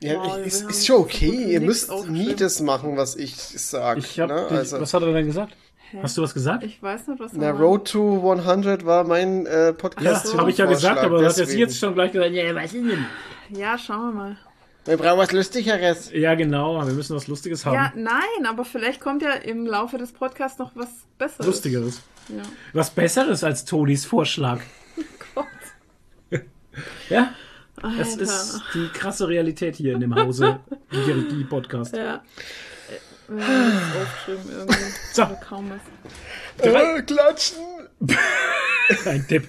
Ja, ich, wir ist, ist schon okay. Ihr müsst nie das machen, was ich sag. Ich hab, ne? also, was hat er denn gesagt? Hä? Hast du was gesagt? Ich weiß nicht, was na, er Road to 100 war mein äh, Ja, Podcast. so. habe ich ja gesagt, aber das hat jetzt, deswegen. jetzt schon gleich gesagt, ja, was ist denn? Ja, schauen wir mal. Wir brauchen was Lustigeres. Ja, genau, wir müssen was Lustiges haben. Ja, nein, aber vielleicht kommt ja im Laufe des Podcasts noch was Besseres. Lustigeres. Ja. Was Besseres als Tonis Vorschlag. Gott. Ja, das Alter. ist die krasse Realität hier in dem Hause. Die, die Podcast. Ja. Äh, das aufgeschrieben irgendwie. So. Aber kaum was. Drei- Äh, klatschen. Ein Tipp.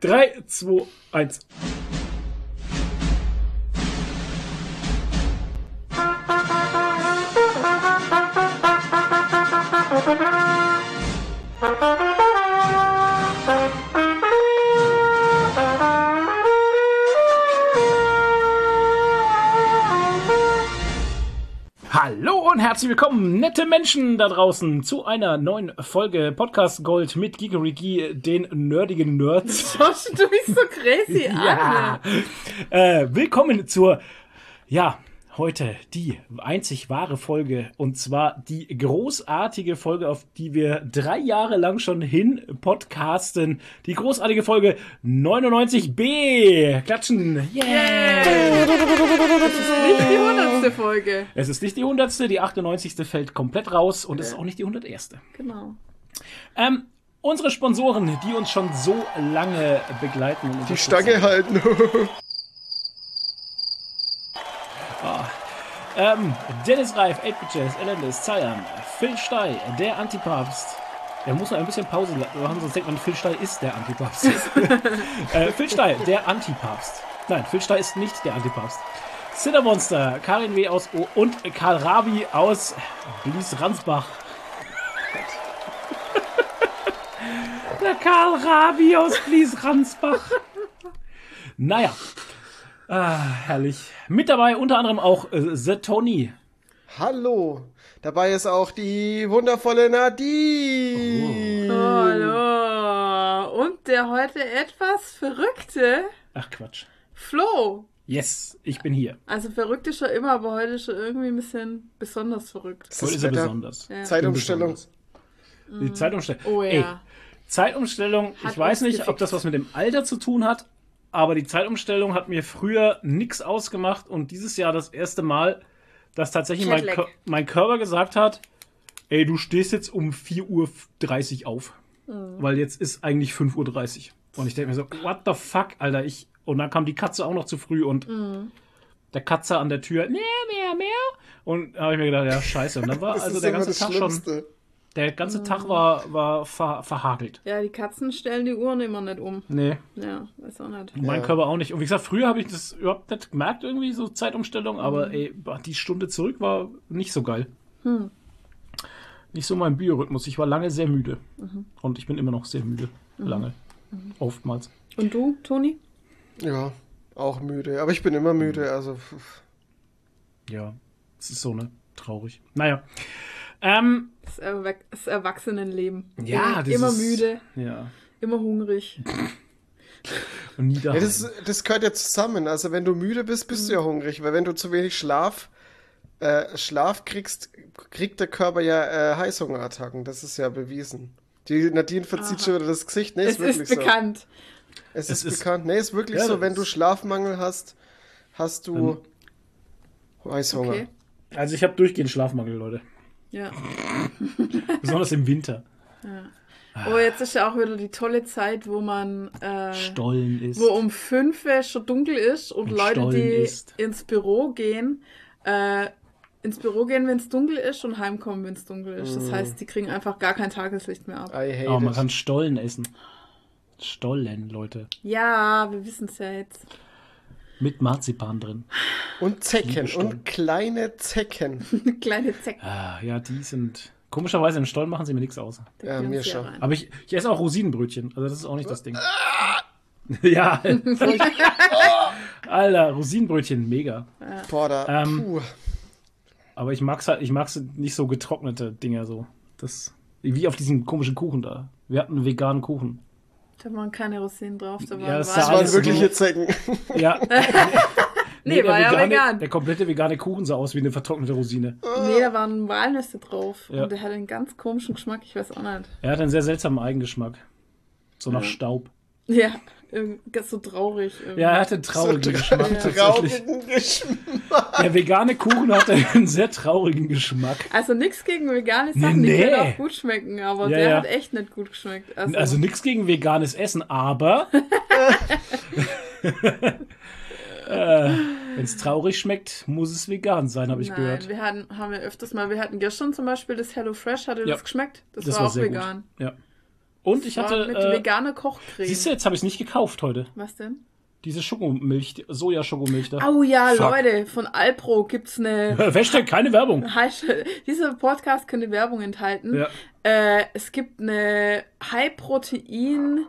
3, 2, 1. Hallo und herzlich willkommen, nette Menschen da draußen, zu einer neuen Folge Podcast Gold mit Gigerigi, den nerdigen Nerds. Schaust du mich so crazy Ja. an? Äh, willkommen zur, ja, heute die einzig wahre Folge und zwar die großartige Folge, auf die wir drei Jahre lang schon hin podcasten. Die großartige Folge 99b. Klatschen. Yeah. Nicht die hundertste Folge. Es ist nicht die hundertste, die 98. fällt komplett raus und es ist auch nicht die 101. Genau. Ähm, unsere Sponsoren, die uns schon so lange begleiten. und Die unterstützen. Stange halten. Ähm, Dennis Reif, 8-Bit-Jazz, Elendis, Zayan, Phil Stey, der Antipapst. Er muss noch ein bisschen Pause machen, sonst denkt man, Phil Stey ist der Antipapst. äh, Phil Stey, der Antipapst. Nein, Phil Stey ist nicht der Antipapst. Cinder Monster, Karin W. aus O und Karl Rabi aus Blies Ransbach. der Karl Rabi aus Blies Ransbach. Naja. Ah, herrlich. Mit dabei unter anderem auch äh, The Tony. Hallo. Dabei ist auch die wundervolle Nadine. Hallo. Und der heute etwas verrückte Ach Quatsch. Flo. Yes, ich bin hier. Also verrückt ist schon immer, aber heute ist schon irgendwie ein bisschen besonders verrückt. Das Heute ist er besonders. Ja. Zeitumstellung. Besonders. Die Zeitumstellung. Oh ja. Ey, Zeitumstellung, Hat ich weiß nicht, ob das was mit dem Alter zu tun hat, aber die Zeitumstellung hat mir früher nichts ausgemacht und dieses Jahr das erste Mal, dass tatsächlich mein, mein Körper gesagt hat, ey, du stehst jetzt um 4.30 Uhr auf. Mhm. Weil jetzt ist eigentlich 5.30 Uhr. Und ich denke mir so, what the fuck, Alter, ich. Und dann kam die Katze auch noch zu früh und Mhm. der Katze an der Tür, mehr, mehr, mehr. Und da habe ich mir gedacht, ja, scheiße. Und dann war also der ganze Tag schon. Der ganze Tag war, war ver, verhagelt. Ja, die Katzen stellen die Uhren immer nicht um. Nee, Ja, weiß auch nicht. mein Ja. Körper auch nicht. Und wie gesagt, früher habe ich das überhaupt nicht gemerkt, irgendwie, so Zeitumstellung, Mhm. aber ey, boah, die Stunde zurück war nicht so geil. Hm. Nicht so mein Biorhythmus. Ich war lange sehr müde. Mhm. Und ich bin immer noch sehr müde. Lange. Oftmals. Und du, Toni? Ja, auch müde. Aber ich bin immer müde. Also pff. Ja, es ist so, ne? Traurig. Naja. Ähm, Das, Erwach das Erwachsenenleben. Ja, immer, das immer ist- müde, ja. immer hungrig. Und nie ja, daheim. das, das gehört ja zusammen. Also wenn du müde bist, bist du ja hungrig. Weil wenn du zu wenig Schlaf, äh, Schlaf kriegst, kriegt der Körper ja äh, Heißhungerattacken. Das ist ja bewiesen. Die Nadine verzieht schon wieder das Gesicht. Nee, es ist wirklich ist so. bekannt. Es Es ist, ist- bekannt. Nee, ist wirklich Ja, so. Wenn du Schlafmangel hast, hast du Heißhunger. Okay. Also ich habe durchgehend Schlafmangel, Leute. Ja. Besonders im Winter. Oh, jetzt ist ja auch wieder die tolle Zeit, wo man äh, Stollen ist. wo um fünf Uhr schon dunkel ist und, Und Leute, Stollen die ist. ins Büro gehen, äh, ins Büro gehen, wenn es dunkel ist und heimkommen, wenn es dunkel ist. Das heißt, die kriegen einfach gar kein Tageslicht mehr ab. Aber man it. kann Stollen essen. Stollen, Leute. Ja, wir wissen es ja jetzt. Mit Marzipan drin. Und Zecken. Und kleine Zecken. Kleine Zecken. Ah, ja, die sind. Komischerweise im Stollen machen sie mir nichts aus. Ja, mir schon. rein. Aber ich, ich esse auch Rosinenbrötchen. Also das ist auch nicht das Ding. ja. Alter, Rosinenbrötchen, mega. Boah, da. Ähm, puh. Aber ich mag's halt, ich mag's nicht so getrocknete Dinger so. Das. Wie auf diesem komischen Kuchen da. Wir hatten einen veganen Kuchen. Da waren keine Rosinen drauf. Da waren Ja, das waren alles wirkliche Zecken. Ja. Nee, war ja vegane, vegan. Der komplette vegane Kuchen sah aus wie eine vertrocknete Rosine. Nee, da waren Walnüsse drauf. Ja. Und der hat einen ganz komischen Geschmack, ich weiß auch nicht. Er hat einen sehr seltsamen Eigengeschmack. So nach Staub. Ja, so traurig. Irgendwie. Ja, er hatte einen traurigen so Geschmack. tatsächlich. traurigen Geschmack. Der vegane Kuchen hatte einen sehr traurigen Geschmack. Also nichts gegen vegane Nee, Sachen, die nee. können auch gut schmecken, aber Ja, der ja. hat echt nicht gut geschmeckt. Also, Also nichts gegen veganes Essen, aber äh, wenn es traurig schmeckt, muss es vegan sein, habe ich Nein, gehört. wir hatten, haben wir öfters mal, wir hatten gestern zum Beispiel das Hello Fresh, hatte Ja. das geschmeckt? Das, Das war, war auch sehr vegan. gut. Ja. Und ich hatte. mit Äh, veganer Kochcreme. siehst du, jetzt habe ich es nicht gekauft heute. Was denn? Diese Schokomilch, die Sojaschokomilch da. Oh ja, Fuck. Leute, von Alpro gibt's eine. Hashtag keine Werbung. Dieser Podcast könnte Werbung enthalten. Ja. Äh, es gibt eine High-Protein.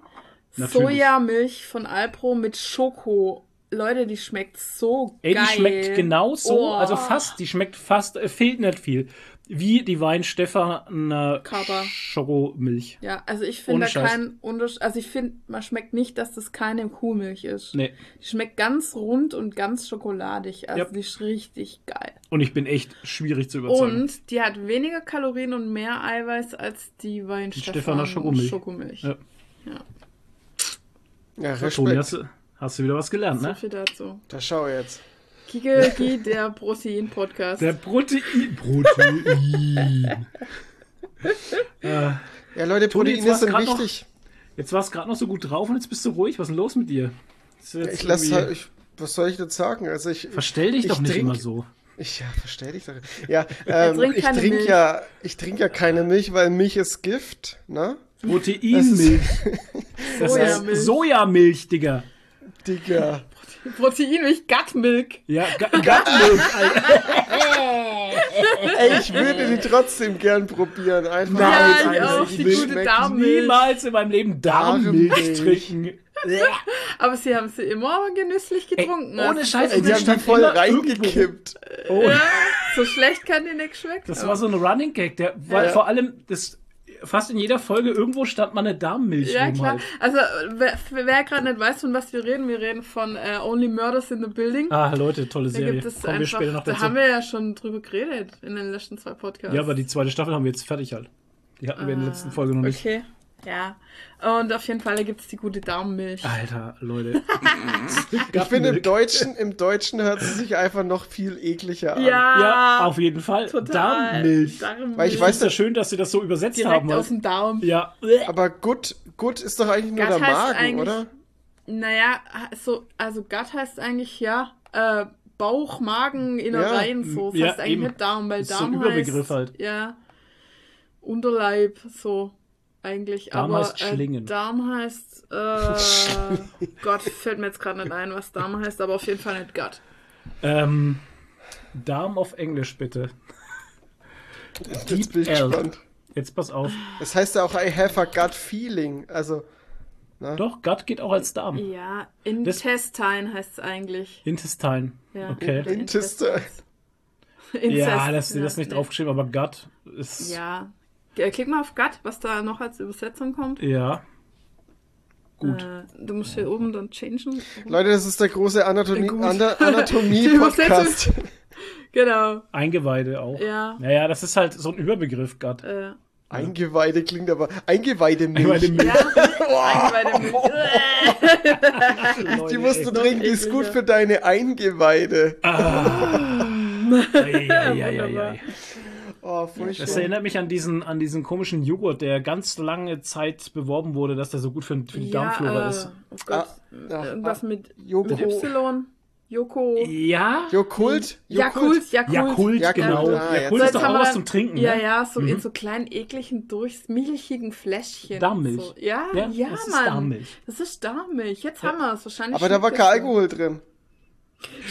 Sojamilch von Alpro mit Schoko. Leute, die schmeckt so Ey, geil. die schmeckt genauso, Oh. also fast, die schmeckt fast, äh, fehlt nicht viel. Wie die Weinstefan Kaba. Schokomilch. Ja, also ich finde da keinen Unterschied. Also ich finde, man schmeckt nicht, dass das keine Kuhmilch ist. Nee. Die schmeckt ganz rund und ganz schokoladig. Also Ja. die ist richtig geil. Und ich bin echt schwierig zu überzeugen. Und die hat weniger Kalorien und mehr Eiweiß als die Weinstefan Stefaner Schokomilch. Schokomilch. Ja. Ja, Toni, Respekt. hast, du- hast du wieder was gelernt, So ne? viel dazu. Da schau jetzt. Kiki, der Protein-Podcast. Der Protein. Protein. äh, Ja, Leute, war's sind grad noch- wichtig. jetzt war es gerade noch so gut drauf und jetzt bist du ruhig. Was ist denn los mit dir? Ist Ich irgendwie- halt, ich, was soll ich jetzt sagen? Also ich, Verstell dich ich doch nicht trink- immer so. ich ja, versteh dich doch. Ja, ähm, ich trinke ja, ich trinke ja keine Milch, weil Milch ist Gift, ne? Proteinmilch. Das Sojamilch. ist Sojamilch, Digga. Digga. Proteinmilch, Gutmilk. Ja, Ga- Gattenmilch, Alter. Ey, ich würde die trotzdem gern probieren. Einfach Nein, weil ich auch, die gute. Darmmilch. Niemals in meinem Leben Darmmilch trinken. Aber sie haben sie immer genüsslich getrunken. ohne Also, Scheiß, Ey, die haben die stand voll reingekippt. Oh, Ja, so schlecht kann die nicht schmecken. das war so ein Running Gag, der, weil Ja. vor allem das fast in jeder Folge irgendwo stand mal eine Darmmilch Ja, klar. halt. Also, wer, wer gerade nicht weiß, von was wir reden, wir reden von äh, Only Murders in the Building. Ah, Leute, tolle da Serie. es Kommen wir einfach, später noch da dazu. haben wir ja schon drüber geredet in den letzten zwei Podcasts. Ja, aber die zweite Staffel haben wir jetzt fertig halt. Die hatten wir in der letzten Folge noch nicht. Okay, ja. Und auf jeden Fall, da gibt es die gute Darmmilch. Alter, Leute. Ich finde, im Deutschen, im Deutschen hört es sich einfach noch viel ekliger an. Ja, Ja, auf jeden Fall. total. Darmmilch. Darmmilch. Weil ich weiß weiß ja schön, dass sie das so übersetzt Direkt haben. aus Halt. dem Darm. Ja. Aber gut, gut ist doch eigentlich nur Gut der heißt Magen, eigentlich- oder? Naja, so, also Gut heißt eigentlich ja äh, Bauch, Magen, Innereien, Ja, so. Das ja, heißt eigentlich eben. nicht Darm, weil Das ist so ein Überbegriff heißt, halt. Ja, Unterleib, so eigentlich. Darm Aber heißt Schlingen. Äh, Darm heißt, äh, Gott, fällt mir jetzt gerade nicht ein, was Darm heißt, aber auf jeden Fall nicht Gut. Ähm, Darm auf Englisch, bitte. Jetzt bin ich L. gespannt. Jetzt pass auf. Das heißt ja auch, I have a gut feeling. Also, Doch, Gut geht auch als Darm. Ja, Intestine heißt es eigentlich. Intestine. Ja. Okay. Intestine. Ja, das ist das nicht nee. draufgeschrieben, aber Gut ist. Ja. Äh, Klick mal auf Gut, was da noch als Übersetzung kommt. Ja. Gut. Äh, du musst hier oben dann changen. Leute, das ist der große Anatomie- Anatomie-Podcast. Genau. Eingeweide auch. Ja. Naja, das ist halt so ein Überbegriff, Gut. Äh, Eingeweide klingt aber. Eingeweidemilch. Eingeweidemilch. ja. Eingeweide mit. Die musst du trinken, die ist gut für deine Eingeweide. Eieieiei. Oh, furchtbar. Das erinnert mich an diesen, an diesen komischen Joghurt, der ganz lange Zeit beworben wurde, dass der so gut für, für die Darmflora ja, ist. äh, oh Gott. Ah, Irgendwas mit, Joko. mit Y. Joko. Ja? Jokult? Jakult, Jakult. Jakult, Jakult, genau. ah, jetzt- Jakult ist jetzt doch haben auch wir was zum Trinken. Ja, ne? ja, so Mhm. in so kleinen, ekligen, durchmilchigen Fläschchen. Darmmilch. So. Ja, Ja, ja, das ist Mann. Darmmilch. Das ist Darmmilch. Jetzt haben wir es wahrscheinlich. Aber da war kein Alkohol drin.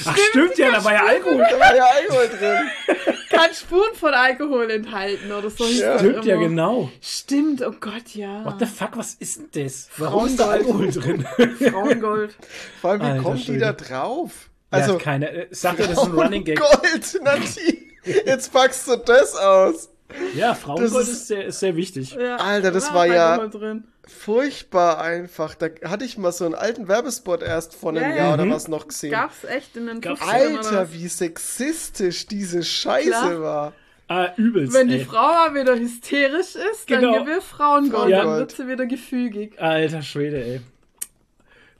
Ach, stimmt ja, da war ja Alkohol. Da war ja Alkohol drin. Kein Spuren von Alkohol enthalten oder so. das Stimmt ja, genau. Stimmt, oh Gott, ja. What the fuck, was ist denn das? Warum ist da Frauengold. Alkohol drin? Frauengold. Vor allem, wie Alter kommen die da drauf? Also, Also, keine. äh, Sagt ja, das ist ein Running Gag. Gold, Nadine. Jetzt packst du das aus. Ja, Frauengold Das ist, ist- sehr, ist sehr wichtig. Ja, Alter, das da war ja- Alkohol Drin. Furchtbar einfach. Da hatte ich mal so einen alten Werbespot erst vor einem Ja, ja. Jahr oder Mhm. was noch gesehen. Gab's echt in den Gab's. 50ern oder Alter, wie sexistisch diese Scheiße Klar. war. Ah, übelst. Wenn die ey. Frau mal wieder hysterisch ist, dann Genau. gib ihr Frauengold, Ja. dann wird sie wieder gefügig. Alter Schwede, ey.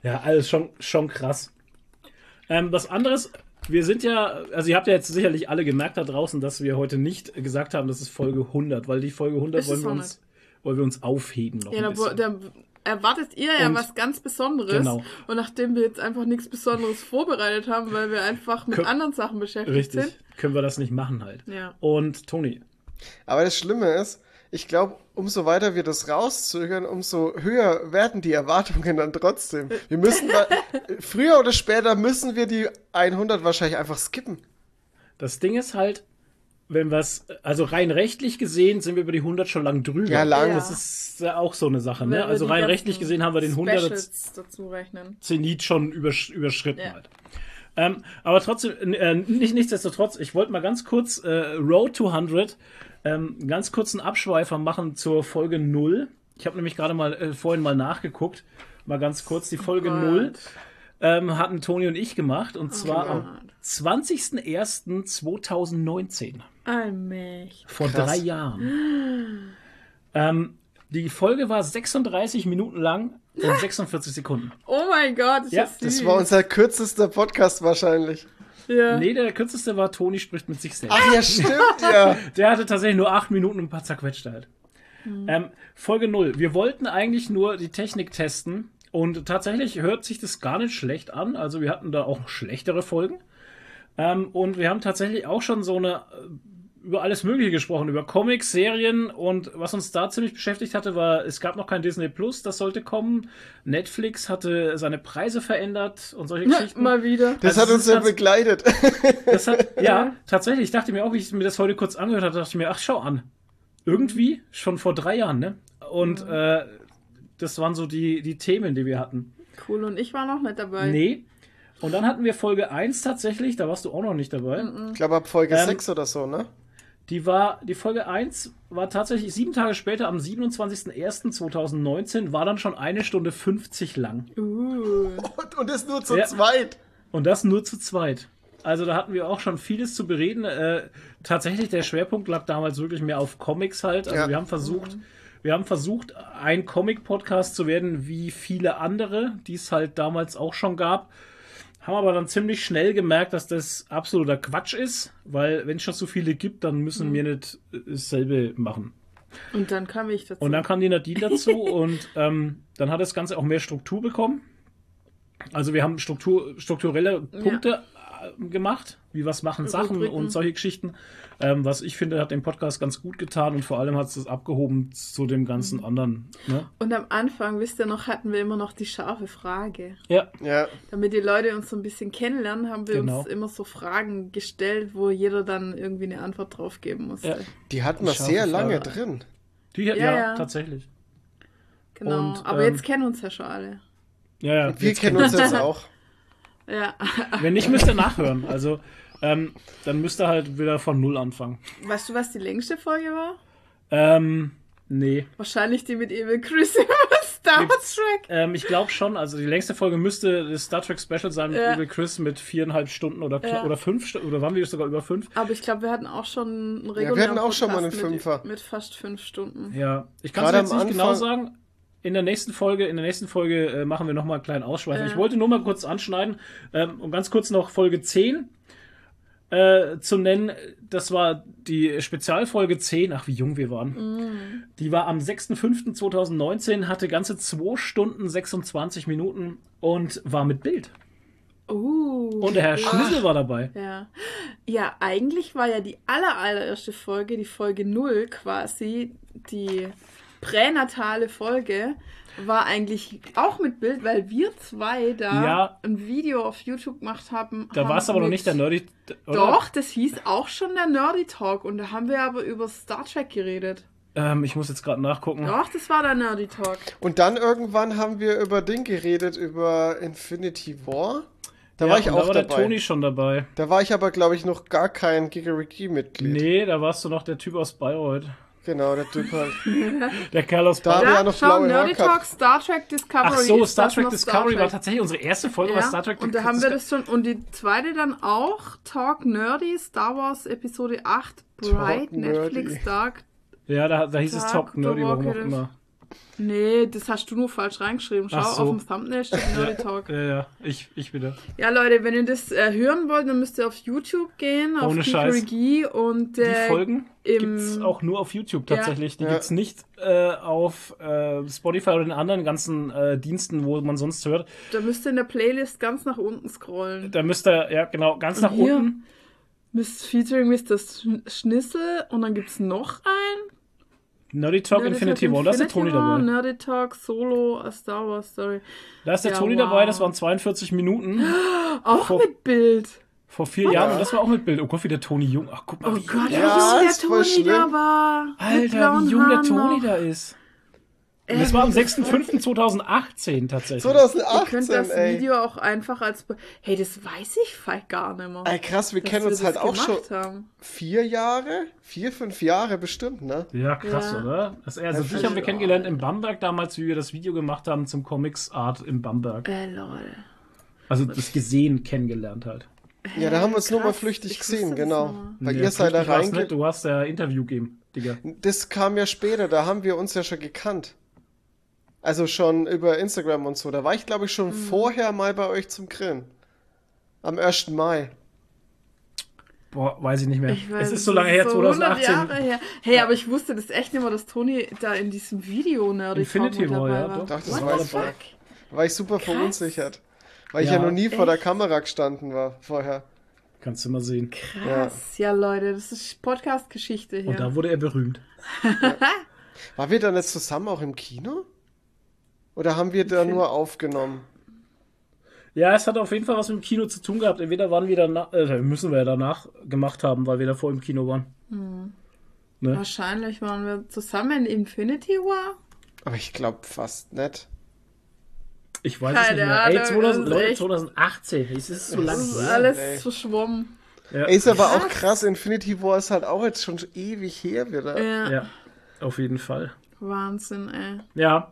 Ja, alles schon, schon krass. Ähm, was anderes, wir sind ja, also ihr habt ja jetzt sicherlich alle gemerkt da draußen, dass wir heute nicht gesagt haben, das ist Folge 100, weil die Folge 100 Ist wollen es wir, auch uns, wollen wir uns aufheben noch Ja, ein da, bisschen. da erwartet ihr ja Und- was ganz Besonderes. Genau. Und nachdem wir jetzt einfach nichts Besonderes vorbereitet haben, weil wir einfach mit Kö- anderen Sachen beschäftigt Richtig, sind. können wir das nicht machen halt. Ja. Und Toni, Aber das Schlimme ist, ich glaube, umso weiter wir das rauszögern, umso höher werden die Erwartungen dann trotzdem. Wir müssen, wa- früher oder später müssen wir die 100 wahrscheinlich einfach skippen. das Ding ist halt, wenn wir es, also rein rechtlich gesehen sind wir über die 100 schon lang drüber. Ja, lang. Ja. Das ist ja auch so eine Sache, ne? Also rein rechtlich gesehen haben wir den 100 Specials dazu rechnen. Zenit schon übersch überschritten Ja. halt. Ähm, aber trotzdem, äh, nicht, nichtsdestotrotz, ich wollte mal ganz kurz äh, Road to 100, ähm, einen ganz kurzen Abschweifer machen zur Folge 0. Ich habe nämlich gerade mal äh, vorhin mal nachgeguckt, mal ganz kurz. Die Folge Gott. 0 ähm, hatten Toni und ich gemacht und zwar Gott. am 20.01.2019, Allmächtig. vor Krass. drei Jahren. ähm, die Folge war 36 Minuten lang und 46 Sekunden. Oh mein Gott, ist Ja, das. Das war unser kürzester Podcast wahrscheinlich. ja. Nee, der kürzeste war Toni spricht mit sich selbst. Ach ja, stimmt, ja. Der hatte tatsächlich nur acht Minuten und ein paar zerquetschte halt. Ähm, Folge 0. Wir wollten eigentlich nur die Technik testen und tatsächlich hört sich das gar nicht schlecht an. Also wir hatten da auch schlechtere Folgen. Ähm, und wir haben tatsächlich auch schon so eine äh, über alles Mögliche gesprochen, über Comics, Serien und was uns da ziemlich beschäftigt hatte, war, es gab noch kein Disney Plus, das sollte kommen. Netflix hatte seine Preise verändert und solche Geschichten. Mal wieder. Das Also hat uns ist ja begleitet. Das hat, ja, tatsächlich. Ich dachte mir auch, wie ich mir das heute kurz angehört habe, dachte ich mir, ach, schau an. Irgendwie, schon vor drei Jahren, ne? Und äh, das waren so die, die Themen, die wir hatten. Cool, und ich war noch nicht dabei. Nee. Und dann hatten wir Folge 1 tatsächlich, da warst du auch noch nicht dabei. Ich glaube, ab Folge Ähm, 6 oder so, ne? Die war, die Folge 1 war tatsächlich sieben Tage später, am 27.01.2019, war dann schon eine Stunde 50 lang. Uh. Und, und ist nur zu Ja. zweit. Und das nur zu zweit. Also da hatten wir auch schon vieles zu bereden. Äh, tatsächlich, der Schwerpunkt lag damals wirklich mehr auf Comics halt. Also Ja. wir haben versucht, wir haben versucht, ein Comic-Podcast zu werden, wie viele andere, die es halt damals auch schon gab. Haben aber dann ziemlich schnell gemerkt, dass das absoluter Quatsch ist, weil wenn es schon so viele gibt, dann müssen wir nicht äh, dasselbe machen. Und dann kam ich dazu. Und dann kam die Nadine dazu und ähm, dann hat das Ganze auch mehr Struktur bekommen. Also wir haben Struktur, strukturelle Punkte äh, gemacht, wie was machen Sachen Rubriken. und solche Geschichten. Ähm, was ich finde, hat den Podcast ganz gut getan und vor allem hat es das abgehoben zu dem ganzen anderen. Ne? Und am Anfang, wisst ihr noch, hatten wir immer noch die scharfe Frage. Ja, Ja. Damit die Leute uns so ein bisschen kennenlernen, haben wir Genau. uns immer so Fragen gestellt, wo jeder dann irgendwie eine Antwort drauf geben musste. Ja. Die hatten wir sehr lange Frage drin. die, ja, Ja, ja. tatsächlich. Genau. Und, Aber ähm, jetzt kennen uns ja schon alle. Ja, ja, Wir jetzt kennen uns jetzt auch. Ja. Wenn nicht, müsst ihr nachhören. Also ähm, dann müsst ihr halt wieder von Null anfangen. Weißt du, was die längste Folge war? Ähm, nee. Wahrscheinlich die mit Evil Chris über Star Trek. Ähm, ich glaube schon, also die längste Folge müsste das Star Trek Special sein mit Ja. Evil Chris mit viereinhalb Stunden oder, Ja. oder fünf Stunden, oder waren wir sogar über fünf? Aber ich glaube, wir hatten auch schon einen wir regulären hatten auch schon mal einen Podcast Fünfer. Mit, mit fast fünf Stunden. Ja, ich kann es jetzt nicht genau Anfang- sagen. In der nächsten Folge, in der nächsten Folge äh, machen wir noch mal einen kleinen Ausschweif. Ja. Ich wollte nur mal kurz anschneiden ähm, und ganz kurz noch Folge 10 äh, zu nennen. Das war die Spezialfolge 10. Ach, wie jung wir waren. Mm. Die war am 6.5.2019, hatte ganze 2 Stunden 26 Minuten und war mit Bild. Uh. Und der Herr Schlüssel war dabei. Ja. Ja, eigentlich war ja die aller, allererste Folge, die Folge 0 quasi, die pränatale Folge, war eigentlich auch mit Bild, weil wir zwei da Ja. ein Video auf YouTube gemacht haben. Da war es aber noch nicht der Nerdy. Oder? Doch, das hieß auch schon der Nerdy Talk und da haben wir aber über Star Trek geredet. Ähm, ich muss jetzt gerade nachgucken. Doch, das war der Nerdy Talk. Und dann irgendwann haben wir über Ding geredet, über Infinity War. Da Ja, war ich und auch da war der dabei. Toni schon dabei. Da war ich aber, glaube ich, noch gar kein Gigariki-Mitglied. Nee, da warst du noch der Typ aus Bayreuth. Genau, der Typ halt. Der Kerl aus Da Bayern. haben wir ja noch schau, blaue Nerdy. Talk, Star Trek Discovery. Ach so, Star Trek Discovery Star war tatsächlich unsere erste Folge, Ja, war Star Trek und da haben wir das schon, und die zweite dann auch, Talk Nerdy, Star Wars Episode 8, Bright, Talk Nerdy. Netflix Dark. Ja, da, da hieß es Talk Nerdy, warum auch immer. Nee, das hast du nur falsch reingeschrieben. Schau, so. auf dem Thumbnail steht Nerdy Talk. Ja, ja, ich, ich wieder. Ja, Leute, wenn ihr das äh, hören wollt, dann müsst ihr auf YouTube gehen, auf Ohne Scheiß. Geekery und Die äh, Folgen im- gibt's auch nur auf YouTube Ja. tatsächlich. Die Ja. gibt's nicht äh, auf äh, Spotify oder den anderen ganzen äh, Diensten, wo man sonst hört. da müsst ihr in der Playlist ganz nach unten scrollen. Da müsst ihr, ja genau, ganz nach hier. unten. Miss Featuring Mr. Schn- Schnissel und dann gibt's noch ein. Nerdy Talk Nerdy Infinity Talk War, da ist der Tony dabei. Nerdy Talk Solo, A Star Wars Story. Da ist der Ja, Tony wow. dabei, das waren 42 Minuten Auch Vor- mit Bild. vor vier Jahren und das war auch mit Bild. Oh Gott, wie der Tony jung. Ach, guck mal, Oh wie Gott, wie Ja, jung der Tony da war. Alter, wie jung der Haaren Tony noch. da ist. Und das war am wie das 6.5.2018 tatsächlich. Ihr könnt 2018, das ey. Video auch einfach als. Be hey, das weiß ich gar nicht mehr. Ey, krass, wir kennen wir uns halt auch schon Haben. vier Jahre, vier, fünf Jahre bestimmt, ne? Ja, krass, Ja. oder? Das, also dich haben wir kennengelernt in Bamberg damals, wie wir das Video gemacht haben zum Comics Art in Bamberg. Äh, lol. Also das gesehen kennengelernt halt. Ja, da haben wir uns nur mal flüchtig gesehen, genau. Weil Ja, ihr seid da flüchtig war's reinge... nicht, Du hast ja Interview gegeben, Digga. Das kam ja später, da haben wir uns ja schon gekannt. Also schon über Instagram und so. Da war ich, glaube ich, Mhm. schon vorher mal bei euch zum Grillen. Am 1. Mai. Boah, weiß ich nicht mehr. Ich weiß, es ist so lange her, so 100 2018. Jahre her. Hey, aber ich wusste das echt nicht mehr, dass Tony da in diesem Video Nerdy Infinity War, ja, war. doch. Doch, das What war the fuck? Da war ich super verunsichert. Weil ich ja Ja. noch nie vor der Echt? Kamera gestanden war vorher. Kannst du mal sehen. Krass. Ja. Leute, das ist Podcast-Geschichte hier. Und da wurde er berühmt. Waren wir da nicht zusammen auch im Kino? Oder haben wir da nur aufgenommen? Ja, es hat auf jeden Fall was mit dem Kino zu tun gehabt. Entweder waren wir danach, äh, müssen wir ja danach gemacht haben, weil wir davor im Kino waren. Ne? Wahrscheinlich waren wir zusammen in Infinity War. Aber ich glaube fast nicht. Ich weiß Keine es nicht mehr. Ey, Ahnung, 2000, das ist Leute, echt- 2018. Es ist so lang Das ist alles ey. verschwommen. Ja, Ey, ist aber Krass. auch krass, Infinity War ist halt auch jetzt schon ewig her wieder. Ja. ja, auf jeden Fall. Wahnsinn, ey. Ja,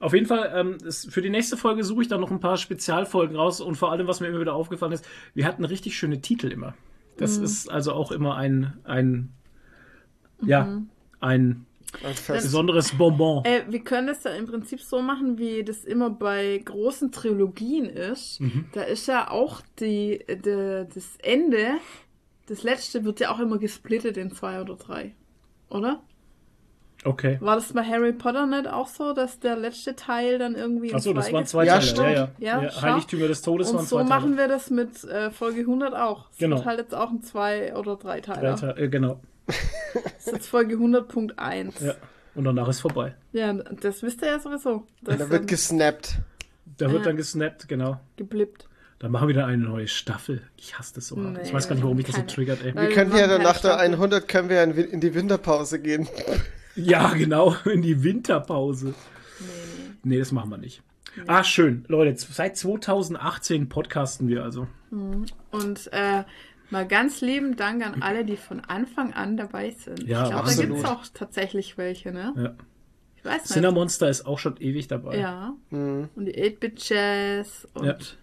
auf jeden Fall, ähm, es, für die nächste Folge suche ich dann noch ein paar Spezialfolgen raus und vor allem, was mir immer wieder aufgefallen ist, wir hatten richtig schöne Titel immer. Das ist also auch immer ein, ein, ja, ein Ein Fest. besonderes Bonbon. Ey, wir können das ja im Prinzip so machen, wie das immer bei großen Trilogien ist. Da ist ja auch die, de, das Ende, das letzte wird ja auch immer gesplittet in zwei oder drei. Oder? Okay. War das bei Harry Potter nicht auch so, dass der letzte Teil dann irgendwie Achso, das waren zwei Ja, Teile. stimmt. Ja, ja. Ja, ja, schau. Heiligtümer des Todes waren Und so zwei machen Teile. wir das mit äh, Folge 100 auch. Es Genau. wird halt jetzt auch ein zwei oder drei Drei Teil. Teile, äh, genau. Das ist jetzt Folge 100.1. Ja. Und danach ist vorbei. Ja, das wisst ihr ja sowieso. Das Da wird gesnappt. Da wird Ja. dann gesnappt, genau. geblippt. Dann machen wir wieder eine neue Staffel. Ich hasse das so. Nee, ich weiß gar nicht, warum mich das so triggert, ey. Wir wir können ja machen dann nach der Staffel. 100 können wir ja in die Winterpause gehen. Ja, genau, in die Winterpause. Nee, das machen wir nicht. Ah, schön. Leute, seit 2018 podcasten wir also. Und äh, mal ganz lieben Dank an alle, die von Anfang an dabei sind. Ja, ich glaube, da gibt es auch tatsächlich welche, ne? Ja. Ich weiß nicht. Cinnamonster ist auch schon ewig dabei. Ja. Mhm. Und die 8-Bit-Jazz und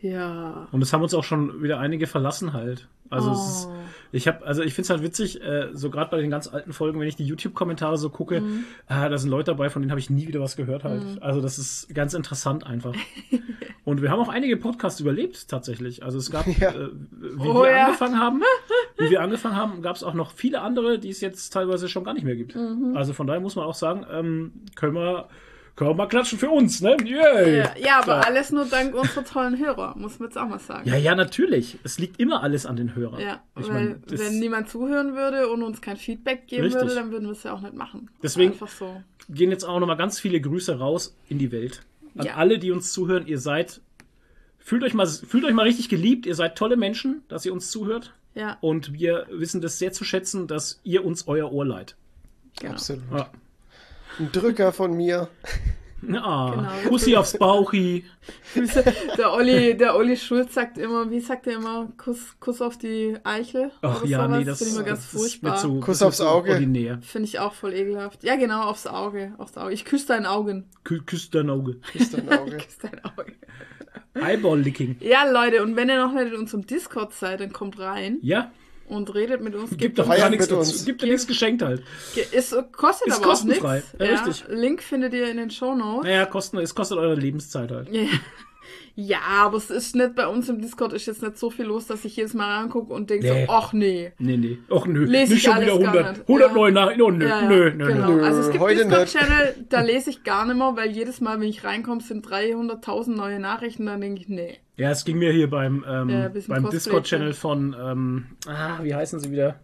Ja. ja. Und es haben uns auch schon wieder einige verlassen halt. Also es ist, Oh. Ich habe, also ich finde es halt witzig, äh, so gerade bei den ganz alten Folgen, wenn ich die YouTube-Kommentare so gucke, Mhm. ah, da sind Leute dabei, von denen habe ich nie wieder was gehört halt. Also das ist ganz interessant einfach. Und wir haben auch einige Podcasts überlebt tatsächlich. Also es gab, Ja. äh, wie Oh wir ja. angefangen haben, wie wir angefangen haben, gab es auch noch viele andere, die es jetzt teilweise schon gar nicht mehr gibt. Mhm. Also von daher muss man auch sagen, ähm, können wir, können wir mal klatschen für uns, ne? Yay! Ja, ja, aber Ja. alles nur dank unserer tollen Hörer, muss man jetzt auch mal sagen. Ja, ja, natürlich. Es liegt immer alles an den Hörern. Ja, ich weil mein, wenn niemand zuhören würde und uns kein Feedback geben Richtig. würde, dann würden wir es ja auch nicht machen. Deswegen- Einfach so. gehen jetzt auch nochmal ganz viele Grüße raus in die Welt. An Ja. alle, die uns zuhören. Ihr seid, fühlt euch mal, fühlt euch mal richtig geliebt. Ihr seid tolle Menschen, dass ihr uns zuhört. Ja, Und wir wissen das sehr zu schätzen, dass ihr uns euer Ohr leiht. genau. Absolut. Ja. Ein Drücker von mir. Ah, Genau. Kussi aufs Bauchi. Der Olli, der Olli Schulz sagt immer, wie sagt er immer, Kuss, Kuss auf die Eichel? Ach oder ja, sowas. nee, das, finde ich immer ganz das ist mir furchtbar. zu, Kuss das aufs Auge. Ordinär. Finde ich auch voll ekelhaft. Ja, genau, aufs Auge. Aufs Auge. Ich küsse dein Augen. Kü küsst dein Auge. Ist dein Auge. Küsse dein Auge. Eyeball-Licking. Ja, Leute, und wenn ihr noch nicht in unserem Discord seid, dann kommt rein Ja, und redet mit uns. gibt doch gar nichts dazu. uns. Gibt dir nichts geschenkt halt. Ist, kostet Ist aber auch kostenfrei. nichts. Ja, richtig. Link findet ihr in den Shownotes. Naja, kosten, es kostet eure Lebenszeit halt. Ja. Ja, aber es ist nicht bei uns im Discord ist jetzt nicht so viel los, dass ich jedes Mal reingucke und denke Nee. so, ach nee. Nee, nee. Och nö. Lese nicht ich schon wieder gar 100. nicht. 100 Ja. neue Nachrichten. Oh, nö, Ja, ja, nö, nö, genau. nö. Also es gibt. Discord-Channel, da lese ich gar nicht mehr, weil jedes Mal, wenn ich reinkomme, sind 300.000 neue Nachrichten, dann denke ich, nee. Ja, es ging mir hier beim, ähm, Ja, beim Discord-Channel von, ähm, ah, wie heißen sie wieder?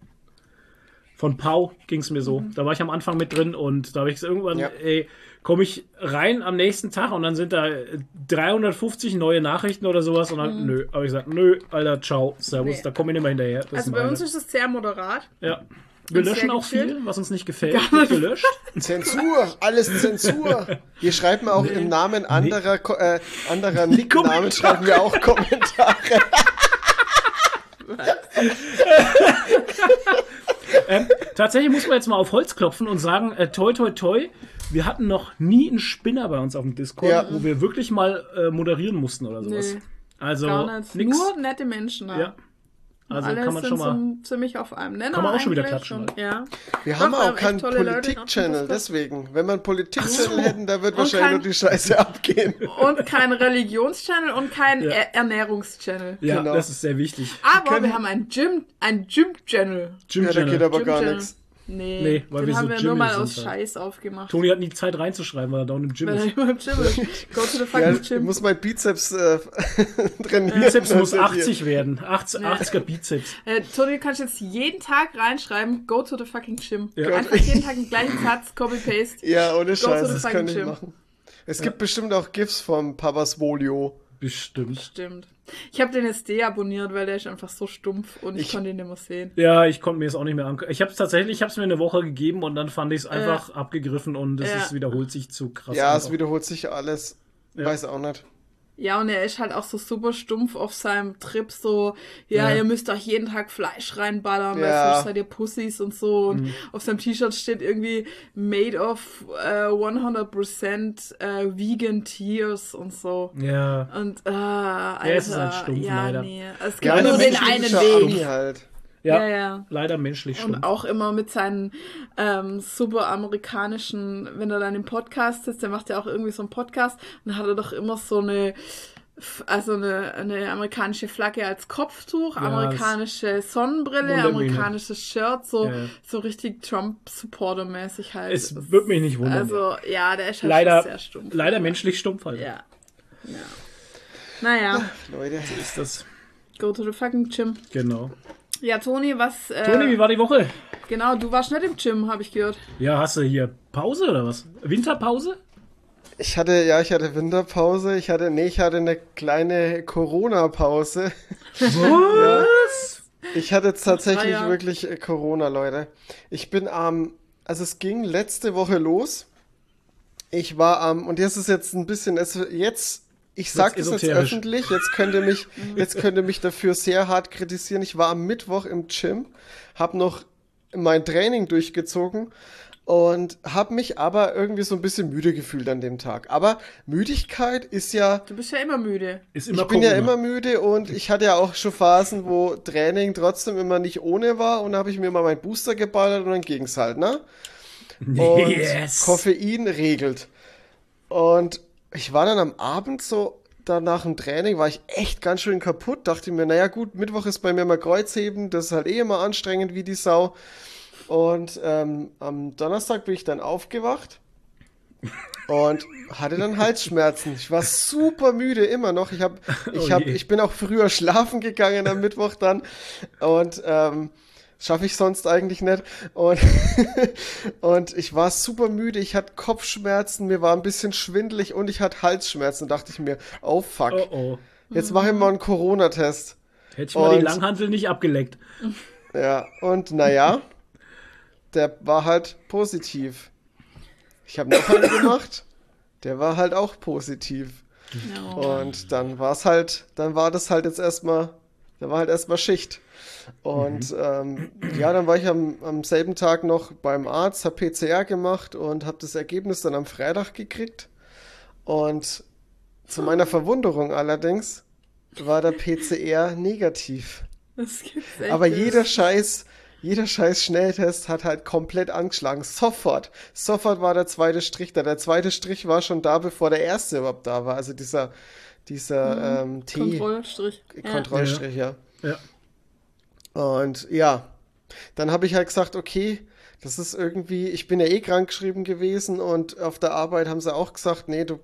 Von Pau ging es mir so. Mhm. Da war ich am Anfang mit drin und da habe ich gesagt, irgendwann, Ja. ey, komme ich rein am nächsten Tag und dann sind da äh, 350 neue Nachrichten oder sowas und dann, nö. Aber ich gesagt, nö, Alter, ciao, servus, Mhm. Nee. da komme ich nicht mehr hinterher. Das Also bei uns ist es sehr moderat. ja. Wir löschen auch viel, was uns nicht gefällt, wird gelöscht. Zensur, alles Zensur. Wir schreiben auch im Namen anderer, Ko- äh, anderer Nicknamen, schreiben wir auch Kommentare. Ähm, tatsächlich muss man jetzt mal auf Holz klopfen und sagen, äh, toi toi toi, wir hatten noch nie einen Spinner bei uns auf dem Discord, Ja. wo wir wirklich mal äh, moderieren mussten oder sowas. Nee, Also nix. Nur nette Menschen da. ja. Also Alle kann man sind schon mal. so ziemlich auf einem Nenner Kann man auch schon wieder klatschen, und- Ja. Wir Doch, haben wir auch echt keinen dem Politik-Channel, deswegen. Wenn wir einen Politik-Channel so. hätten, da wird Und wahrscheinlich kein- nur die Scheiße abgehen. Und kein Religionschannel und kein Ja. Er Ernährungschannel. Ja, Genau. das ist sehr wichtig. Aber können- wir haben ein Gym, ein Gym-Channel. Gym Ja, da Channel. geht aber Gym gar nichts. Nee, Nee, weil den wir haben so wir nur mal aus halt. Scheiß aufgemacht. Toni hat nie Zeit reinzuschreiben, weil er down im Gym Weil er ist. immer im Gym ist. Go to the Ja, fucking ich Gym. muss mein Bizeps äh, trainieren. Bizeps muss Also hier. 80 werden. 80, Ja. 80er Bizeps. Äh, Toni, du kannst jetzt jeden Tag reinschreiben, go to the fucking gym. Ja. Einfach jeden Tag den gleichen Satz, copy-paste. Ja, ohne to Scheiß, the das fucking könnte ich gym. machen. Es gibt bestimmt auch GIFs vom Papas Volio. Bestimmt. Stimmt. Ich habe den jetzt deabonniert, weil der ist einfach so stumpf und ich, Ich- konnte ihn nicht mehr sehen. Ja, ich konnte mir das auch nicht mehr angucken. Ich habe es tatsächlich, ich habe es mir eine Woche gegeben und dann fand ich es einfach abgegriffen und es Ja. ist, wiederholt sich zu krass. Ja, einfach. es wiederholt sich alles. Ja. Weiß auch nicht. Ja, und er ist halt auch so super stumpf auf seinem Trip, so, ja, Ja. ihr müsst euch jeden Tag Fleisch reinballern, weil Ja. sonst seid ihr Pussys und so. Und Mhm. auf seinem T-Shirt steht irgendwie made of äh, 100% äh, vegan tears und so. Ja. Und, äh, Alter, es ist halt stumpf, ja, leider. nee. Es gibt Ja, nur den einen Weg. halt. Ja, Ja, ja. leider menschlich Und schon. auch immer mit seinen ähm, super amerikanischen, wenn er dann im Podcast sitzt, der macht ja auch irgendwie so einen Podcast, dann hat er doch immer so eine, also eine, eine amerikanische Flagge als Kopftuch, Ja, amerikanische Sonnenbrille, amerikanisches Shirt, so, Ja, so richtig Trump-Supporter-mäßig halt. Es Das- wird mich nicht wundern. Also, ja, der ist halt leider, sehr stumpf. leider menschlich stumpf halt. Ja. ja. Naja, Leute. Ist das. go to the fucking gym. Genau. Ja, Toni, was. Äh, Toni, wie war die Woche? Genau, du warst nicht im Gym, habe ich gehört. Ja, hast du hier Pause oder was? Winterpause? Ich hatte, ja, ich hatte Winterpause. Ich hatte, nee, ich hatte eine kleine Corona-Pause. Was? Ich hatte jetzt tatsächlich Jahren. wirklich äh, Corona, Leute. Ich bin am, also es ging letzte Woche los. Ich war am, und jetzt ist jetzt ein bisschen, es, jetzt, ich sag das jetzt öffentlich, jetzt könnt ihr mich, jetzt könnt ihr mich dafür sehr hart kritisieren. Ich war am Mittwoch im Gym, hab noch mein Training durchgezogen und hab mich aber irgendwie so ein bisschen müde gefühlt an dem Tag. Aber Müdigkeit ist ja, Du bist ja immer müde. Ist immer ich bin ja Corona. immer müde und ich hatte ja auch schon Phasen, wo Training trotzdem immer nicht ohne war und da habe ich mir mal meinen Booster geballert und dann ging's halt, ne? Und Yes. Koffein regelt. Und ich war dann am Abend so, dann nach dem Training war ich echt ganz schön kaputt. Dachte mir, naja gut, Mittwoch ist bei mir mal Kreuzheben, das ist halt eh immer anstrengend wie die Sau. Und ähm, am Donnerstag bin ich dann aufgewacht und hatte dann Halsschmerzen. Ich war super müde immer noch. Ich hab, ich Oh hab, ich bin auch früher schlafen gegangen am Mittwoch dann und ähm, schaffe ich sonst eigentlich nicht. Und und ich war super müde. Ich hatte Kopfschmerzen, mir war ein bisschen schwindelig und ich hatte Halsschmerzen. Da dachte ich mir, oh fuck, Oh oh. jetzt mache ich mal einen Corona-Test. Hätte ich mal die Und- Langhantel nicht abgeleckt. Ja, und naja, der war halt positiv. Ich habe noch einen gemacht. der war halt auch positiv. Ja. Und dann war es halt, dann war das halt jetzt erstmal, da war halt erstmal Schicht. Und ähm, ja, dann war ich am, am selben Tag noch beim Arzt, habe PCR gemacht und habe das Ergebnis dann am Freitag gekriegt. Und zu meiner Verwunderung allerdings war der PCR negativ. Das gibt's echt Aber jeder Scheiß, jeder Scheiß Schnelltest hat halt komplett angeschlagen. Sofort. Sofort war der zweite Strich da. Der zweite Strich war schon da, bevor der erste überhaupt da war. Also dieser, dieser ähm, T. Kontrollstrich. Ja. Kontrollstrich, ja. Ja. Und ja, dann habe ich halt gesagt, okay, das ist irgendwie, ich bin ja eh krank geschrieben gewesen und auf der Arbeit haben sie auch gesagt, nee, du,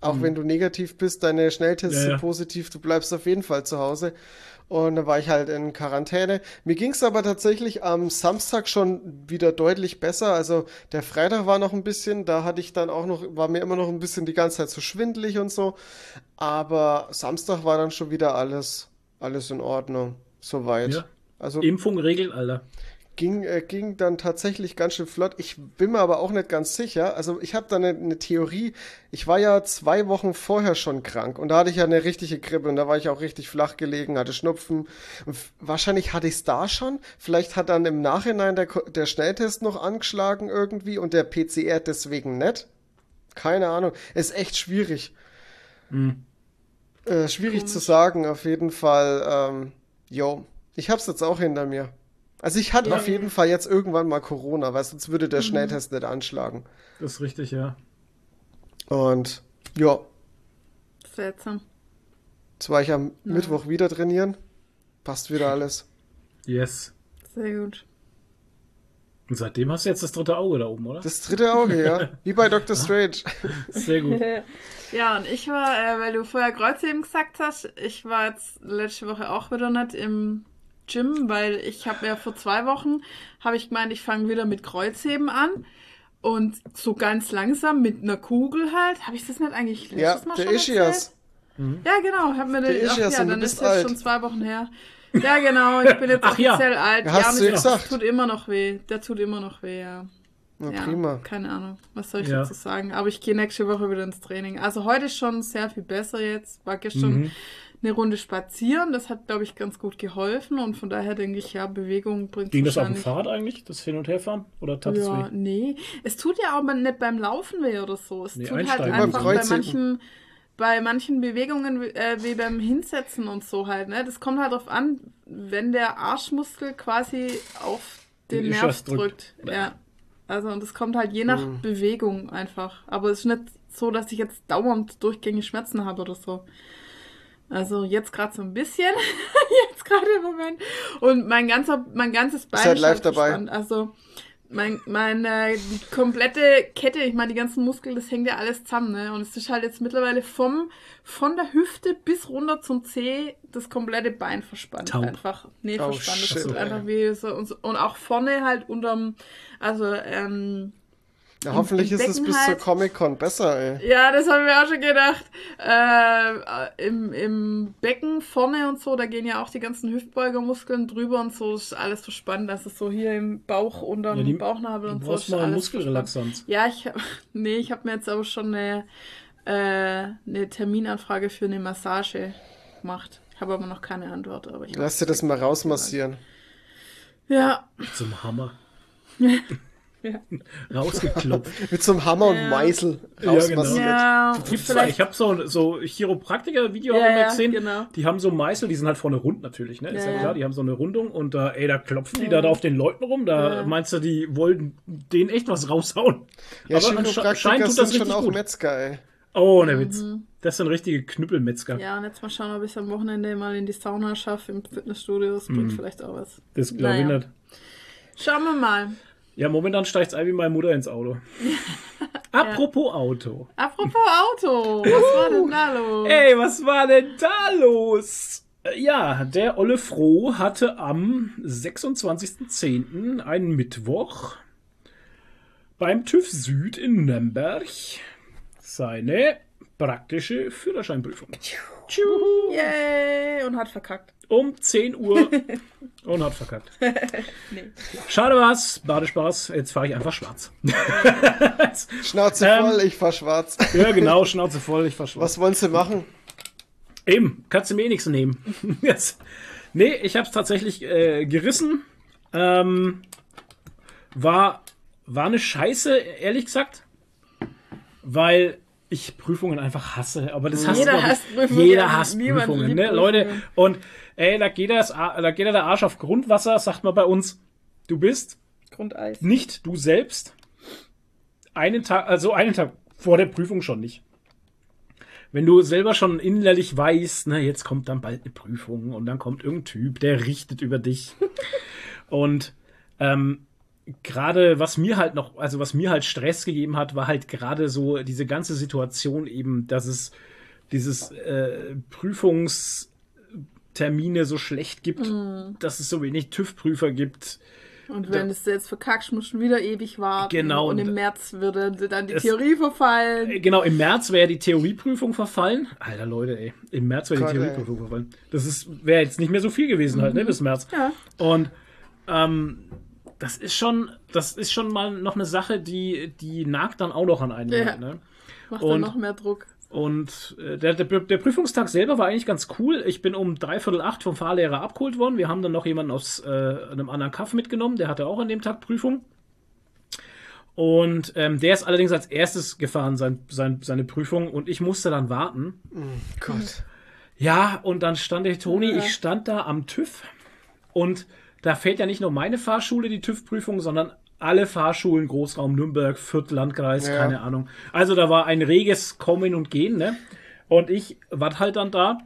auch wenn du negativ bist, deine Schnelltests Ja, ja. sind positiv, du bleibst auf jeden Fall zu Hause. Und dann war ich halt in Quarantäne. Mir ging es aber tatsächlich am Samstag schon wieder deutlich besser. Also der Freitag war noch ein bisschen, da hatte ich dann auch noch, war mir immer noch ein bisschen die ganze Zeit so schwindelig und so. Aber Samstag war dann schon wieder alles, alles in Ordnung. Soweit. Ja. Also Impfung regelt, Alter. ging, äh, ging dann tatsächlich ganz schön flott. Ich bin mir aber auch nicht ganz sicher. Also ich habe da eine, eine Theorie. Ich war ja zwei Wochen vorher schon krank und da hatte ich ja eine richtige Grippe und da war ich auch richtig flach gelegen, hatte Schnupfen. Und wahrscheinlich hatte ich es da schon. Vielleicht hat dann im Nachhinein der, der Schnelltest noch angeschlagen irgendwie und der PCR deswegen nicht. Keine Ahnung. Ist echt schwierig. Äh, schwierig zu sagen, auf jeden Fall. Ähm, jo, ich hab's jetzt auch hinter mir. Also ich hatte Ja. auf jeden Fall jetzt irgendwann mal Corona, weil sonst würde der Schnelltest nicht anschlagen. Das ist richtig, ja. Und ja, Seltsam. jetzt war ich am Mittwoch wieder trainieren. Passt wieder alles. Yes. Sehr gut. Und seitdem hast du jetzt das dritte Auge da oben, oder? Das dritte Auge, ja. Wie bei Dr. Strange. Sehr gut. Ja, und ich war, äh, weil du vorher Kreuzheben gesagt hast, ich war jetzt letzte Woche auch wieder nicht im Gym, weil ich habe ja vor zwei Wochen, habe ich gemeint, ich fange wieder mit Kreuzheben an. Und so ganz langsam mit einer Kugel halt. Habe ich das nicht eigentlich letztes Ja, Mal der schon Ischias. erzählt? Ja, genau. Hab mir Der den, ach, Ischias ja, und du dann ist das alt. schon zwei Wochen her. Ja, genau. Ich bin jetzt Ach ja. offiziell alt. Ja, hast ja, du gesagt. das tut immer noch weh. Der tut immer noch weh, ja. Na, ja, prima. Keine Ahnung, was soll ich Ja. dazu sagen. Aber ich gehe nächste Woche wieder ins Training. Also heute ist schon sehr viel besser jetzt. War gestern Mhm. eine Runde spazieren. Das hat, glaube ich, ganz gut geholfen. Und von daher denke ich, ja, Bewegung bringt Ging das auf dem Fahrrad eigentlich, das Hin- und Herfahren? Oder tat es Ja, weh? nee. Es tut ja auch nicht beim Laufen weh oder so. Es Nee, tut halt einsteigen. Einfach bei manchen, bei manchen Bewegungen äh, wie beim Hinsetzen und so halt. Ne? Das kommt halt drauf an, wenn der Arschmuskel quasi auf den Den Nerv drückt. drückt. Ja. Also und das kommt halt je nach Mhm. Bewegung einfach. Aber es ist nicht so, dass ich jetzt dauernd durchgängig Schmerzen habe oder so. Also jetzt gerade so ein bisschen. jetzt gerade im Moment. Und mein ganzer, mein ganzes Bein halt live halt dabei. Also mein, meine, die komplette Kette, ich meine, die ganzen Muskeln, das hängt ja alles zusammen, ne? Und es ist halt jetzt mittlerweile vom, von der Hüfte bis runter zum Zeh das komplette Bein verspannt. Taub. Einfach. Nee, Oh, verspannt. shit, das ey. einfach wie so. Und, so- und auch vorne halt unterm, also, ähm, Ja, hoffentlich ist es bis zur halt. Comic-Con besser, ey. ja, das haben wir auch schon gedacht. Äh, im, Im Becken vorne und so, da gehen ja auch die ganzen Hüftbeugermuskeln drüber und so, ist alles verspannt. Das ist so hier im Bauch, unterm Ja, die- Bauchnabel und so. brauchst ist mal alles Muskelrelaxanz. Ja, ich hab, nee, ich habe mir jetzt aber schon eine, äh, eine Terminanfrage für eine Massage gemacht. Ich habe aber noch keine Antwort. Aber ich Lass dir das mal rausmassieren. Ja, Zum Hammer. Ja. Rausgeklopft. Mit so einem Hammer Ja. und Meißel Ja, rausmassiert. ja. Gibt's zwar, vielleicht. ich habe so, so Chiropraktiker-Video Ja, ich gesehen. genau. Die haben so Meißel, die sind halt vorne rund natürlich, ne? Ist Ja, klar, die haben so eine Rundung und da, ey, da klopfen die da auf den Leuten rum. Da Ja. meinst du, die wollen denen echt was raushauen. Ja, Aber Chiropraktiker tut sind schon auch gut. Metzger, ey. Oh, ne Witz. Das sind richtige Knüppelmetzger. Mhm. Ja, und jetzt mal schauen, ob ich es am Wochenende mal in die Sauna schaffe, im Fitnessstudio. Das bringt Mhm. vielleicht auch was. Das glaube ich Naja. nicht. Schauen wir mal. Ja, momentan steigt ein wie meine Mutter ins Auto. Apropos Auto. Apropos Auto, was war denn da los? Ey, was war denn da los? Ja, der Olle Froh hatte am 26.10., einen Mittwoch, beim TÜV Süd in Nürnberg seine praktische Führerscheinprüfung. Yay! Und hat verkackt. Um 10 Uhr und hat verkackt. Nee. Schade war's, Badespaß, jetzt fahre ich einfach schwarz. Schnauze Ähm. voll, ich fahr schwarz. ja, genau, Schnauze voll, ich fahr schwarz. Was wollen sie machen? Eben, kannst du mir eh nichts nehmen. Jetzt. Nee, ich hab's tatsächlich äh, gerissen. Ähm, war, war eine Scheiße, ehrlich gesagt. Weil ich Prüfungen einfach hasse. Aber das hasst Jeder hasst Prüfungen. Jeder hasst Prüfungen, ne? Leute. Und ey, da geht, das, da geht der Arsch auf Grundwasser, sagt man bei uns. Du bist Grundeis. nicht du selbst. Einen Tag, also einen Tag vor der Prüfung schon nicht. Wenn du selber schon innerlich weißt, na, jetzt kommt dann bald eine Prüfung und dann kommt irgendein Typ, der richtet über dich. und ähm, gerade was mir halt noch, also was mir halt Stress gegeben hat, war halt gerade so diese ganze Situation eben, dass es dieses äh, Prüfungstermine so schlecht gibt, dass es so wenig TÜV-Prüfer gibt. Und wenn du es jetzt verkackst, musst du wieder ewig warten. Genau, Und im März würde dann die Es- Theorie verfallen. Äh, Genau, im März wäre die Theorieprüfung verfallen. Alter Leute, ey. Im März wäre die Theorieprüfung verfallen. Das ist wäre jetzt nicht mehr so viel gewesen halt, ne, bis März. Ja. Und ähm, das ist schon, das ist schon mal noch eine Sache, die, die nagt dann auch noch an einen. Ja. Ne? Macht Und- dann noch mehr Druck. Und äh, der, der, der Prüfungstag selber war eigentlich ganz cool. Ich bin um dreiviertel acht vom Fahrlehrer abgeholt worden. Wir haben dann noch jemanden aus äh, einem anderen Kaff mitgenommen. Der hatte auch an dem Tag Prüfung. Und ähm, der ist allerdings als erstes gefahren, sein, sein, seine Prüfung. Und ich musste dann warten. Gott. Ja, und dann stand der Toni, Ja. ich stand da am TÜV. Und da fährt ja nicht nur meine Fahrschule die TÜV-Prüfung, sondern alle Fahrschulen, Großraum Nürnberg, Fürth, Landkreis, Ja. keine Ahnung. Also da war ein reges Kommen und Gehen, ne? Und ich war halt dann da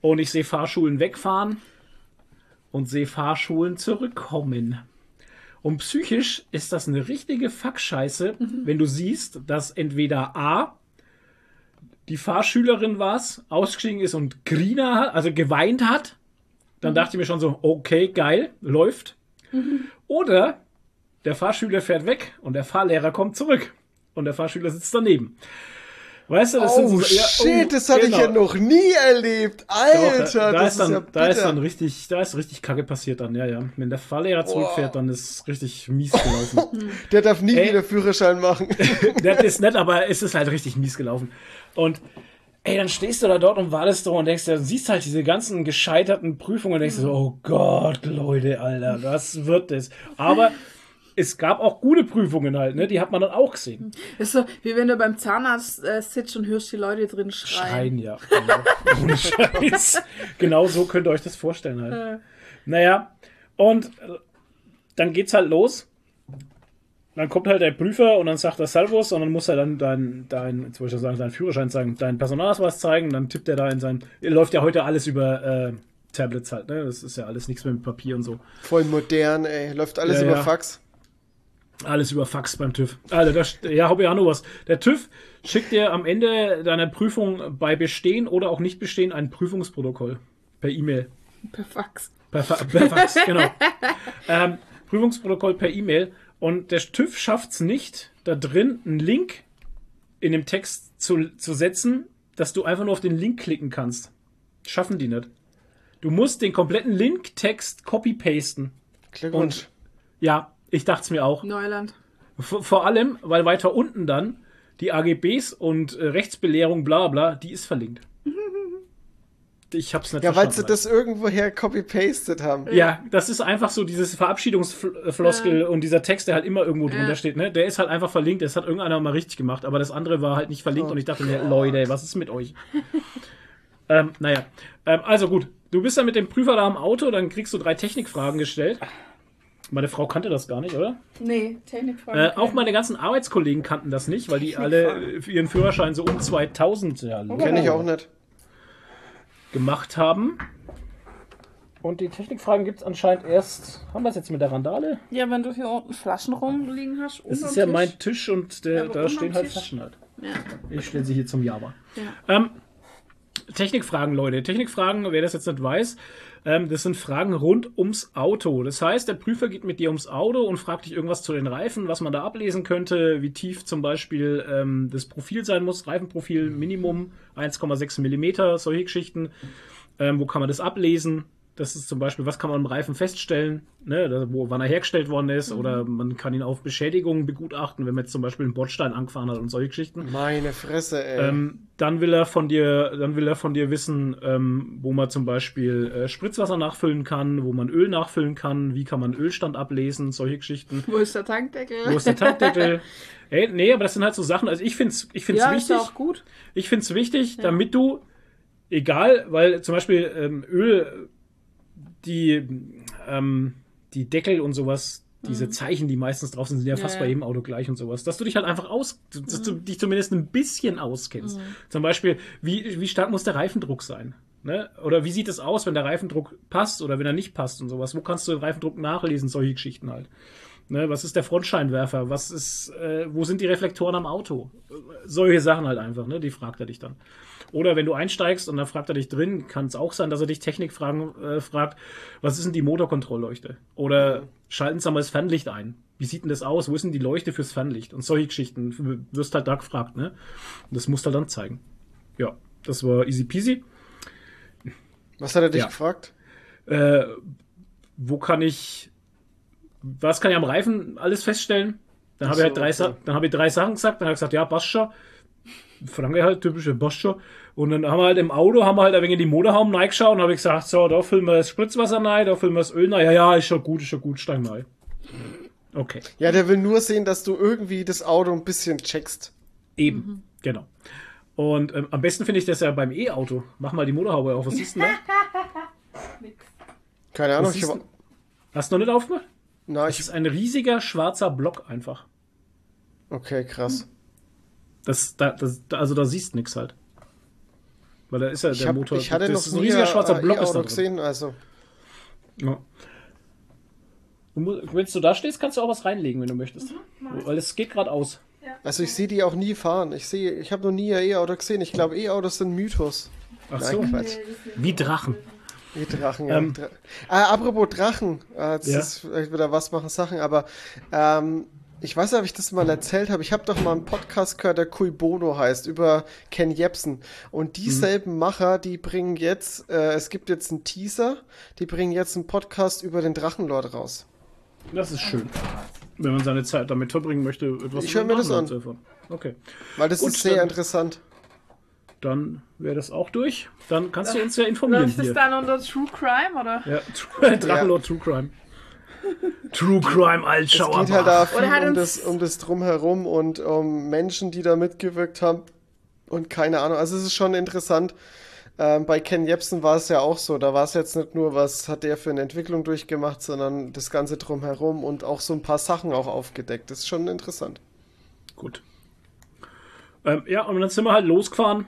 und ich sehe Fahrschulen wegfahren und sehe Fahrschulen zurückkommen. Und psychisch ist das eine richtige Fuckscheiße, wenn du siehst, dass entweder A, die Fahrschülerin war es, ausgestiegen ist und Grina also geweint hat. Dann dachte ich mir schon so, okay, geil, läuft. Oder der Fahrschüler fährt weg und der Fahrlehrer kommt zurück und der Fahrschüler sitzt daneben. Weißt du, das Oh, so ja, shit, das hatte ich ja genau. noch nie erlebt. Doch, Alter, da, da, das ist dann, ja da ist dann richtig, da ist richtig Kacke passiert dann, ja, ja. Wenn der Fahrlehrer zurückfährt, dann ist es richtig mies gelaufen. Der darf nie Ey. wieder Führerschein machen. das ist nett, aber es ist halt richtig mies gelaufen. Und ey, dann stehst du da dort und wartest du und denkst, dir, siehst halt diese ganzen gescheiterten Prüfungen und denkst so, oh Gott, Leute, Alter, was wird das? Aber es gab auch gute Prüfungen halt, ne? Die hat man dann auch gesehen. Ist so, wie wenn du beim Zahnarzt äh, sitzt und hörst die Leute drin schreien. Schreien, ja. Genau. Ohne Scheiß. Genau so könnt ihr euch das vorstellen halt. Äh, Naja, und dann geht's halt los. Dann kommt halt der Prüfer und dann sagt er Servus und dann muss er dann dein, dein jetzt wollte ich schon sagen, deinen Führerschein zeigen, deinen Personalausweis zeigen, dann tippt er da in sein, läuft ja heute alles über äh, Tablets halt, ne? Das ist ja alles nichts mehr mit Papier und so. Voll modern, ey. Läuft alles Ja, über ja. Fax. Alles über Fax beim TÜV. Alter, das, ja, hab ich auch noch was. Der TÜV schickt dir am Ende deiner Prüfung bei Bestehen oder auch nicht Bestehen ein Prüfungsprotokoll per E-Mail. per Fax. Per, Fa per Fax, genau. Ähm, Prüfungsprotokoll per E-Mail. Und der TÜV schafft es nicht, da drin einen Link in dem Text zu, zu setzen, dass du einfach nur auf den Link klicken kannst. Schaffen die nicht. Du musst den kompletten Link-Text copy-pasten. Glückwunsch. Ja, ich dachte es mir auch. Neuland. V vor allem, weil weiter unten dann die AGBs und äh, Rechtsbelehrung, bla bla, die ist verlinkt. Ich hab's nicht ja, weil sie das irgendwoher copy-pasted haben. Ja, das ist einfach so dieses Verabschiedungsfloskel und dieser Text, der halt immer irgendwo drunter Ja. steht, ne? Der ist halt einfach verlinkt, das hat irgendeiner mal richtig gemacht, aber das andere war halt nicht verlinkt und ich dachte mir, Leute, was ist mit euch? ähm, naja, ähm, also gut, du bist dann mit dem Prüfer da am Auto, dann kriegst du drei Technikfragen gestellt. Meine Frau kannte das gar nicht, oder? Nee, Technikfrage. Äh, auch meine ganzen Arbeitskollegen kannten das nicht, weil die alle für ihren Führerschein so um 2000 ja, Kenn ich auch nicht. Gemacht haben. Und die Technikfragen gibt es anscheinend erst. Haben wir es jetzt mit der Randale? Ja, wenn du hier unten Flaschen rumliegen hast. Es unterm ist ja Tisch. mein Tisch und der, Ja, da stehen halt Tisch. Flaschen halt. Ja. Ich stelle sie hier zum Java. Ja. Ähm, Technikfragen, Leute. Technikfragen, wer das jetzt nicht weiß, Ähm, das sind Fragen rund ums Auto. Das heißt, der Prüfer geht mit dir ums Auto und fragt dich irgendwas zu den Reifen, was man da ablesen könnte, wie tief zum Beispiel ähm, das Profil sein muss, Reifenprofil Minimum 1,6 Millimeter, solche Geschichten. Ähm, wo kann man das ablesen? Das ist zum Beispiel, was kann man am Reifen feststellen, ne, wo, wann er hergestellt worden ist, oder man kann ihn auf Beschädigungen begutachten, wenn man jetzt zum Beispiel einen Bordstein angefahren hat und solche Geschichten. Meine Fresse, ey. Ähm, dann will er von dir, dann will er von dir wissen, ähm, wo man zum Beispiel äh, Spritzwasser nachfüllen kann, wo man Öl nachfüllen kann, wie kann man Ölstand ablesen, solche Geschichten. Wo ist der Tankdeckel? Wo ist der Tankdeckel? Ey, nee, aber das sind halt so Sachen. Also ich find's, ich find's ja, ist wichtig. auch gut. Ich find's wichtig, damit du, egal, weil zum Beispiel ähm, Öl, die, ähm, die Deckel und sowas, diese Zeichen, die meistens drauf sind, sind ja Ja, fast ja. bei jedem Auto gleich und sowas. Dass du dich halt einfach aus, dass du dich zumindest ein bisschen auskennst. Zum Beispiel, wie, wie stark muss der Reifendruck sein? Ne? Oder wie sieht es aus, wenn der Reifendruck passt oder wenn er nicht passt und sowas? Wo kannst du den Reifendruck nachlesen? Solche Geschichten halt. Ne, was ist der Frontscheinwerfer? Was ist, äh, wo sind die Reflektoren am Auto? Solche Sachen halt einfach, ne? Die fragt er dich dann. Oder wenn du einsteigst und dann fragt er dich drin, kann es auch sein, dass er dich Technikfragen äh, fragt, was ist denn die Motorkontrollleuchte? Oder schalten Sie mal das Fernlicht ein. Wie sieht denn das aus? Wo ist denn die Leuchte fürs Fernlicht? Und solche Geschichten wirst halt da gefragt, ne? Und das musst du halt dann zeigen. Ja, das war easy peasy. Was hat er dich ja. gefragt? Äh, wo kann ich, was kann ich am Reifen alles feststellen? Dann habe ich halt so, drei, okay. Dann habe ich drei Sachen gesagt, dann habe ich gesagt, ja, passt schon. Franke halt, typische schon. Und dann haben wir halt im Auto, haben wir halt ein wenig in die Motorhaum reingeschaut und habe ich gesagt, so, da füllen wir das Spritzwasser rein, da füllen wir das Öl rein. Ja, ja, ist schon gut, ist schon gut, steig mal. Okay, Ja, der will nur sehen, dass du irgendwie das Auto ein bisschen checkst. eben, genau. Und ähm, am besten finde ich das ja beim E-Auto. Mach mal die Motorhaube auf, was siehst du denn da? Keine Ahnung, Was ich siehst hab, du? Hast du noch nicht aufgemacht? Das ich. ist ein riesiger schwarzer Block einfach. Okay, krass. Das, da, das, da, also da siehst nichts halt. Weil da ist ja Ich, der hab, Motor. ich hatte das noch ist ein nie riesiger schwarzer ein Block ist da gesehen, also. Ja. Du Wenn du da stehst, kannst du auch was reinlegen, wenn du möchtest. Weil es geht gerade aus. Also ich sehe die auch nie fahren. Ich sehe, ich habe noch nie ein E-Auto gesehen. Ich glaube, E-Autos sind Mythos. Ach Nein, so. Quatsch. Wie Drachen. Wie Drachen, ja. Ähm. Dra ah, apropos Drachen. Äh, das Ja. ist vielleicht wieder was machen Sachen, aber ähm, ich weiß nicht, ob ich das mal erzählt habe. Ich habe doch mal einen Podcast gehört, der Cui Bono heißt, über Ken Jebsen. Und Mhm. dieselben Macher, die bringen jetzt, äh, es gibt jetzt einen Teaser, die bringen jetzt einen Podcast über den Drachenlord raus. Das ist schön. Wenn man seine Zeit damit verbringen möchte, etwas Ich über hör mir das an. zu erfahren. Okay. Weil das Gut, ist sehr dann- interessant. Dann wäre das auch durch. Dann kannst du uns ja informieren Läuft das dann unter True Crime, oder? Ja, Drachenlord True Crime. True Crime, Es Altschauer. geht halt da viel um das, um das Drumherum und um Menschen, die da mitgewirkt haben. Und keine Ahnung. Also es ist schon interessant. Ähm, bei Ken Jebsen war es ja auch so. Da war es jetzt nicht nur, was hat der für eine Entwicklung durchgemacht, sondern das Ganze drumherum und auch so ein paar Sachen auch aufgedeckt. Das ist schon interessant. Gut. Ähm, ja, und dann sind wir halt losgefahren.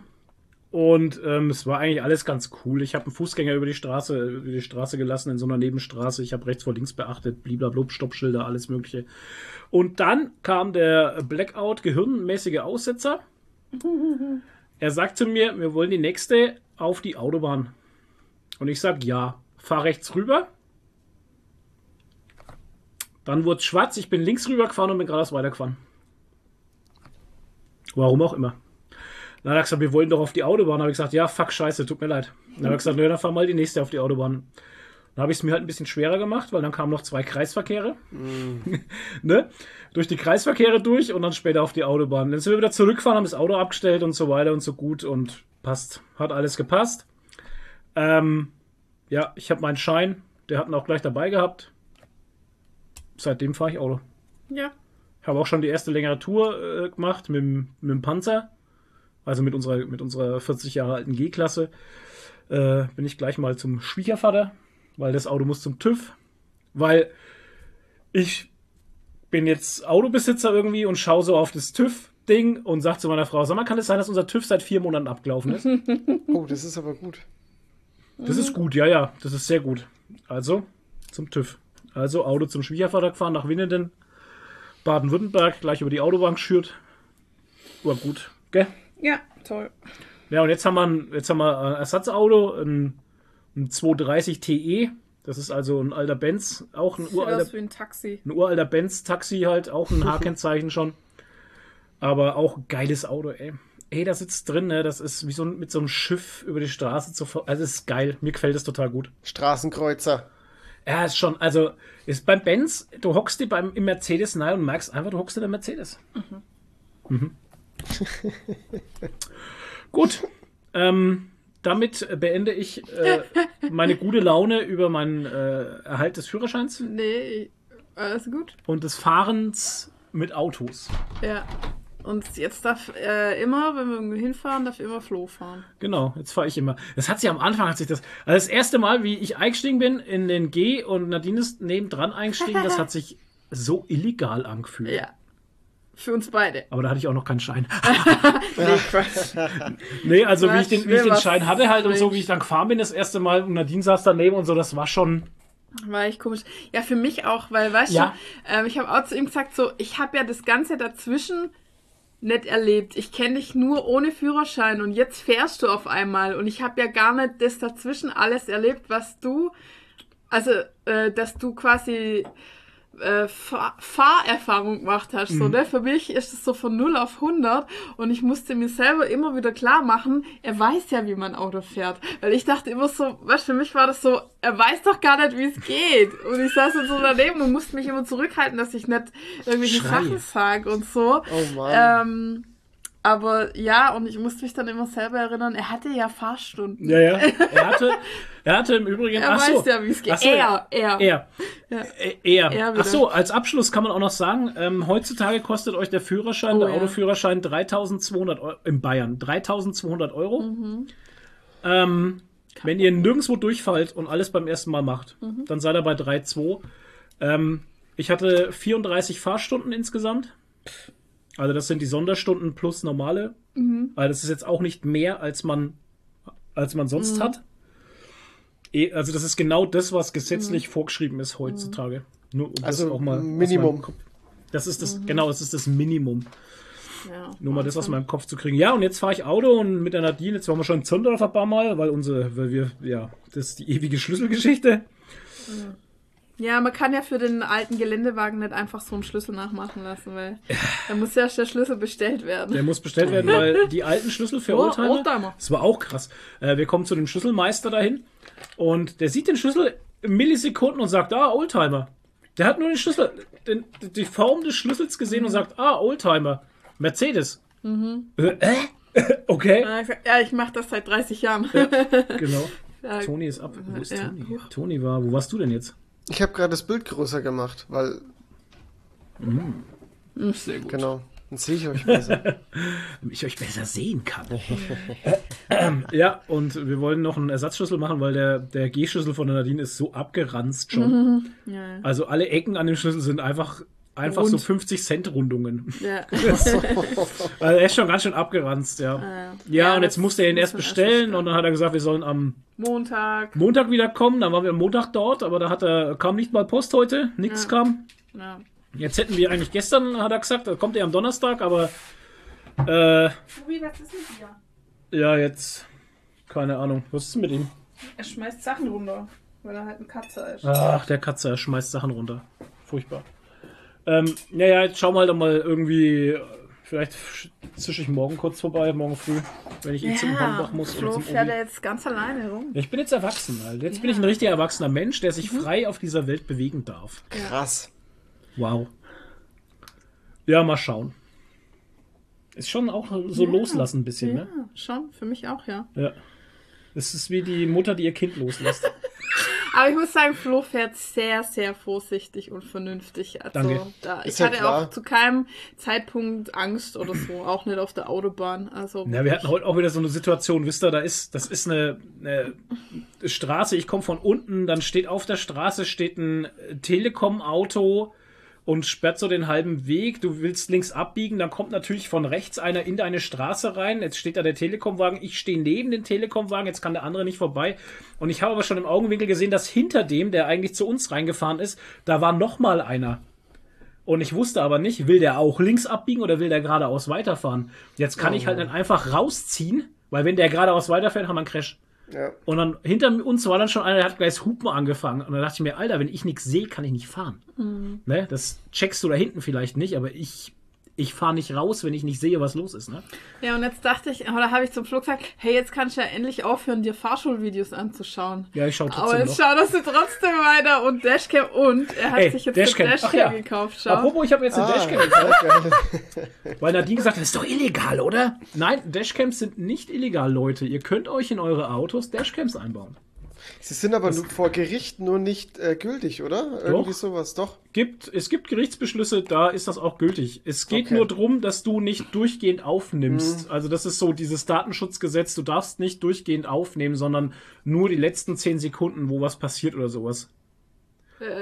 Und ähm, es war eigentlich alles ganz cool. Ich habe einen Fußgänger über die Straße, über die Straße gelassen in so einer Nebenstraße. Ich habe rechts vor links beachtet, bliblablub, Stoppschilder, alles mögliche. Und dann kam der Blackout, gehirnmäßige Aussetzer. Er sagt zu mir, wir wollen die nächste auf die Autobahn. Und ich sag ja, fahr rechts rüber. Dann wurde es schwarz, ich bin links rüber gefahren und bin geradeaus weitergefahren. Warum auch immer. Dann hat er gesagt, wir wollten doch auf die Autobahn. Dann habe ich gesagt, ja, fuck, scheiße, tut mir leid. Dann hat er gesagt, nö, dann fahr mal die nächste auf die Autobahn. Dann habe ich es mir halt ein bisschen schwerer gemacht, weil dann kamen noch zwei Kreisverkehre. ne? Durch die Kreisverkehre durch und dann später auf die Autobahn. Dann sind wir wieder zurückgefahren, haben das Auto abgestellt und so weiter und so gut und passt. Hat alles gepasst. Ähm, ja, ich habe meinen Schein, der hat ihn auch gleich dabei gehabt. Seitdem fahre ich Auto. Ja. Ich habe auch schon die erste längere Tour äh, gemacht mit, mit dem Panzer. Also mit unserer, mit unserer 40 Jahre alten G-Klasse. Äh, bin ich gleich mal zum Schwiegervater, weil das Auto muss zum TÜV. Weil ich bin jetzt Autobesitzer irgendwie und schaue so auf das TÜV-Ding und sage zu meiner Frau, sag mal, kann es sein, dass unser TÜV seit vier Monaten abgelaufen ist? Oh, das ist aber gut. Das ist gut, ja, ja, das ist sehr gut. Also zum TÜV. Also Auto zum Schwiegervater gefahren nach Winnenden, Baden-Württemberg, gleich über die Autobahn geschürt. War gut, gell? Ja, toll. Ja, und jetzt haben wir ein, jetzt haben wir ein Ersatzauto, ein ein 230 TE. Das ist also ein alter Benz, auch ein Sieht uralter, aus wie ein Taxi. ein uralter Benz-Taxi halt, auch ein H-Kennzeichen schon. Aber auch geiles Auto, ey. Ey, da sitzt drin, ne? Das ist wie so ein, mit so einem Schiff über die Straße zu fahren. Also, es ist geil. Mir gefällt es total gut. Straßenkreuzer. Ja, ist schon, also, ist beim Benz, du hockst dir beim, im Mercedes rein und merkst einfach, du hockst in der Mercedes. Mhm. Gut. Ähm, damit beende ich äh, meine gute Laune über meinen äh, Erhalt des Führerscheins Nee, alles gut. und des Fahrens mit Autos. Ja. Und jetzt darf äh, immer, wenn wir irgendwo hinfahren, darf immer Flo fahren. Genau, jetzt fahre ich immer. Das hat sich am Anfang, hat sich das, also das erste Mal, wie ich eingestiegen bin in den G und Nadine ist nebendran eingestiegen, das hat sich so illegal angefühlt. Ja. Für uns beide. Aber da hatte ich auch noch keinen Schein. Nee, Quatsch. Nee, also wie War ich den, wie ich den Schein hatte halt und so, wie ich dann gefahren bin das erste Mal und Nadine saß daneben und so, das war schon. War echt komisch. Ja, für mich auch, weil, weißt Ja. du, ähm, ich habe auch zu ihm gesagt, so, ich habe ja das Ganze dazwischen nicht erlebt. Ich kenne dich nur ohne Führerschein und jetzt fährst du auf einmal und ich habe ja gar nicht das dazwischen alles erlebt, was du, also, äh, dass du quasi äh, Fahr Fahrerfahrung gemacht hast. So, ne? Für mich ist es so von 0 auf 100 und ich musste mir selber immer wieder klar machen, er weiß ja, wie man Auto fährt. Weil ich dachte immer so, weißt, für mich war das so, er weiß doch gar nicht, wie es geht. Und ich saß dann so daneben und musste mich immer zurückhalten, dass ich nicht irgendwelche Schreie. Sachen sage und so. Oh Mann. Ähm, aber ja, und ich musste mich dann immer selber erinnern, er hatte ja Fahrstunden. Ja, ja. Er hatte, er hatte im Übrigen. Er ach so, weiß ja, wie es geht. Ach so, er, er. Er. Ja. Er. Er Ach wieder. so, als Abschluss kann man auch noch sagen, ähm, heutzutage kostet euch der Führerschein, Oh, der ja. Autoführerschein 3200 Euro in Bayern. 3200 Euro. Mhm. Ähm, wenn ihr nirgendwo durchfallt und alles beim ersten Mal macht, Mhm. dann seid ihr bei 3,2. Ähm, ich hatte 34 Fahrstunden insgesamt. Also das sind die Sonderstunden plus normale. Mhm. Also das ist jetzt auch nicht mehr, als man, als man sonst hat. Eh, Also das ist genau das, was gesetzlich vorgeschrieben ist heutzutage. Nur um Also das auch mal Minimum. Das ist das, genau, das ist das Minimum. Ja, Nur mal das aus meinem Kopf zu kriegen. Ja, und jetzt fahre ich Auto und mit der Nadine, jetzt waren wir schon in Zondorf ein paar Mal, weil unsere, weil wir, ja, das ist die ewige Schlüsselgeschichte. Ja, man kann ja für den alten Geländewagen nicht einfach so einen Schlüssel nachmachen lassen, weil da muss ja der Schlüssel bestellt werden. Der muss bestellt werden, weil die alten Schlüssel für Oh, Oldtimer, Oldtimer. das war auch krass. Äh, wir kommen zu dem Schlüsselmeister dahin und der sieht den Schlüssel in Millisekunden und sagt, ah, Oldtimer. Der hat nur den Schlüssel, den, die Form des Schlüssels gesehen und sagt, ah, Oldtimer. Mercedes. Äh, äh? okay, Ja, ich mache das seit 30 Jahren. genau. Ja, Toni ist ab. Wo ist Ja. Toni? Toni war, wo warst du denn jetzt? Ich habe gerade das Bild größer gemacht, weil, Sehr gut. genau, dann sehe ich euch besser. Damit ich euch besser sehen kann. Ja, und wir wollen noch einen Ersatzschlüssel machen, weil der, der G-Schlüssel von der Nadine ist so abgeranzt schon. ja, ja. Also alle Ecken an dem Schlüssel sind einfach, einfach so Rund. 50 Cent Rundungen. ja. Also er ist schon ganz schön abgeranzt, ja. ja. Ja, und das jetzt musste er ihn muss erst bestellen bestellen. und dann hat er gesagt, wir sollen am Montag. Montag wieder kommen. Dann waren wir am Montag dort, aber da hat er, kam nicht mal Post heute, nichts Ja. kam. Ja. Jetzt hätten wir eigentlich gestern, hat er gesagt, da kommt er am Donnerstag, aber äh, Tobi, was ist mit dir? ja, jetzt keine Ahnung. Was ist mit ihm? Er schmeißt Sachen runter, weil er halt ein Katze ist. Ach, der Katze, er schmeißt Sachen runter. Furchtbar. Ähm, ja, ja, jetzt schauen wir halt doch mal irgendwie. äh, Vielleicht sch- zische ich morgen kurz vorbei, morgen früh, wenn ich eh zum Hornbach muss oder Flo zum fährt er jetzt ganz alleine rum. Ja, Ich bin jetzt erwachsen, halt. Jetzt bin ich ein richtiger erwachsener Mensch, der sich frei auf dieser Welt bewegen darf. Krass. Wow. Ja, mal schauen. Ist schon auch so loslassen ein bisschen, Ja, ne? schon. Für mich auch, ja. Ja. Es ist wie die Mutter, die ihr Kind loslässt. Aber ich muss sagen, Flo fährt sehr, sehr vorsichtig und vernünftig. Also, Danke. Da, ich ja hatte klar. auch zu keinem Zeitpunkt Angst oder so, auch nicht auf der Autobahn. Also, Ja, wir hatten heute auch wieder so eine Situation, wisst ihr, da ist, das ist eine, eine Straße, ich komme von unten, dann steht auf der Straße steht ein Telekom-Auto und sperrt so den halben Weg. Du willst links abbiegen, dann kommt natürlich von rechts einer in deine Straße rein. Jetzt steht da der Telekom-Wagen, ich stehe neben dem Telekom-Wagen, jetzt kann der andere nicht vorbei. Und ich habe aber schon im Augenwinkel gesehen, dass hinter dem, der eigentlich zu uns reingefahren ist, da war noch mal einer. Und ich wusste aber nicht, will der auch links abbiegen oder will der geradeaus weiterfahren? Jetzt kann ich halt dann einfach rausziehen, weil wenn der geradeaus weiterfährt, haben wir einen Crash. Ja. Und dann hinter uns war dann schon einer, der hat gleich das Hupen angefangen. Und dann dachte ich mir, Alter, wenn ich nichts sehe, kann ich nicht fahren. Ne? Das checkst du da hinten vielleicht nicht, aber ich, ich fahre nicht raus, wenn ich nicht sehe, was los ist. Ne? Ja, und jetzt dachte ich, oder habe ich zum Schluss gesagt, hey, jetzt kannst du ja endlich aufhören, dir Fahrschulvideos anzuschauen. Ja, ich schaue Aber trotzdem jetzt noch. schau, dass du trotzdem weiter und Dashcam und er hat Ey, sich jetzt Dashcam. das Ach Dashcam ja. gekauft, schau. Apropos, ich habe jetzt eine Ah, Dashcam. geil. Weil Nadine gesagt hat, das ist doch illegal, oder? Nein, Dashcams sind nicht illegal, Leute. Ihr könnt euch in eure Autos Dashcams einbauen. Sie sind aber nur vor Gericht nur nicht äh, gültig, oder? Irgendwie sowas, doch. Gibt, es gibt Gerichtsbeschlüsse, da ist das auch gültig. Es geht Okay. nur darum, dass du nicht durchgehend aufnimmst. Also das ist so dieses Datenschutzgesetz, du darfst nicht durchgehend aufnehmen, sondern nur die letzten zehn Sekunden, wo was passiert oder sowas.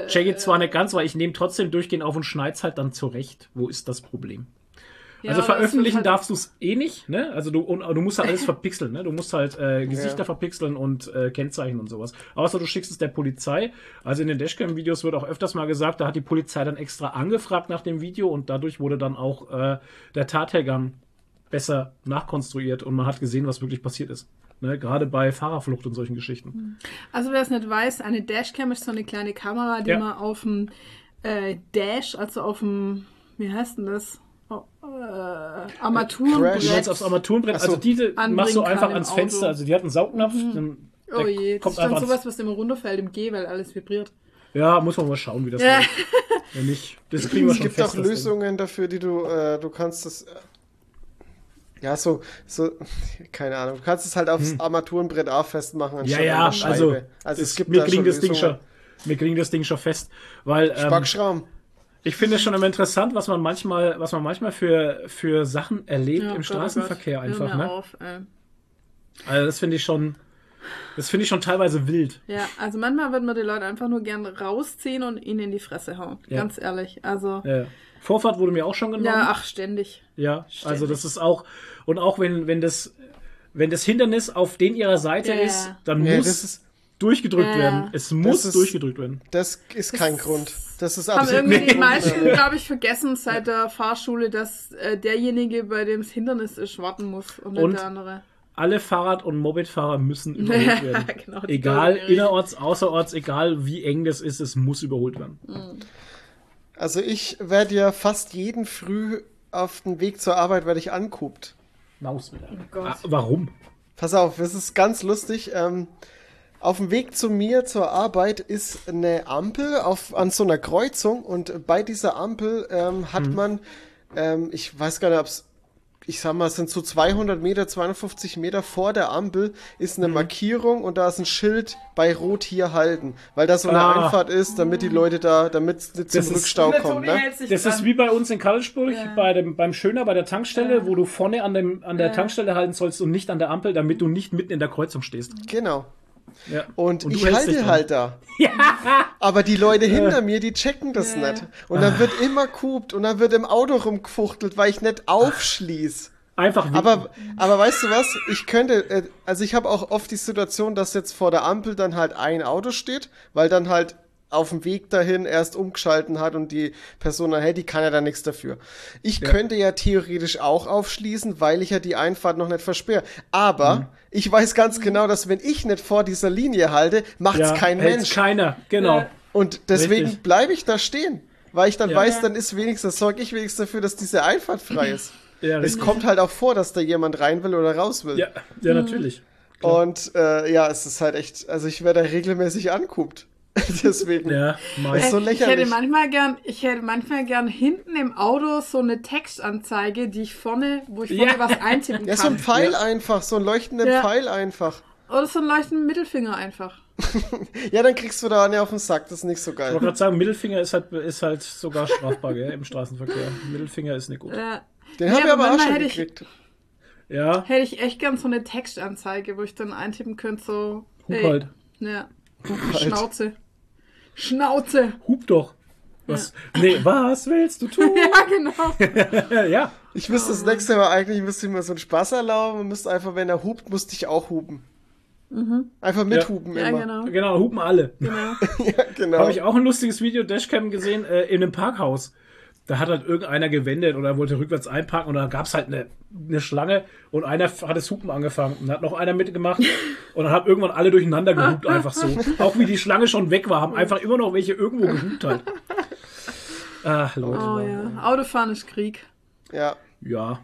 Check it zwar nicht ganz, weil ich nehme trotzdem durchgehend auf und schneid's halt dann zurecht. Wo ist das Problem? Ja, also veröffentlichen halt- darfst du es eh nicht, ne? Also du, und, du musst halt alles verpixeln, ne? Du musst halt äh, Gesichter Ja. verpixeln und äh, Kennzeichen und sowas. Außer du schickst es der Polizei. Also in den Dashcam-Videos wird auch öfters mal gesagt, da hat die Polizei dann extra angefragt nach dem Video und dadurch wurde dann auch äh, der Tathergang besser nachkonstruiert und man hat gesehen, was wirklich passiert ist. Ne? Gerade bei Fahrerflucht und solchen Geschichten. Also wer es nicht weiß, eine Dashcam ist so eine kleine Kamera, die Ja. man auf dem äh, Dash, also auf dem, wie heißt denn das? Äh. Armaturenbrett. Du aufs Armaturenbrett, so. also diese Anbringen machst du einfach ans. Fenster. Also die hat einen Saugnapf, dann Oh je, das kommt ist dann einfach sowas, was immer runterfällt im G, weil alles vibriert. Ja, muss man mal schauen, wie das Ja. Wenn nicht, das kriegen wir Es schon gibt fest, auch das. Lösungen dafür, die du, äh, du kannst das, äh, ja, so, so, keine Ahnung, du kannst es halt aufs Armaturenbrett A festmachen, Hm. Ja, ja, an der Scheibe. also, also es es gibt mir da kriegen schon das Ding schon, wir kriegen das Ding schon fest, weil ähm, Spackschramm. Ich finde es schon immer interessant, was man manchmal, was man manchmal für für Sachen erlebt Ja, im Gott, oh Straßenverkehr Gott, einfach, ne? Auf. Also das finde ich schon, das finde ich schon teilweise wild. Ja, also manchmal wird man die Leute einfach nur gern rausziehen und ihnen in die Fresse hauen. Ja. Ganz ehrlich. Also, Ja. Vorfahrt wurde mir auch schon genommen. ja, ach, ständig. Ja, also Ständig. das ist auch und auch wenn wenn das wenn das Hindernis auf den ihrer Seite Ja, ist, dann Ja, muss das ist, durchgedrückt Ja, werden. Es muss ist- durchgedrückt werden. das ist kein Grund. Das ist Haben absolut irgendwie die kein meisten, glaube ich, vergessen seit der Fahrschule, dass äh, derjenige, bei dem das Hindernis ist, warten muss und nicht Und? der andere. Alle Fahrrad- und Mopedfahrer müssen überholt werden. genau, die egal die innerorts, außerorts, egal wie eng das ist, es muss überholt werden. Also ich werde ja fast jeden Früh auf dem Weg zur Arbeit werde ich anguckt. Maus wieder. Gott. Ah, warum? Pass auf, es ist ganz lustig. Ähm, auf dem Weg zu mir zur Arbeit ist eine Ampel auf, an so einer Kreuzung und bei dieser Ampel ähm, hat man, ähm, ich weiß gar nicht, ob es, ich sag mal, es sind so 200 Meter, 250 Meter vor der Ampel ist eine Markierung und da ist ein Schild bei Rot hier halten, weil da so eine Ah. Einfahrt ist, damit die Leute da, damit nicht zum Rückstau kommt. Ne? Das ist wie bei uns in Karlsburg, Ja. bei dem, beim Schöner, bei der Tankstelle, wo du vorne an, dem, an der Tankstelle halten sollst und nicht an der Ampel, damit du nicht mitten in der Kreuzung stehst. Genau. Ja. Und, du ich halte halt da. Aber die Leute hinter mir, die checken das Ja. nicht. Und dann wird immer kupt und dann wird im Auto rumgefuchtelt, weil ich nicht aufschließ. Einfach winken. Aber, aber weißt du was? Ich könnte, äh, also ich habe auch oft die Situation, dass jetzt vor der Ampel dann halt ein Auto steht, weil dann halt auf dem Weg dahin erst umgeschalten hat und die Person dann, hey, die kann ja da nichts dafür. Ich könnte ja theoretisch auch aufschließen, weil ich ja die Einfahrt noch nicht versperre. Aber Mhm. ich weiß ganz genau, dass wenn ich nicht vor dieser Linie halte, macht's ja, kein Mensch. Keiner, genau. Ja. Und deswegen bleibe ich da stehen. Weil ich dann Ja. weiß, Ja. dann ist wenigstens, sorge ich wenigstens dafür, dass diese Einfahrt frei ist. Ja, Es kommt halt auch vor, dass da jemand rein will oder raus will. ja, ja natürlich. Und äh, ja, es ist halt echt, also ich werde da regelmäßig anguckt. Deswegen. Ja, Ist so ich hätte lächerlich. manchmal gern, ich hätte manchmal gern hinten im Auto so eine Textanzeige, die ich vorne, wo ich vorne Ja. was eintippen Ja, so ein kann. Pfeil einfach, so einen leuchtenden Ja. Pfeil einfach. Oder so einen leuchtenden Mittelfinger einfach. Ja, dann kriegst du da eine auf den Sack, das ist nicht so Ich wollte geil. gerade sagen, Mittelfinger ist halt, ist halt sogar strafbar gell, im Straßenverkehr. Mittelfinger ist nicht gut. Ja. Den Ja, habe ich aber aber auch schon hätte ich- gekriegt. Ja, Hätte ich echt gern so eine Textanzeige, wo ich dann eintippen könnte, so. Hup halt. Ja. halt. Schnauze. Schnauze. Hup doch. Was? Nee, was willst du tun? Ja, genau. ja. Ich müsste das nächste Mal eigentlich, müsste ich mir so einen Spaß erlauben und müsste einfach, wenn er hupt, musste ich auch hupen. Einfach mithupen Ja, immer. genau. Genau, hupen alle. genau. Ja, genau. Habe ich auch ein lustiges Video Dashcam gesehen äh, in einem Parkhaus. Da hat halt irgendeiner gewendet oder wollte rückwärts einparken und da gab es halt eine, eine Schlange und einer hat das Hupen angefangen und hat noch einer mitgemacht und dann haben irgendwann alle durcheinander gehupt einfach so. Auch wie die Schlange schon weg war, haben einfach immer noch welche irgendwo gehupt halt. Ach, Leute. Oh ja. Autofahren ist Krieg. Ja, Ja,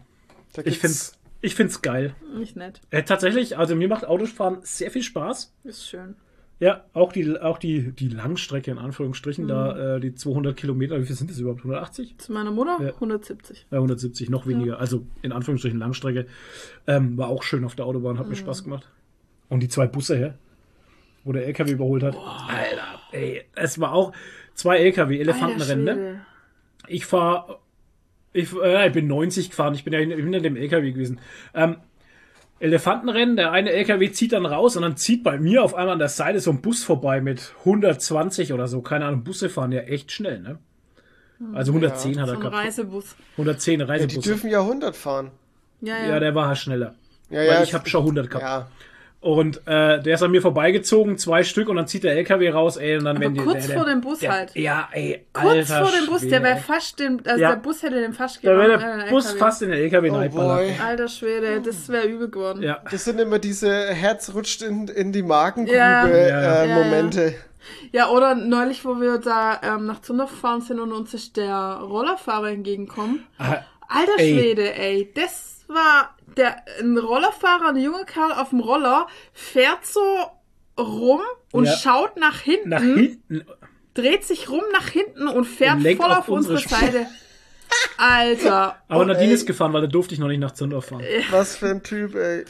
ich find's, ich find's geil. Nicht nett. Äh, tatsächlich, also mir macht Autofahren sehr viel Spaß. Ist schön. Ja, auch die, auch die, die Langstrecke in Anführungsstrichen, da äh, die 200 Kilometer, wie viel sind das überhaupt? 180? Zu meiner Mutter Ja. 170. Ja, 170, noch weniger. Also in Anführungsstrichen Langstrecke. Ähm, war auch schön auf der Autobahn, hat mir Spaß gemacht. Und die zwei Busse, hä? Wo der LKW überholt hat. Alter, ey, es war auch zwei LKW, Elefantenrennen, ne? Ich fahre, ich, äh, ich bin 90 gefahren, ich bin ja hinter, hinter dem LKW gewesen. Ähm, Elefantenrennen, der eine LKW zieht dann raus und dann zieht bei mir auf einmal an der Seite so ein Bus vorbei mit 120 oder so. Keine Ahnung, Busse fahren ja echt schnell, ne? Also 110 hat So er ein gehabt. Reisebus. 110 ja, die Reisebus. dürfen ja 100 fahren. Ja, ja. ja, der war halt schneller. Ja, Weil ja, ich habe schon 100 gehabt. Ja, Und äh, der ist an mir vorbeigezogen, zwei Stück, und dann zieht der LKW raus, ey, und dann Aber werden die. kurz der, vor der, dem Bus der, halt. Ja, ey, Kurz alter vor dem Bus, Schwede, der wäre fast den, also Ja. der Bus hätte den fast Da wäre genommen, der äh, Bus LKW. fast in den LKW oh. Alter Schwede, das wäre übel geworden. Ja. Das sind immer diese Herz rutscht in, in die Magengrube Ja. äh, Ja, ja. Momente. Ja, oder neulich, wo wir da ähm, nach Zundorf gefahren sind und uns ist der Rollerfahrer entgegenkommen. Ah, Alter Ey. Schwede, ey, das war der ein Rollerfahrer, ein junger Kerl auf dem Roller, fährt so rum und Ja. schaut nach hinten, nach hinten. dreht sich rum nach hinten und fährt Und voll auf auf unsere unsere. Seite. Alter. Aber Und, Nadine ey. ist gefahren, weil da durfte ich noch nicht nach Zündorf fahren. Was für ein Typ, ey.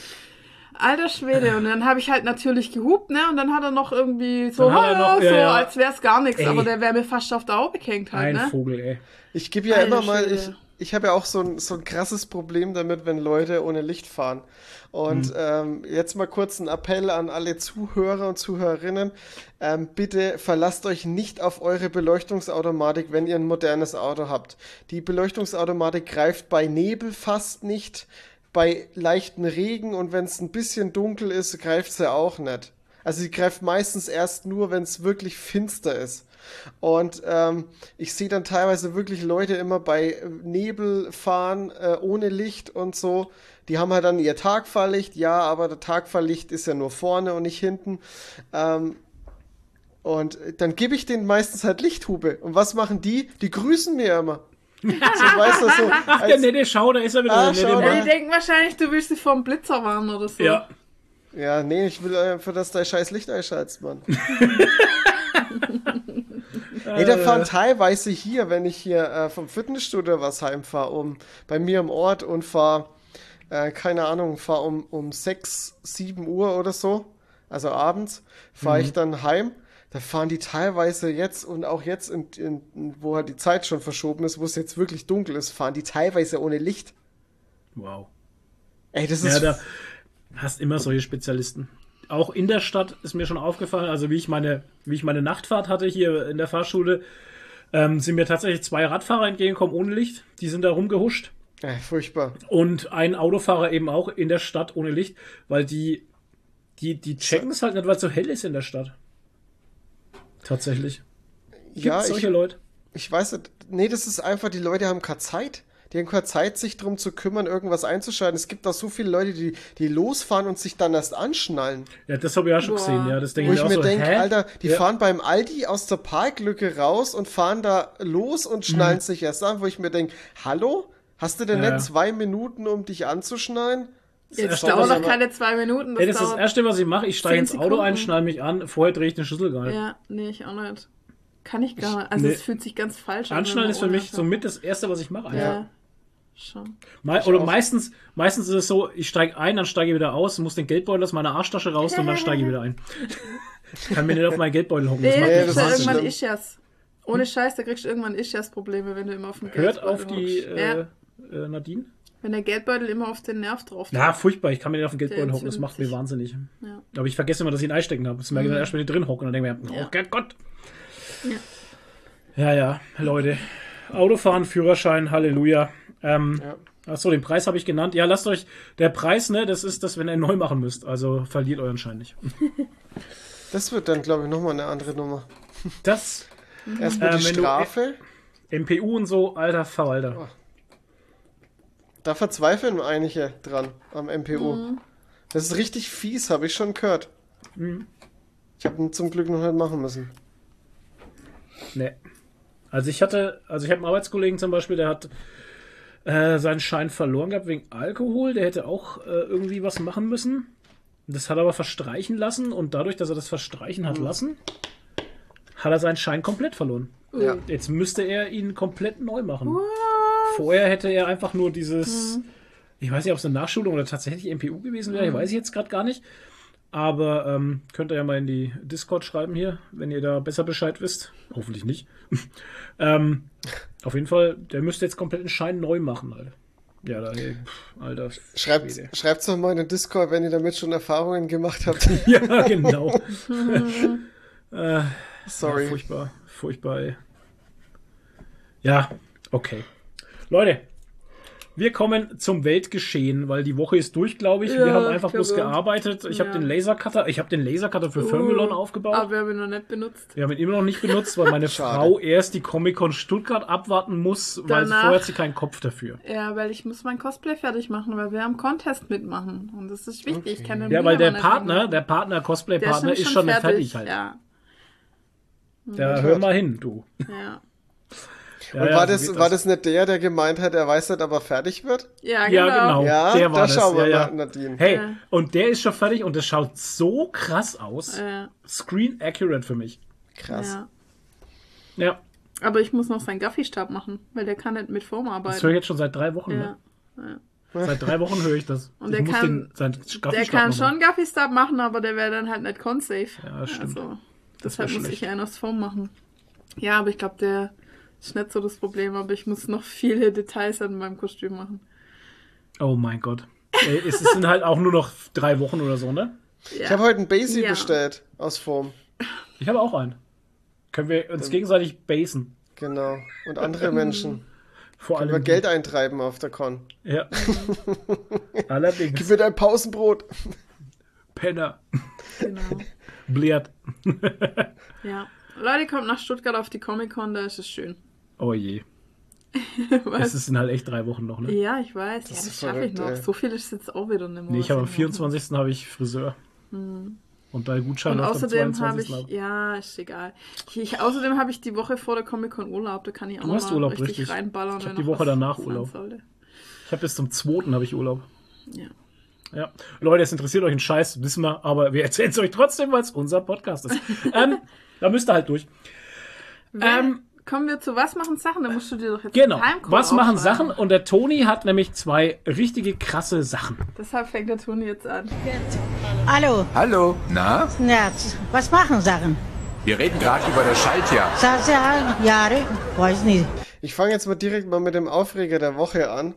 Alter Schwede. Und dann habe ich halt natürlich gehupt, ne? Und dann hat er noch irgendwie so, noch- so ja, ja. als wär's gar nichts. Aber der wäre mir fast auf der Haube gehängt halt, Ein ne? Vogel, ey. Ich gebe ja Alter immer mal, ich, ich habe ja auch so ein, so ein krasses Problem damit, wenn Leute ohne Licht fahren. Und ähm, jetzt mal kurz ein Appell an alle Zuhörer und Zuhörerinnen. Ähm, bitte verlasst euch nicht auf eure Beleuchtungsautomatik, wenn ihr ein modernes Auto habt. Die Beleuchtungsautomatik greift bei Nebel fast nicht, bei leichten Regen und wenn es ein bisschen dunkel ist, greift sie auch nicht. Also sie greift meistens erst nur, wenn es wirklich finster ist. Und ähm, ich sehe dann teilweise wirklich Leute immer bei Nebel fahren, äh, ohne Licht und so. Die haben halt dann ihr Tagfahrlicht, ja, aber der Tagfahrlicht ist ja nur vorne und nicht hinten. Ähm, und dann gebe ich denen meistens halt Lichthube. Und was machen die? Die grüßen mir immer. So, weißt du, so. Ach, der nette Schau, da ist er wieder. Ah, der schau Ja, die denken wahrscheinlich, du willst sie vom Blitzer warnen oder so. Ja. ja, nee, ich will einfach, dass dein scheiß Licht einschaltest, Mann. Ey, da fahren teilweise hier, wenn ich hier äh, vom Fitnessstudio was heimfahre, um bei mir im Ort und fahre, äh, keine Ahnung, fahre um, um 6, 7 Uhr oder so, also abends, fahre ich dann heim. Da fahren die teilweise jetzt und auch jetzt, in, in, wo halt die Zeit schon verschoben ist, wo es jetzt wirklich dunkel ist, fahren die teilweise ohne Licht. Wow. Ey, das Ja, ist. da hast immer solche Spezialisten. Auch in der Stadt ist mir schon aufgefallen, also wie ich meine, wie ich meine Nachtfahrt hatte hier in der Fahrschule, ähm, sind mir tatsächlich zwei Radfahrer entgegengekommen ohne Licht. Die sind da rumgehuscht. äh, furchtbar. Und ein Autofahrer eben auch in der Stadt ohne Licht, weil die, die, die checken es halt nicht, weil es so hell ist in der Stadt. Tatsächlich. Gibt Ja, ich, solche Leute? Ich weiß nicht. Nee, das ist einfach, die Leute haben keine Zeit. Die haben keine Zeit, sich drum zu kümmern, irgendwas einzuschalten. Es gibt auch so viele Leute, die, die losfahren und sich dann erst anschnallen. Ja, das habe ich auch schon Boah. gesehen, ja. Das denke Wo ich ich auch mir so, denke, hä? Alter, die Ja. fahren beim Aldi aus der Parklücke raus und fahren da los und schnallen sich erst an, wo ich mir denke, hallo? Hast du denn Mhm. Ja. nicht zwei Minuten, um dich anzuschnallen? Jetzt dauert doch keine zwei Minuten. Das Ey, das ist das Erste, was ich mache. Ich steige ins Auto ein, schnall mich an, vorher drehe ich den Schlüssel gar nicht. Ja, nee, ich auch nicht. Kann ich gar nicht. Also Nee. es fühlt sich ganz falsch an. Anschnallen ist für mich somit das Erste, was ich mache. einfach. Ja, schon. Me Ich oder meistens, meistens ist es so, ich steige ein, dann steige ich wieder aus, muss den Geldbeutel aus meiner Arschtasche raus und dann steige ich wieder ein. Kann mir nicht auf meinen Geldbeutel hocken. Das Nee, macht Ja, das kriegst du ist irgendwann schlimm. Ischias. Ohne Scheiß, da kriegst du irgendwann Ischias-Probleme, wenn du immer auf dem Hört Geldbeutel auf die hockst. ja, äh, äh, Nadine. wenn der Geldbeutel immer auf den Nerv drauf Na, furchtbar, ich kann mir nicht auf den Geldbeutel hocken, das macht mir wahnsinnig. Ja. Aber ich vergesse immer, dass ich ihn einstecken habe. Das merke ich dann erst, wenn ich drin hocke und dann denke ich mir, oh Ja. Gott. Ja, ja, Leute. Autofahren, Führerschein, Halleluja. Ähm, Ja. Achso, den Preis habe ich genannt. Ja, lasst euch, der Preis, ne, das ist das, wenn ihr neu machen müsst. Also verliert euren Schein nicht. Das wird dann, glaube ich, nochmal eine andere Nummer. Das, Erstmal Ähm, die du- Strafe. MPU und so, alter Verwalter. Da verzweifeln einige dran am MPU. Das ist richtig fies, habe ich schon gehört. Ich habe ihn zum Glück noch nicht machen müssen. Nee. Also ich hatte, also ich habe einen Arbeitskollegen zum Beispiel, der hat äh, seinen Schein verloren gehabt wegen Alkohol. Der hätte auch äh, irgendwie was machen müssen. Das hat er aber verstreichen lassen und dadurch, dass er das verstreichen hat lassen, hat er seinen Schein komplett verloren. Ja. Jetzt müsste er ihn komplett neu machen. Vorher hätte er einfach nur dieses, ich weiß nicht, ob es eine Nachschulung oder tatsächlich MPU gewesen wäre, ich weiß ich jetzt gerade gar nicht. Aber ähm, könnt ihr ja mal in die Discord schreiben hier, wenn ihr da besser Bescheid wisst. Hoffentlich nicht. ähm, auf jeden Fall, der müsste jetzt komplett einen Schein neu machen, Alter. Ja, da, ey, pff, Alter. Schreibt, Schwede. schreibt's doch mal in den Discord, wenn ihr damit schon Erfahrungen gemacht habt. Ja, genau. äh, Sorry. Ja, furchtbar, furchtbar. Ey. Ja, okay. Leute, wir kommen zum Weltgeschehen, weil die Woche ist durch, glaube ich. wir Ja, haben einfach bloß gearbeitet. Ich habe Ja. den Lasercutter, ich habe den Lasercutter für Firmilon aufgebaut. Aber wir haben ihn noch nicht benutzt. Wir haben ihn immer noch nicht benutzt, weil meine. Frau erst die Comic-Con Stuttgart abwarten muss, weil Danach- vorher hat sie keinen Kopf dafür. Ja, weil ich muss mein Cosplay fertig machen, weil wir am Contest mitmachen. Und das ist wichtig. Ich kann Ja, weil der Partner, der Partner, Der Cosplay-Partner ist schon nicht fertig halt. Ja, Da hör mal hin, du. ja. Ja, Und ja, war, so das, geht war das nicht der, der gemeint hat, er weiß nicht, ob er fertig wird? Ja, Ja, genau. genau. Ja, der war da das. schauen wir ja, ja. mal, Nadine. Hey, Ja. und der ist schon fertig und das schaut so krass aus. Ja, Screen accurate für mich. Krass. ja. Ja, Aber ich muss noch seinen Gaffy-Stab machen, weil der kann nicht mit Form das höre arbeiten. ich jetzt schon seit drei Wochen. Ja. Ne? Seit drei Wochen höre ich das. Und ich der muss kann- den, sein Der kann schon Gaffy-Stab machen, aber der wäre dann halt nicht con-safe. Ja, stimmt. Also, deshalb muss schlecht. ich einen aus Form machen. Ja, aber ich glaube, der ist nicht so das Problem, aber ich muss noch viele Details an meinem Kostüm machen. Oh mein Gott. Ey, es sind halt auch nur noch drei Wochen oder so, ne? Ja. Ich habe heute einen Basie Ja. bestellt aus Form. Ich habe auch einen. Können wir uns gegenseitig basen. Genau. Und andere Menschen. Vor Können allem. wir Geld eintreiben auf der Con. Ja. Gib Allerdings. mir dein Pausenbrot. Penner. Genau. Blärt. Ja. Leute, kommt nach Stuttgart auf die Comic-Con, da ist es schön. Oh je. Es sind halt echt drei Wochen noch, ne? Ja, ich weiß. ja, ist das schaffe ich noch. ey. So viel ist jetzt auch wieder nicht mehr. Nee, ich habe am mache. 24. habe ich Friseur. Und da Gutschein Und außerdem habe 22. ich, ab. ja, ist egal. Ich, ich, außerdem habe ich die Woche vor der Comic-Con Urlaub, da kann ich auch Du noch hast mal Urlaub, richtig, richtig. reinballern. Ich hab wenn die Woche danach Urlaub. sollte. Ich habe bis zum 2. habe ich Urlaub. Ja. Ja. Leute, es interessiert euch ein Scheiß, wissen wir, aber wir erzählen es euch trotzdem, weil es unser Podcast ist. ähm, da müsst ihr halt durch. Wenn, Ähm, kommen wir zu Was machen Sachen? Da musst du dir doch jetzt Genau. Was machen. Sachen? Und der Toni hat nämlich zwei richtige krasse Sachen. Deshalb fängt der Toni jetzt an. Hallo, Hallo, na? ja, was machen Sachen? Wir reden gerade über das Schaltjahr. Sasa, Jahre, weiß nicht. Ich fange jetzt mal direkt mal mit dem Aufreger der Woche an.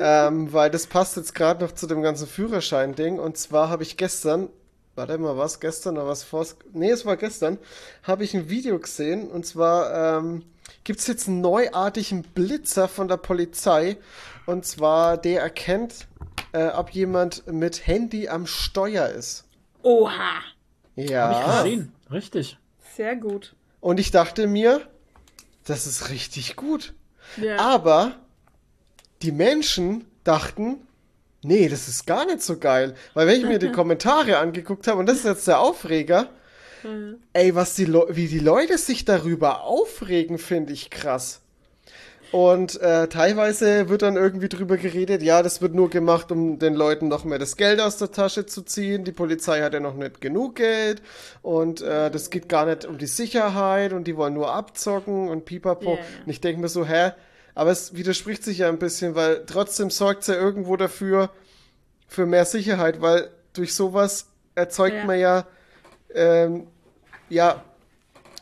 ähm, weil das passt jetzt gerade noch zu dem ganzen Führerschein-Ding. Und zwar habe ich gestern, warte mal, was gestern oder was vor? Nee, es war gestern, habe ich ein Video gesehen. Und zwar ähm, gibt es jetzt einen neuartigen Blitzer von der Polizei. Und zwar, der erkennt, äh, ob jemand mit Handy am Steuer ist. Oha! Ja. Gesehen. Richtig. Sehr gut. Und ich dachte mir, das ist richtig gut. Ja. Aber die Menschen dachten, nee, das ist gar nicht so geil. Weil wenn ich mir die Kommentare angeguckt habe, und das ist jetzt der Aufreger, ey, was die Le wie die Leute sich darüber aufregen, finde ich krass. Und äh, teilweise wird dann irgendwie drüber geredet, ja, das wird nur gemacht, um den Leuten noch mehr das Geld aus der Tasche zu ziehen. Die Polizei hat ja noch nicht genug Geld und äh, das geht gar nicht um die Sicherheit und die wollen nur abzocken und pipapo. Ja. Und ich denke mir so, hä? Aber es widerspricht sich ja ein bisschen, weil trotzdem sorgt es ja irgendwo dafür, für mehr Sicherheit, weil durch sowas erzeugt Ja. man ja, ähm, ja,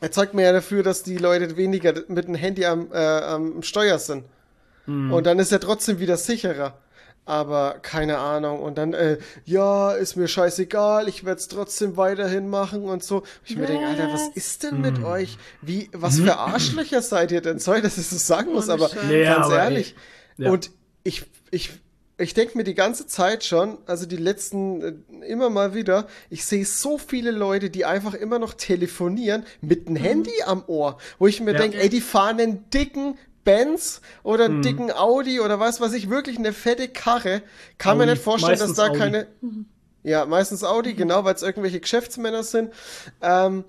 erzeugt man ja dafür, dass die Leute weniger mit dem Handy am, äh, am Steuer sind. Und dann ist er trotzdem wieder sicherer. Aber keine Ahnung. Und dann, äh, ja, ist mir scheißegal, ich werde es trotzdem weiterhin machen und so. Ich mir denke, Alter, was ist denn mit euch? Wie, was für Arschlöcher seid ihr denn? Sorry, dass ich das so sagen muss, aber. Nee, ganz aber ehrlich. ja. Und ich, ich, ich denke mir die ganze Zeit schon, also die letzten äh, immer mal wieder, ich sehe so viele Leute, die einfach immer noch telefonieren mit einem Handy am Ohr, wo ich mir Ja. denke, ey, die fahren einen dicken Benz oder einen dicken Audi oder was weiß ich, wirklich eine fette Karre. Kann mir Audi, nicht vorstellen, dass meistens da Audi. keine, ja, meistens Audi, genau, weil es irgendwelche Geschäftsmänner sind. Ähm,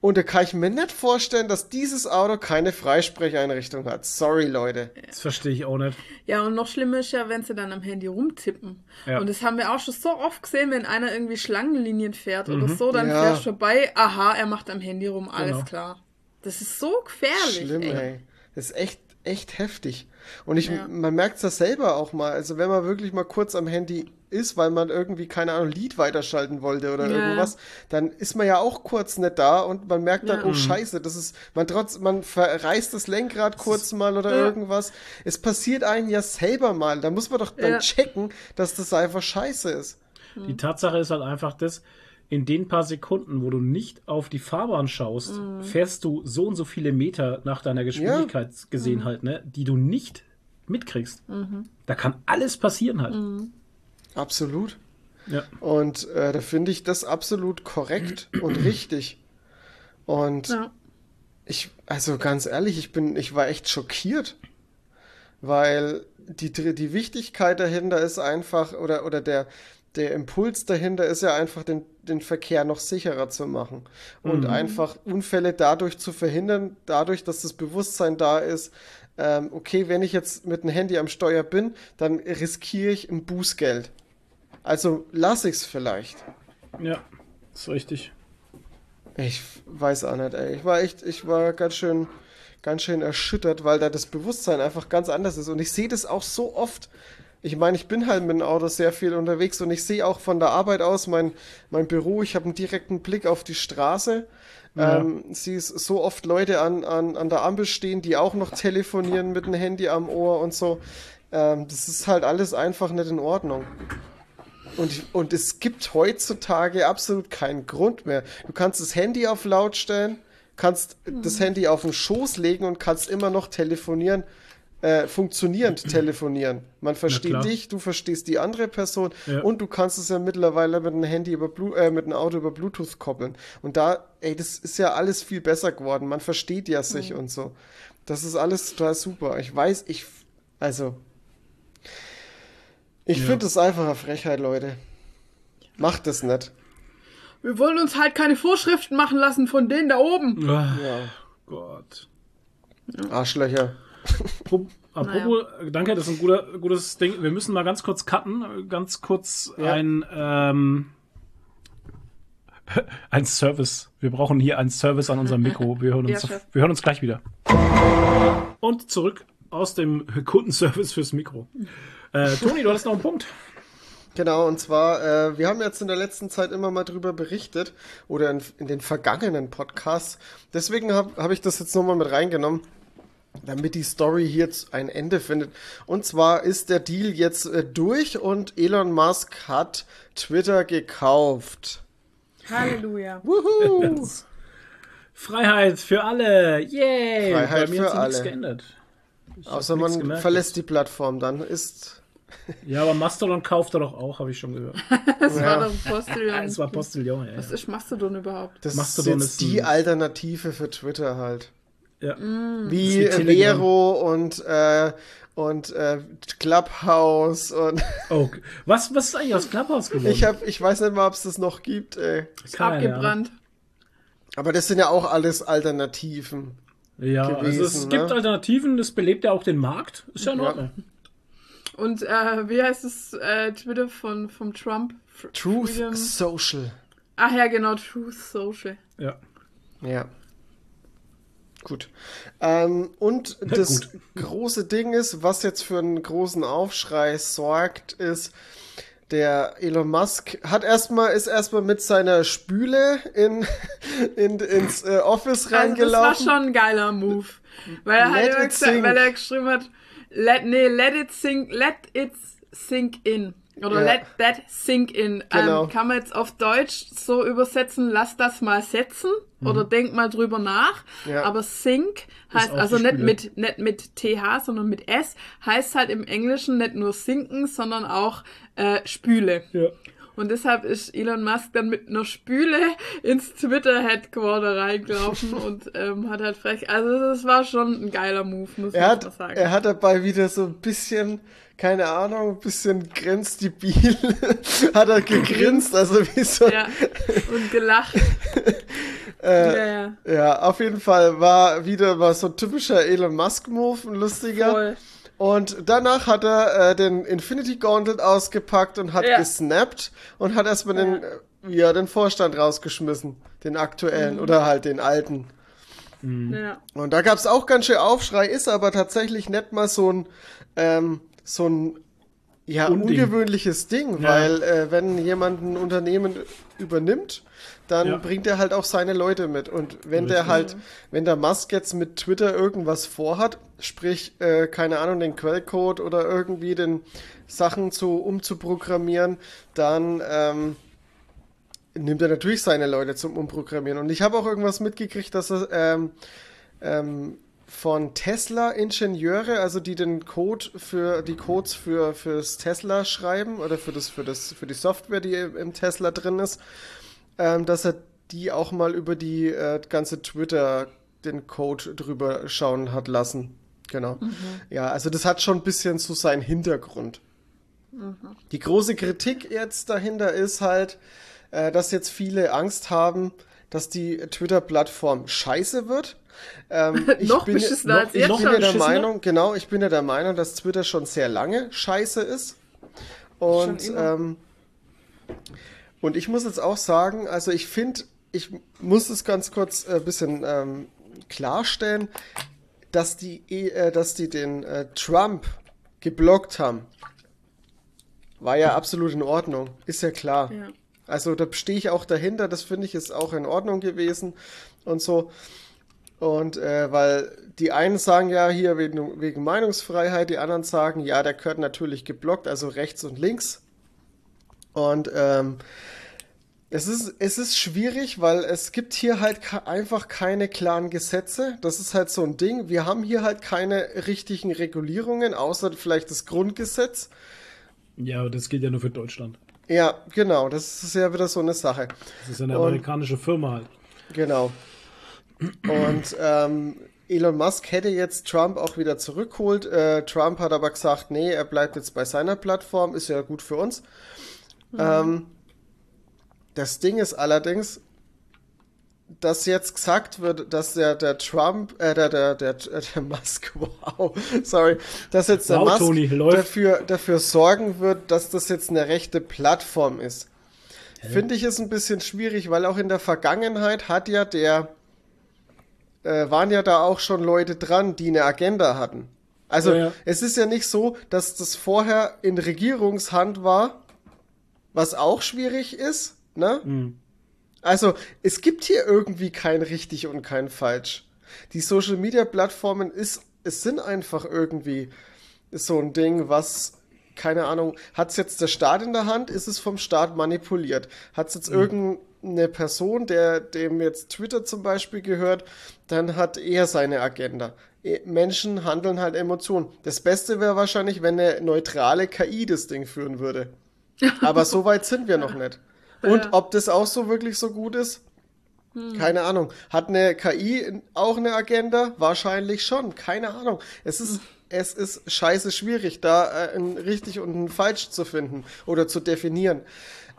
und da kann ich mir nicht vorstellen, dass dieses Auto keine Freisprecheinrichtung hat. Sorry, Leute. Das verstehe ich auch nicht. Ja, und noch schlimmer ist ja, wenn sie dann am Handy rumtippen. Ja. Und das haben wir auch schon so oft gesehen, wenn einer irgendwie Schlangenlinien fährt oder so, dann Ja. fährst du vorbei, aha, er macht am Handy rum, alles Genau. klar. Das ist so gefährlich. Schlimm, ey. ey. Das ist echt, echt heftig. Und ich, Ja. man merkt das selber auch mal. Also wenn man wirklich mal kurz am Handy ist, weil man irgendwie, keine Ahnung, Lied weiterschalten wollte oder Ja. irgendwas, dann ist man ja auch kurz nicht da und man merkt dann, Ja. oh scheiße, das ist, man trotz, man verreißt das Lenkrad kurz mal oder Ja. irgendwas. Es passiert einem ja selber mal. Da muss man doch dann Ja. checken, dass das einfach scheiße ist. Die Tatsache ist halt einfach das, in den paar Sekunden, wo du nicht auf die Fahrbahn schaust, Mhm. fährst du so und so viele Meter nach deiner Geschwindigkeit Mhm. gesehen halt, ne, die du nicht mitkriegst. Da kann alles passieren halt. Mhm. Absolut. Ja. Und äh, da finde ich das absolut korrekt und richtig. Und Ja. ich, also ganz ehrlich, ich bin, ich war echt schockiert, weil die, die Wichtigkeit dahinter ist einfach, oder, oder der, der Impuls dahinter ist ja einfach, den, den Verkehr noch sicherer zu machen und einfach Unfälle dadurch zu verhindern, dadurch, dass das Bewusstsein da ist, ähm, okay, wenn ich jetzt mit dem Handy am Steuer bin, dann riskiere ich ein Bußgeld. Also lasse ich's vielleicht. Ja, ist richtig. Ich weiß auch nicht, ey. Ich war echt, ich war ganz schön, ganz schön erschüttert, weil da das Bewusstsein einfach ganz anders ist. Und ich sehe das auch so oft. Ich meine, ich bin halt mit dem Auto sehr viel unterwegs und ich sehe auch von der Arbeit aus mein, mein Büro, ich habe einen direkten Blick auf die Straße. Ja. Ähm, siehst so oft Leute an, an, an der Ampel stehen, die auch noch telefonieren mit dem Handy am Ohr und so. Ähm, das ist halt alles einfach nicht in Ordnung. Und, und es gibt heutzutage absolut keinen Grund mehr. Du kannst das Handy auf laut stellen, kannst das Handy auf den Schoß legen und kannst immer noch telefonieren, äh, funktionierend telefonieren. Man versteht dich, du verstehst die andere Person Ja. und du kannst es ja mittlerweile mit einem Handy über Blu äh, mit einem Auto über Bluetooth koppeln. Und da, ey, das ist ja alles viel besser geworden. Man versteht ja sich und so. Das ist alles total super. Ich weiß, ich, also, ich Ja. finde das einfach eine Frechheit, Leute. Macht das nicht. Wir wollen uns halt keine Vorschriften machen lassen von denen da oben. Ja. Gott. Arschlöcher. Pro- Apropos, danke, das ist ein guter, gutes Ding. Wir müssen mal ganz kurz cutten, ganz kurz Ja. ein, ähm, ein Service. Wir brauchen hier einen Service an unserem Mikro. Wir hören uns, Ja, wir hören uns gleich wieder. Und zurück aus dem Kundenservice fürs Mikro. Äh, Toni, du hattest noch einen Punkt. Genau, und zwar, äh, wir haben jetzt in der letzten Zeit immer mal drüber berichtet oder in, in den vergangenen Podcasts. Deswegen habe hab ich das jetzt nochmal mit reingenommen, damit die Story hier ein Ende findet. Und zwar ist der Deal jetzt äh, durch und Elon Musk hat Twitter gekauft. Halleluja. Wuhu! Freiheit für alle. Yay! Freiheit Bei mir für hat sich nichts alle. geändert. Ich Außer man gemerkt verlässt die Plattform, dann ist. Ja, aber Mastodon kauft er doch auch, habe ich schon gehört. Das Ja. war doch Postillon. Es war Postillon, ja. Was ist Mastodon überhaupt? Das Mastodon ist ist jetzt die ein- Alternative für Twitter halt. Ja. Ist wie. Vero und, äh, und äh, Clubhouse und Oh, was, was ist eigentlich aus Clubhouse geworden? ich hab, ich weiß nicht mal, ob es das noch gibt, ey. Ist Keine abgebrannt. Aber das sind ja auch alles Alternativen. Ja, also es gewesen, gibt ne? Alternativen, das belebt ja auch den Markt. Ist ja in Ja. Ordnung. Und äh, wie heißt es äh, Twitter von vom Trump? Truth Freedom- Social. Ach ja, genau, Truth Social. Ja. Ja. Gut. Ähm, und das gut. große Ding ist, was jetzt für einen großen Aufschrei sorgt, ist, der Elon Musk hat erstmal, ist erstmal mit seiner Spüle in, in, ins äh, Office Also das war reingelaufen. schon ein geiler Move. Weil er, hat Let gesagt, weil er geschrieben hat, let, nee, let it sink, let it sink in. Oder Ja. let that sink in. Genau. Ähm, kann man jetzt auf Deutsch so übersetzen, lass das mal setzen oder denk mal drüber nach. Mhm. Ja. Aber sink heißt also nicht mit, nicht mit TH, sondern mit S, heißt halt im Englischen nicht nur sinken, sondern auch äh, Spüle. Ja. Und deshalb ist Elon Musk dann mit einer Spüle ins Twitter-Headquarter reingelaufen und ähm, hat halt frech. Also das war schon ein geiler Move, muss Er man hat, mal sagen. er hat dabei wieder so ein bisschen, keine Ahnung, ein bisschen grenzdebil, hat er gegrinst, also wie so, ja. Und gelacht. Äh, ja, ja. Ja, auf jeden Fall war wieder mal so ein typischer Elon Musk-Move, ein lustiger. Voll. Und danach hat er äh, den Infinity Gauntlet ausgepackt und hat Ja. gesnappt und hat erstmal den, äh, ja, den Vorstand rausgeschmissen. Den aktuellen Mhm. oder halt den alten. Ja. Und da gab's auch ganz schön Aufschrei, ist aber tatsächlich nicht mal so ein, ähm, so ein, ja, Unding. ungewöhnliches Ding, Ja. weil äh, wenn jemand ein Unternehmen übernimmt, dann Ja. bringt er halt auch seine Leute mit. Und wenn der Richtig. halt, wenn der Musk jetzt mit Twitter irgendwas vorhat, sprich, äh, keine Ahnung, den Quellcode oder irgendwie den Sachen zu umzuprogrammieren, dann ähm, nimmt er natürlich seine Leute zum Umprogrammieren. Und ich habe auch irgendwas mitgekriegt, dass er ähm, ähm, von Tesla-Ingenieure, also die den Code für die Codes für fürs Tesla schreiben oder für das für das für die Software, die im Tesla drin ist, ähm, dass er die auch mal über die äh, ganze Twitter den Code drüber schauen hat lassen. Genau. Ja, also das hat schon ein bisschen so seinen Hintergrund. Die große Kritik jetzt dahinter ist halt, äh, dass jetzt viele Angst haben, dass die Twitter-Plattform scheiße wird. Ähm, ich Noch bin, beschissener noch, als ich bin ja der? Meinung, genau, ich bin ja der Meinung, dass Twitter schon sehr lange scheiße ist. Und ähm, und ich muss jetzt auch sagen, also ich finde, ich muss es ganz kurz ein bisschen ähm, klarstellen, dass die, eh- äh, dass die den äh, Trump geblockt haben. War ja absolut in Ordnung, ist ja klar. Ja. Also da stehe ich auch dahinter, das finde ich ist auch in Ordnung gewesen und so. Und äh, weil die einen sagen ja hier wegen, wegen Meinungsfreiheit, die anderen sagen, ja, der gehört natürlich geblockt, also rechts und links. Und ähm, es ist, es ist schwierig, weil es gibt hier halt einfach keine klaren Gesetze. Das ist halt so ein Ding. Wir haben hier halt keine richtigen Regulierungen, außer vielleicht das Grundgesetz. Ja, aber das gilt ja nur für Deutschland. Ja, genau, das ist ja wieder so eine Sache. Das ist eine Und- amerikanische Firma halt. Genau. Und ähm, Elon Musk hätte jetzt Trump auch wieder zurückholt. Äh, Trump hat aber gesagt, nee, er bleibt jetzt bei seiner Plattform, ist ja gut für uns. Ähm, das Ding ist allerdings, dass jetzt gesagt wird, dass der, der Trump, äh, der, der, der, der Musk, wow, sorry, dass jetzt der Wow, Musk läuft. dafür, dafür sorgen wird, dass das jetzt eine rechte Plattform ist. Finde ich es ein bisschen schwierig, weil auch in der Vergangenheit hat ja der, äh, waren ja da auch schon Leute dran, die eine Agenda hatten. Also Ja, ja. es ist ja nicht so, dass das vorher in Regierungshand war, was auch schwierig ist, ne? Mhm. Also es gibt hier irgendwie kein richtig und kein falsch. Die Social Media Plattformen ist, es sind einfach irgendwie so ein Ding, was keine Ahnung, hat es jetzt der Staat in der Hand? Ist es vom Staat manipuliert? Hat es jetzt irgendeine Person, der dem jetzt Twitter zum Beispiel gehört, dann hat er seine Agenda. Eh, Menschen handeln halt Emotionen. Das Beste wäre wahrscheinlich, wenn eine neutrale KI das Ding führen würde. Aber so weit sind wir noch nicht. Und ob das auch so wirklich so gut ist? Keine Ahnung. Hat eine KI auch eine Agenda? Wahrscheinlich schon. Keine Ahnung. Es ist, es ist scheiße schwierig, da äh, ein richtig und ein falsch zu finden oder zu definieren.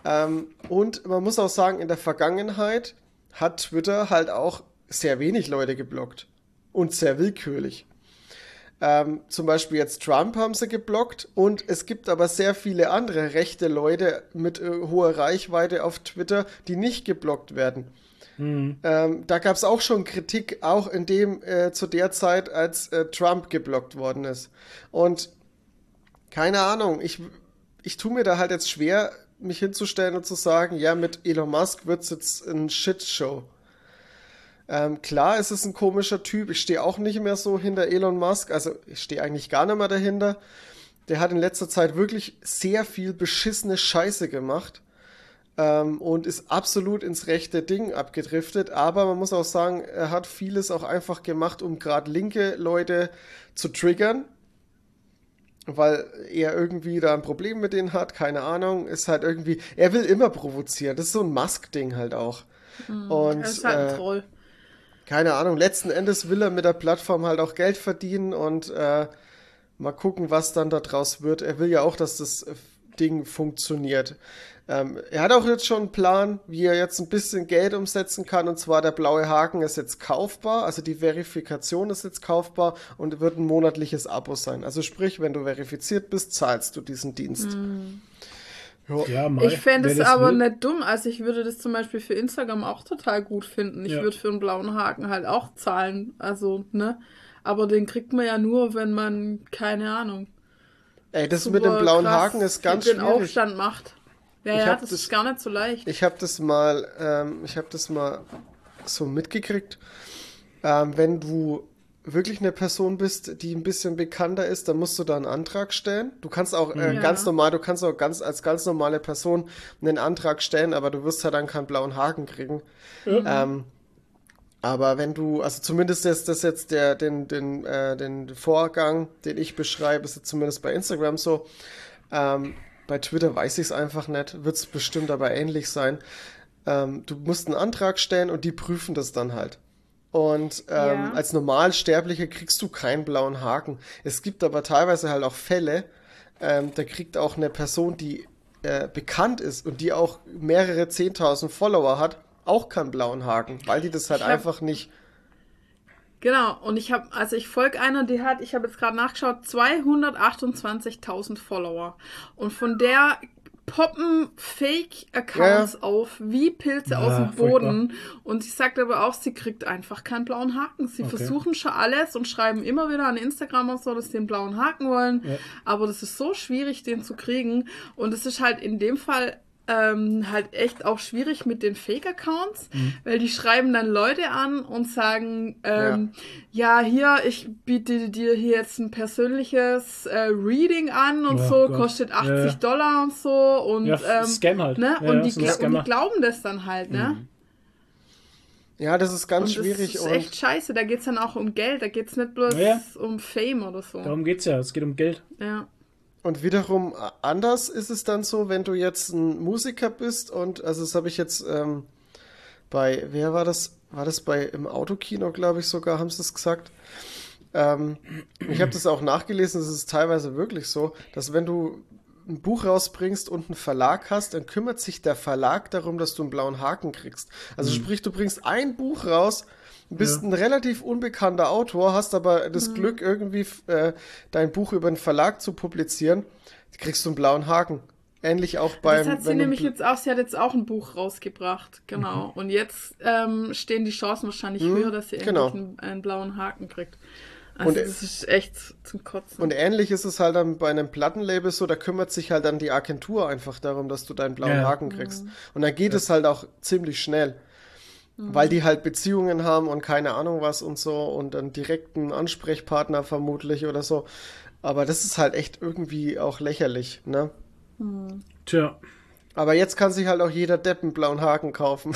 Ähm, und man muss auch sagen, in der Vergangenheit hat Twitter halt auch sehr wenig Leute geblockt. Und sehr willkürlich. Ähm, zum Beispiel jetzt Trump haben sie geblockt und es gibt aber sehr viele andere rechte Leute mit äh, hoher Reichweite auf Twitter, die nicht geblockt werden. Ähm, da gab es auch schon Kritik, auch in dem äh, zu der Zeit, als äh, Trump geblockt worden ist. Und keine Ahnung, ich, ich tue mir da halt jetzt schwer, mich hinzustellen und zu sagen, ja, mit Elon Musk wird's jetzt ein Shitshow. Ähm, klar, es ist ein komischer Typ. Ich stehe auch nicht mehr so hinter Elon Musk. Also ich stehe eigentlich gar nicht mehr dahinter. der hat in letzter Zeit wirklich sehr viel beschissene Scheiße gemacht ähm, und ist absolut ins rechte Ding abgedriftet. Aber man muss auch sagen, er hat vieles auch einfach gemacht, um gerade linke Leute zu triggern. Weil er irgendwie da ein Problem mit denen hat, keine Ahnung, ist halt irgendwie, er will immer provozieren. Das ist so ein Musk-Ding halt auch. und Das ist halt ein äh, Troll. keine Ahnung, letzten Endes will er mit der Plattform halt auch Geld verdienen und äh, mal gucken, was dann da draus wird. Er will ja auch, dass das Ding funktioniert. Ähm, er hat auch jetzt schon einen Plan, wie er jetzt ein bisschen Geld umsetzen kann. Und zwar der blaue Haken ist jetzt kaufbar, also die Verifikation ist jetzt kaufbar und wird ein monatliches Abo sein. Also sprich, wenn du verifiziert bist, zahlst du diesen Dienst. Ja. Ja, Mai, Ich fände es aber will. nicht dumm. Also ich würde das zum Beispiel für Instagram auch total gut finden. Ich Ja. würde für einen blauen Haken halt auch zahlen. Also, ne? Aber den kriegt man ja nur, wenn man, keine Ahnung. Ey, das super mit dem blauen krass Haken ist ganz den schwierig. Aufstand macht. Ja, Ich ja, das, das- ist gar nicht so leicht. Ich habe das mal, ähm, ich habe das mal so mitgekriegt. Ähm, wenn du wirklich eine Person bist, die ein bisschen bekannter ist, dann musst du da einen Antrag stellen. Du kannst auch äh, Ja. ganz normal, du kannst auch ganz als ganz normale Person einen Antrag stellen, aber du wirst ja dann keinen blauen Haken kriegen. Ähm, aber wenn du, also zumindest ist das jetzt der, den, den, äh, den Vorgang, den ich beschreibe, ist jetzt zumindest bei Instagram so. Ähm, bei Twitter weiß ich es einfach nicht, wird es bestimmt aber ähnlich sein. Ähm, du musst einen Antrag stellen und die prüfen das dann halt. Und ähm, Ja. als Normalsterblicher kriegst du keinen blauen Haken. Es gibt aber teilweise halt auch Fälle, ähm, da kriegt auch eine Person, die äh, bekannt ist und die auch mehrere 10.000 Follower hat, auch keinen blauen Haken, weil die das halt hab- einfach nicht. Genau, und ich habe, also ich folge einer, die hat, ich habe jetzt gerade nachgeschaut, 228.000 Follower. Und von der poppen Fake-Accounts auf wie Pilze Ja, aus dem furchtbar. Boden. Und sie sagt aber auch, sie kriegt einfach keinen blauen Haken. Sie Okay. versuchen schon alles und schreiben immer wieder an Instagram und so, dass sie einen blauen Haken wollen. Ja. Aber das ist so schwierig, den zu kriegen. Und es ist halt in dem Fall ähm, halt echt auch schwierig mit den Fake-Accounts, Mhm. weil die schreiben dann Leute an und sagen, ähm, ja. hier, ich biete dir hier jetzt ein persönliches äh, Reading an und Oh so, Gott. kostet 80 Ja, ja. Dollar und so und, Ja, ähm, Scam halt. ne? Ja, und, ja, die, so und die glauben das dann halt, ne? Ja, das ist ganz und schwierig das ist und echt scheiße, da geht's dann auch um Geld, da geht's nicht bloß Ja, ja. um Fame oder so. Darum geht's ja. Es geht um Geld. Ja. Und wiederum äh, anders ist es dann so, wenn du jetzt ein Musiker bist und, also das habe ich jetzt ähm, bei, wer war das? War das bei im Autokino, glaube ich sogar, haben sie es gesagt. Ähm, ich habe das auch nachgelesen, es ist teilweise wirklich so, dass wenn du ein Buch rausbringst und einen Verlag hast, dann kümmert sich der Verlag darum, dass du einen blauen Haken kriegst. Also sprich, du bringst ein Buch raus, bist Ja. ein relativ unbekannter Autor, hast aber das Glück, irgendwie äh, dein Buch über einen Verlag zu publizieren, kriegst du einen blauen Haken. Ähnlich auch beim. das hat sie nämlich jetzt auch, sie hat jetzt auch ein Buch rausgebracht, genau. Mhm. Und jetzt ähm, stehen die Chancen wahrscheinlich höher, dass sie genau. endlich einen, einen blauen Haken kriegt. Also Und, das ist echt zum Kotzen. Und ähnlich ist es halt dann bei einem Plattenlabel so, da kümmert sich halt dann die Agentur einfach darum, dass du deinen blauen Ja. Haken kriegst. Und dann geht es halt auch ziemlich schnell. Weil die halt Beziehungen haben und keine Ahnung was und so und einen direkten Ansprechpartner vermutlich oder so. Aber das ist halt echt irgendwie auch lächerlich, ne? Tja. Aber jetzt kann sich halt auch jeder Depp einen blauen Haken kaufen.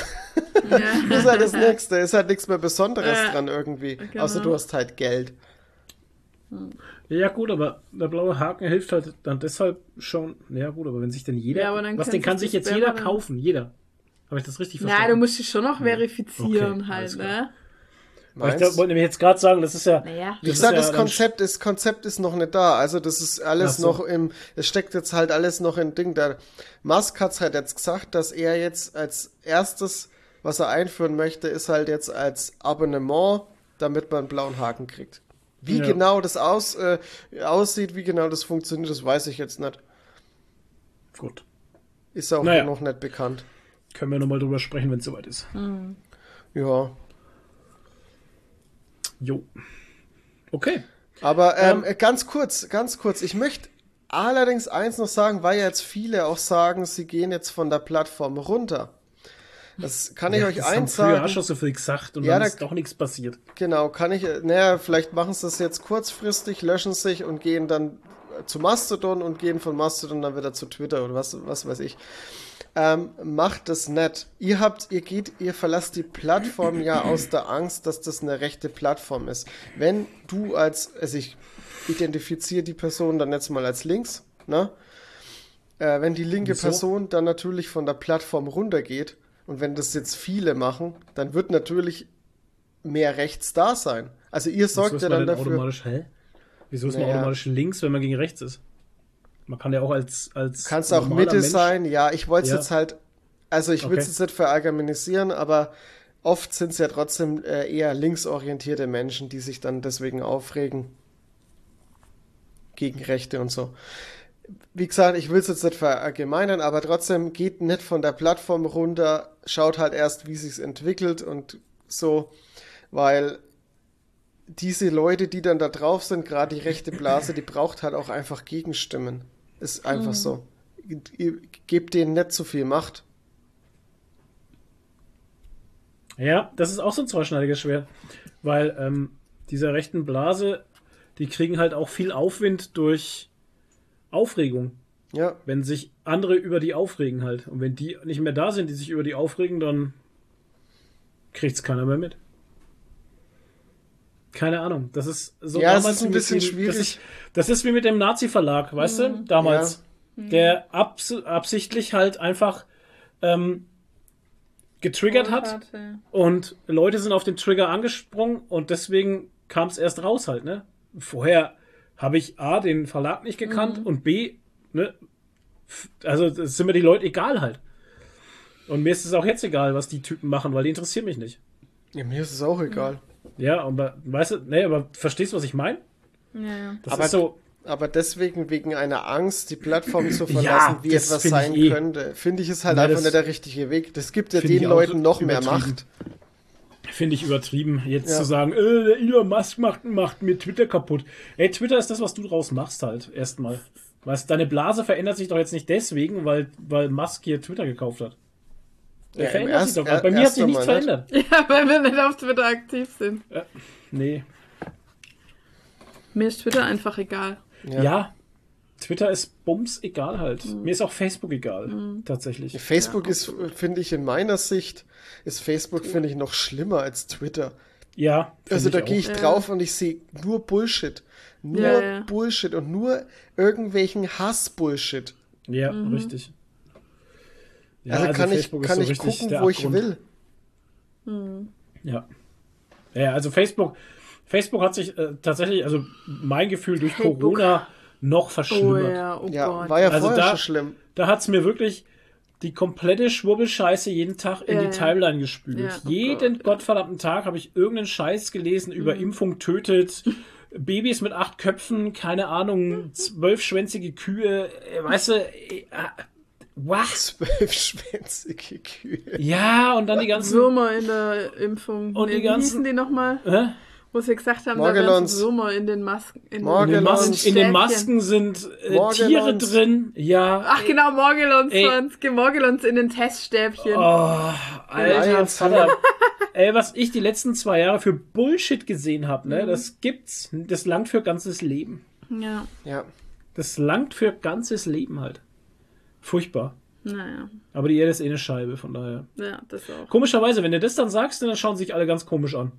ja. Das ist halt das Nächste. Ist halt nichts mehr Besonderes Ja, dran irgendwie. genau. Außer du hast halt Geld. Ja, gut, aber der blaue Haken hilft halt dann deshalb schon. Ja, gut, aber wenn sich denn jeder. Ja, aber dann was, den kann sich jetzt jeder kaufen. Jeder. Habe ich das richtig Na, verstanden? du musst dich schon noch verifizieren Okay, halt, ne? Ich Meinst? da- wollte nämlich jetzt gerade sagen, das ist ja. Naja. Ich ist sag, ja das Konzept ist, Konzept ist noch nicht da. Also das ist alles so. noch im, es steckt jetzt halt alles noch in Ding. Der Musk hat's halt jetzt gesagt, dass er jetzt als erstes, was er einführen möchte, ist halt jetzt als Abonnement, damit man einen blauen Haken kriegt. Wie Ja. genau das aus, äh, aussieht, wie genau das funktioniert, das weiß ich jetzt nicht. Gut. Ist auch Naja. noch nicht bekannt. Können wir nochmal drüber sprechen, wenn es soweit ist. Ja. Jo. Okay. Aber ähm, Ähm, ganz kurz, ganz kurz. Ich möchte allerdings eins noch sagen, weil ja jetzt viele auch sagen, sie gehen jetzt von der Plattform runter. Das kann ich Ja, euch das haben eins früher auch sagen. schon so viel gesagt und Ja, dann da- ist doch nichts passiert. Genau, kann ich, naja, vielleicht machen sie das jetzt kurzfristig, löschen sich und gehen dann zu Mastodon und gehen von Mastodon dann wieder zu Twitter oder was, was weiß ich. Ähm, macht das nicht. Ihr habt, ihr geht, ihr verlasst die Plattform ja aus der Angst, dass das eine rechte Plattform ist. Wenn du als, also ich identifiziere die Person dann jetzt mal als links, ne? Äh, wenn die linke Wieso? Person dann natürlich von der Plattform runtergeht und wenn das jetzt viele machen, dann wird natürlich mehr rechts da sein. Also ihr sorgt ja man dann denn dafür. automatisch, hä? Wieso ist man Naja. automatisch links, wenn man gegen rechts ist? Man kann ja auch als, als Kannst auch Mitte Mensch- sein, ja. Ich wollte es Ja. jetzt halt, also ich will es Okay. jetzt nicht verallgemeinisieren, aber oft sind es ja trotzdem äh, eher linksorientierte Menschen, die sich dann deswegen aufregen gegen Rechte und so. Wie gesagt, ich will es jetzt nicht verallgemeinern, aber trotzdem geht nicht von der Plattform runter, schaut halt erst, wie sich's entwickelt und so, weil diese Leute, die dann da drauf sind, gerade die rechte Blase, die braucht halt auch einfach Gegenstimmen. Ist einfach so. Ihr gebt denen nicht zu viel Macht. Ja, das ist auch so ein zweischneidiges Schwert. Weil ähm, dieser rechten Blase, die kriegen halt auch viel Aufwind durch Aufregung. Ja, Wenn sich andere über die aufregen halt. Und wenn die nicht mehr da sind, die sich über die aufregen, dann kriegt's keiner mehr mit. Keine Ahnung. Das ist so Ja, damals ist ein wie bisschen dem- schwierig. Das ist, das ist wie mit dem Nazi-Verlag, weißt du? Damals. Der abs absichtlich halt einfach ähm, getriggert hat. Und Leute sind auf den Trigger angesprungen und deswegen kam es erst raus halt, ne? Vorher habe ich A, den Verlag nicht gekannt und B, ne? Also sind mir die Leute egal halt. Und mir ist es auch jetzt egal, was die Typen machen, weil die interessieren mich nicht. ja mir ist es auch egal. Ja, aber weißt du, ne, aber verstehst du, was ich meine? Ja, ja. Das Aber ist so, Aber deswegen wegen einer Angst, die Plattform zu Ja, verlassen, wie das etwas sein eh. könnte, finde ich es halt Na, einfach nicht der richtige Weg. Das gibt ja den Leuten noch mehr. Macht. finde ich übertrieben, jetzt Ja. zu sagen, äh, der Elon Musk macht, macht mir Twitter kaputt. Ey, Twitter ist das, was du draus machst halt, erstmal. Weißt, deine Blase verändert sich doch jetzt nicht deswegen, weil, weil Musk hier Twitter gekauft hat. Ja, verändert sich erst- doch gerade. Bei mir hat sich nichts nicht. verändert. ja, weil wir nicht auf Twitter aktiv sind. Nee. Mir ist Twitter einfach egal. Ja. Twitter ist bums egal halt. Mhm. Mir ist auch Facebook egal, tatsächlich. Facebook ist, finde ich, in meiner Sicht, ist Facebook, finde ich, noch schlimmer als Twitter. Ja. Also da gehe ich Ja. drauf und ich sehe nur Bullshit. Nur Ja, ja. Bullshit und nur irgendwelchen Hass-Bullshit. Ja, richtig. Ja, also, kann ich, Facebook ist kann so ich richtig gucken, wo ich Abgrund. will. Ja. Ja, also Facebook, Facebook hat sich äh, tatsächlich, also mein Gefühl durch Facebook. Corona noch Oh verschlimmert. ja, oh Ja, Gott. war ja Also vorher da- schon schlimm. Da hat's mir wirklich die komplette Schwurbelscheiße jeden Tag in Ja, die ja. Timeline gespült. Ja, oh jeden Gott. gottverdammten Tag habe ich irgendeinen Scheiß gelesen über Impfung tötet, Babys mit acht Köpfen, keine Ahnung, zwölfschwänzige Kühe, äh, weißt du, was? Zwölfschwänzige Kühe. Ja, und dann die ganzen. Würmer in der Impfung. Und die wie ganzen- hießen die nochmal? Hä? Wo sie gesagt haben, Morgellons. da Würmer in den Masken. In, In den, Morgellons. Masken, in den. Masken sind äh. Tiere drin. Ja. Ach genau, Morgellons Ey. waren's. Morgellons in den Teststäbchen. Oh, Alter. Vater. Ey, was ich die letzten zwei Jahre für Bullshit gesehen habe, ne, das gibt's. Das langt für ganzes Leben. Ja, Ja. Das langt für ganzes Leben halt. Furchtbar. naja. Aber die Erde ist eh eine Scheibe, von daher. Ja, das auch. Komischerweise, wenn du das dann sagst, dann schauen sich alle ganz komisch an.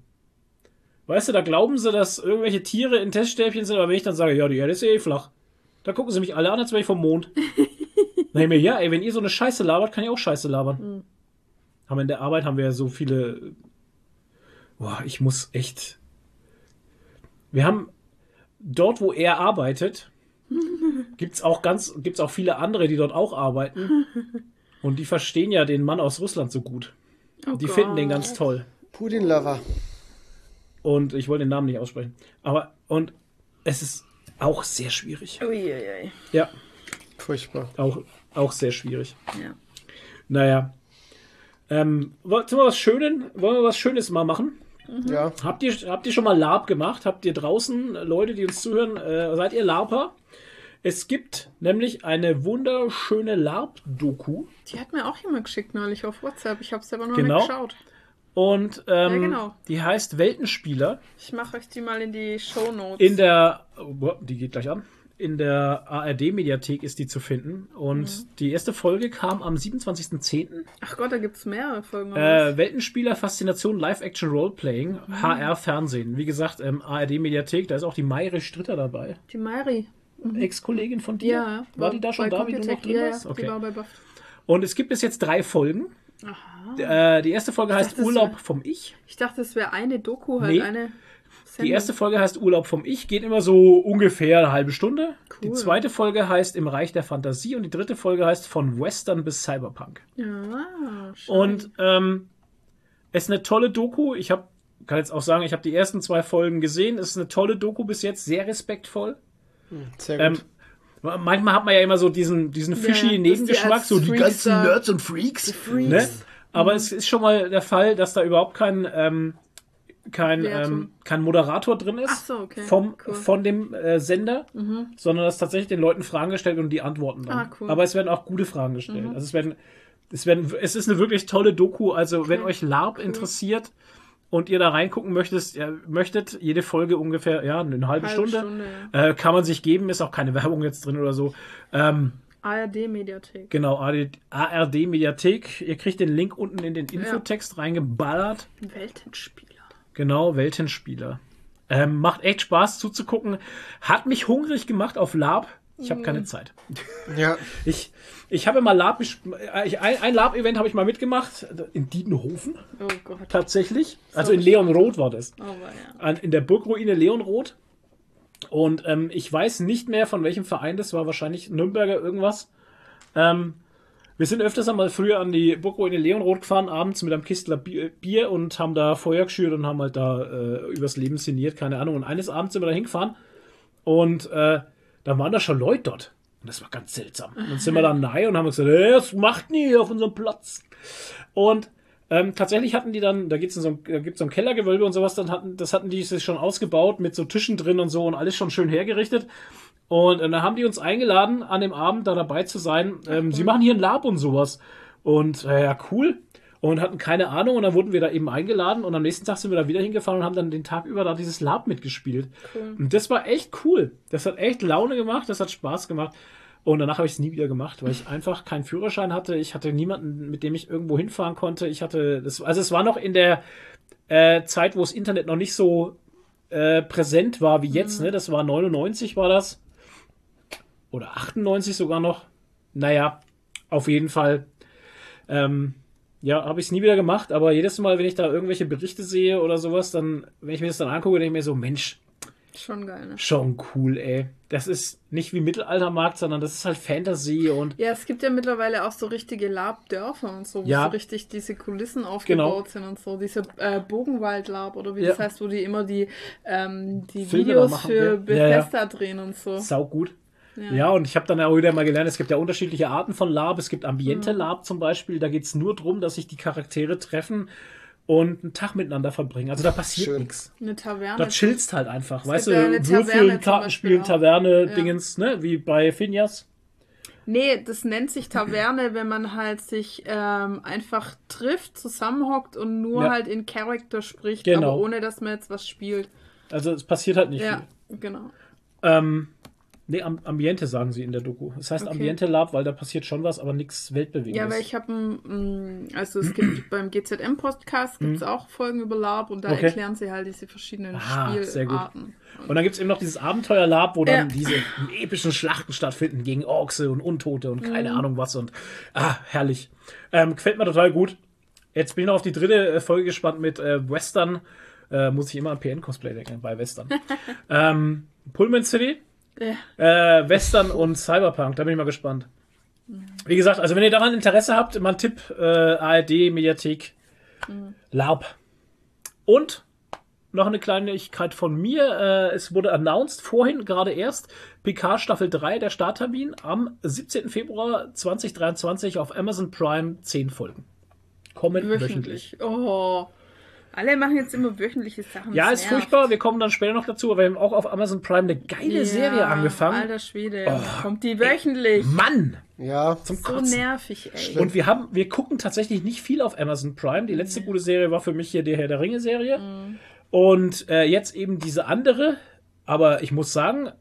Weißt du, da glauben sie, dass irgendwelche Tiere in Teststäbchen sind, aber wenn ich dann sage, ja, die Erde ist eh flach, da gucken sie mich alle an, als wäre ich vom Mond. ich mir, ja, ey, wenn ihr so eine Scheiße labert, kann ich auch Scheiße labern. Aber in der Arbeit haben wir ja so viele. Boah, ich muss echt. Wir haben dort, wo er arbeitet, gibt's auch ganz, gibt's auch viele andere, die dort auch arbeiten. Und die verstehen ja den Mann aus Russland so gut. Oh Die Gott. finden den ganz toll. Putin-Lover. Und ich wollte den Namen nicht aussprechen. Aber, und es ist auch sehr schwierig. Uiuiui. Ja, Furchtbar. auch, auch sehr schwierig. Ja. Naja. Ähm, wollen wir was Schönes, wollen wir was Schönes mal machen? Ja. Habt ihr, habt ihr schon mal LARP gemacht? Habt ihr draußen, Leute, die uns zuhören, äh, seid ihr LARPer? Es gibt nämlich eine wunderschöne LARP-Doku. Die hat mir auch jemand geschickt neulich auf WhatsApp. Ich habe es aber noch Genau. nicht geschaut. Und ähm, Ja, genau. die heißt Weltenspieler. Ich mache euch die mal in die Show Notes. In der, oh, die geht gleich an. in der ARD-Mediathek ist die zu finden. Und die erste Folge kam am 27.10. Ach Gott, da gibt's mehrere Folgen. Äh, Weltenspieler, Faszination, Live-Action, Roleplaying, HR, Fernsehen. Wie gesagt, ähm, ARD-Mediathek, da ist auch die Mayre Stritter dabei. Die Mari. Ex-Kollegin von dir. Ja. War die da schon da, wie du noch drin ja, warst? Ja, Okay. die war bei. Und es gibt bis jetzt drei Folgen. Äh, die erste Folge heißt dachte, Urlaub wär- vom Ich. Ich dachte, es wäre eine Doku, halt Nee. eine Die erste Folge heißt Urlaub vom Ich, geht immer so ungefähr eine halbe Stunde. Die Cool. zweite Folge heißt Im Reich der Fantasie und die dritte Folge heißt Von Western bis Cyberpunk. Ja. Und ähm, es ist eine tolle Doku. Ich habe, kann jetzt auch sagen, ich habe die ersten zwei Folgen gesehen. Es ist eine tolle Doku bis jetzt, sehr respektvoll. Sehr Ähm, gut. manchmal hat man ja immer so diesen, diesen fishy Ja, die Nebengeschmack, als so die Freaks ganzen da- Nerds und Freaks. Freaks. Ne? Aber es ist schon mal der Fall, dass da überhaupt kein, ähm, kein, ähm, kein Moderator drin ist Ach so, okay. vom, Cool. von dem äh, Sender, sondern dass tatsächlich den Leuten Fragen gestellt und die antworten dann. Ah, cool. Aber es werden auch gute Fragen gestellt. Also es werden, es werden, es ist eine wirklich tolle Doku. Also wenn euch LARP interessiert und ihr da reingucken möchtet, ja, möchtet, jede Folge ungefähr, ja, eine halbe, Halbe Stunde, Stunde, äh, kann man sich geben, ist auch keine Werbung jetzt drin oder so. Ähm, ARD-Mediathek. Genau, ARD Mediathek. Ihr kriegt den Link unten in den Infotext reingeballert. Weltenspieler. Genau, Weltenspieler. Ähm, macht echt Spaß zuzugucken. Hat mich hungrig gemacht auf Lab. Ich habe keine Zeit. Ja. Ich, ich habe mal Lab, äh, ich, ein, ein Lab-Event habe ich mal mitgemacht. In Dietenhofen Oh Gott. tatsächlich. Also in Leonroth war das. Oh, war ja. In der Burgruine Leonroth. Und ähm, ich weiß nicht mehr, von welchem Verein das war. Wahrscheinlich Nürnberger irgendwas. Ähm, wir sind öfters einmal früher an die Burgruine Leonroth gefahren, abends mit einem Kistler Bier, Bier und haben da Feuer geschürt und haben halt da äh, übers Leben sinniert, keine Ahnung. Und eines Abends sind wir da hingefahren und äh, da waren da schon Leute dort. Und das war ganz seltsam. Und dann sind wir da nahe und haben gesagt, hey, was macht hier auf unserem Platz? Und ähm, tatsächlich hatten die dann, da gibt's so ein, da gibt's so ein Kellergewölbe und sowas, dann hatten, das hatten die sich schon ausgebaut mit so Tischen drin und so und alles schon schön hergerichtet. Und äh, dann haben die uns eingeladen, an dem Abend da dabei zu sein. Ähm, sie machen hier ein Lab und sowas. Und äh, ja, cool. Und hatten keine Ahnung und dann wurden wir da eben eingeladen und am nächsten Tag sind wir da wieder hingefahren und haben dann den Tag über da dieses Lab mitgespielt. Und das war echt cool. Das hat echt Laune gemacht, das hat Spaß gemacht. Und danach habe ich es nie wieder gemacht, weil ich einfach keinen Führerschein hatte. Ich hatte niemanden, mit dem ich irgendwo hinfahren konnte. Ich hatte, das, also es war noch in der äh, Zeit, wo das Internet noch nicht so äh, präsent war wie jetzt. Ne? Das war 99 war das. Oder 98 sogar noch. Naja, auf jeden Fall. Ähm, ja, habe ich es nie wieder gemacht, aber jedes Mal, wenn ich da irgendwelche Berichte sehe oder sowas, dann, wenn ich mir das dann angucke, denke ich mir so, Mensch, Schon geil, ne? schon cool, ey. Das ist nicht wie Mittelaltermarkt, sondern das ist halt Fantasy und Ja, es gibt ja mittlerweile auch so richtige Lab-Dörfer und so, wo Ja. so richtig diese Kulissen aufgebaut sind und so. Diese äh, Bogenwald-Lab oder wie das Ja. heißt, wo die immer die, ähm, die Filme Videos machen, für ja. Bethesda drehen und so. sau gut. Ja, und ich habe dann auch wieder mal gelernt, es gibt ja unterschiedliche Arten von Lab. Es gibt Ambiente Lab zum Beispiel, da geht's nur drum, dass sich die Charaktere treffen und einen Tag miteinander verbringen. Also da passiert nichts. Eine Taverne. Da chillst halt einfach, weißt du, gibt ja eine Taverne Würfeln, Kartenspielen. Taverne, Ja. Dingens, ne, wie bei Finjas. Nee, das nennt sich Taverne, wenn man halt sich ähm, einfach trifft, zusammenhockt und nur Ja. halt in Charakter spricht, Genau. aber ohne dass man jetzt was spielt. Also es passiert halt nicht Ja, viel. genau. Ähm, nee, Am Ambiente sagen sie in der Doku. Es heißt Okay. Ambiente Lab, weil da passiert schon was, aber nichts Weltbewegendes. Ja, weil ich habe also es gibt beim GZM-Podcast gibt es auch Folgen über Lab und da Okay. erklären sie halt diese verschiedenen Ah, sehr gut. Spielarten. Und dann gibt's eben noch dieses Abenteuer-Lab, wo dann Ja. diese epischen Schlachten stattfinden gegen Orkse und Untote und keine Mhm. Ahnung was. Und ah, herrlich. Ähm, gefällt mir total gut. Jetzt bin ich noch auf die dritte äh, Folge gespannt mit äh, Western. Äh, muss ich immer an PN-Cosplay denken, bei Western. ähm, Pullman City, Ja. äh, Western und Cyberpunk, da bin ich mal gespannt. Wie gesagt, also wenn ihr daran Interesse habt, mal ein Tipp, äh, ARD, Mediathek, LARP. Und noch eine Kleinigkeit von mir. Äh, es wurde announced vorhin gerade erst PK Staffel 3, der Starttermin, am 17. Februar 2023 auf Amazon Prime 10 Folgen. Kommen wöchentlich. Wöchentlich. Oh. Alle machen jetzt immer wöchentliche Sachen. Ja, ist nervt. furchtbar. Wir kommen dann später noch dazu, aber wir haben auch auf Amazon Prime eine geile Ja, Serie angefangen. Oh. Alter Schwede. Kommt die wöchentlich. Mann! Ja, Zum so Kotzen. nervig, ey. Und wir haben, wir gucken tatsächlich nicht viel auf Amazon Prime. Die letzte gute Serie war für mich hier die Herr der Ringe Serie. Und äh, jetzt eben diese andere. Aber ich muss sagen,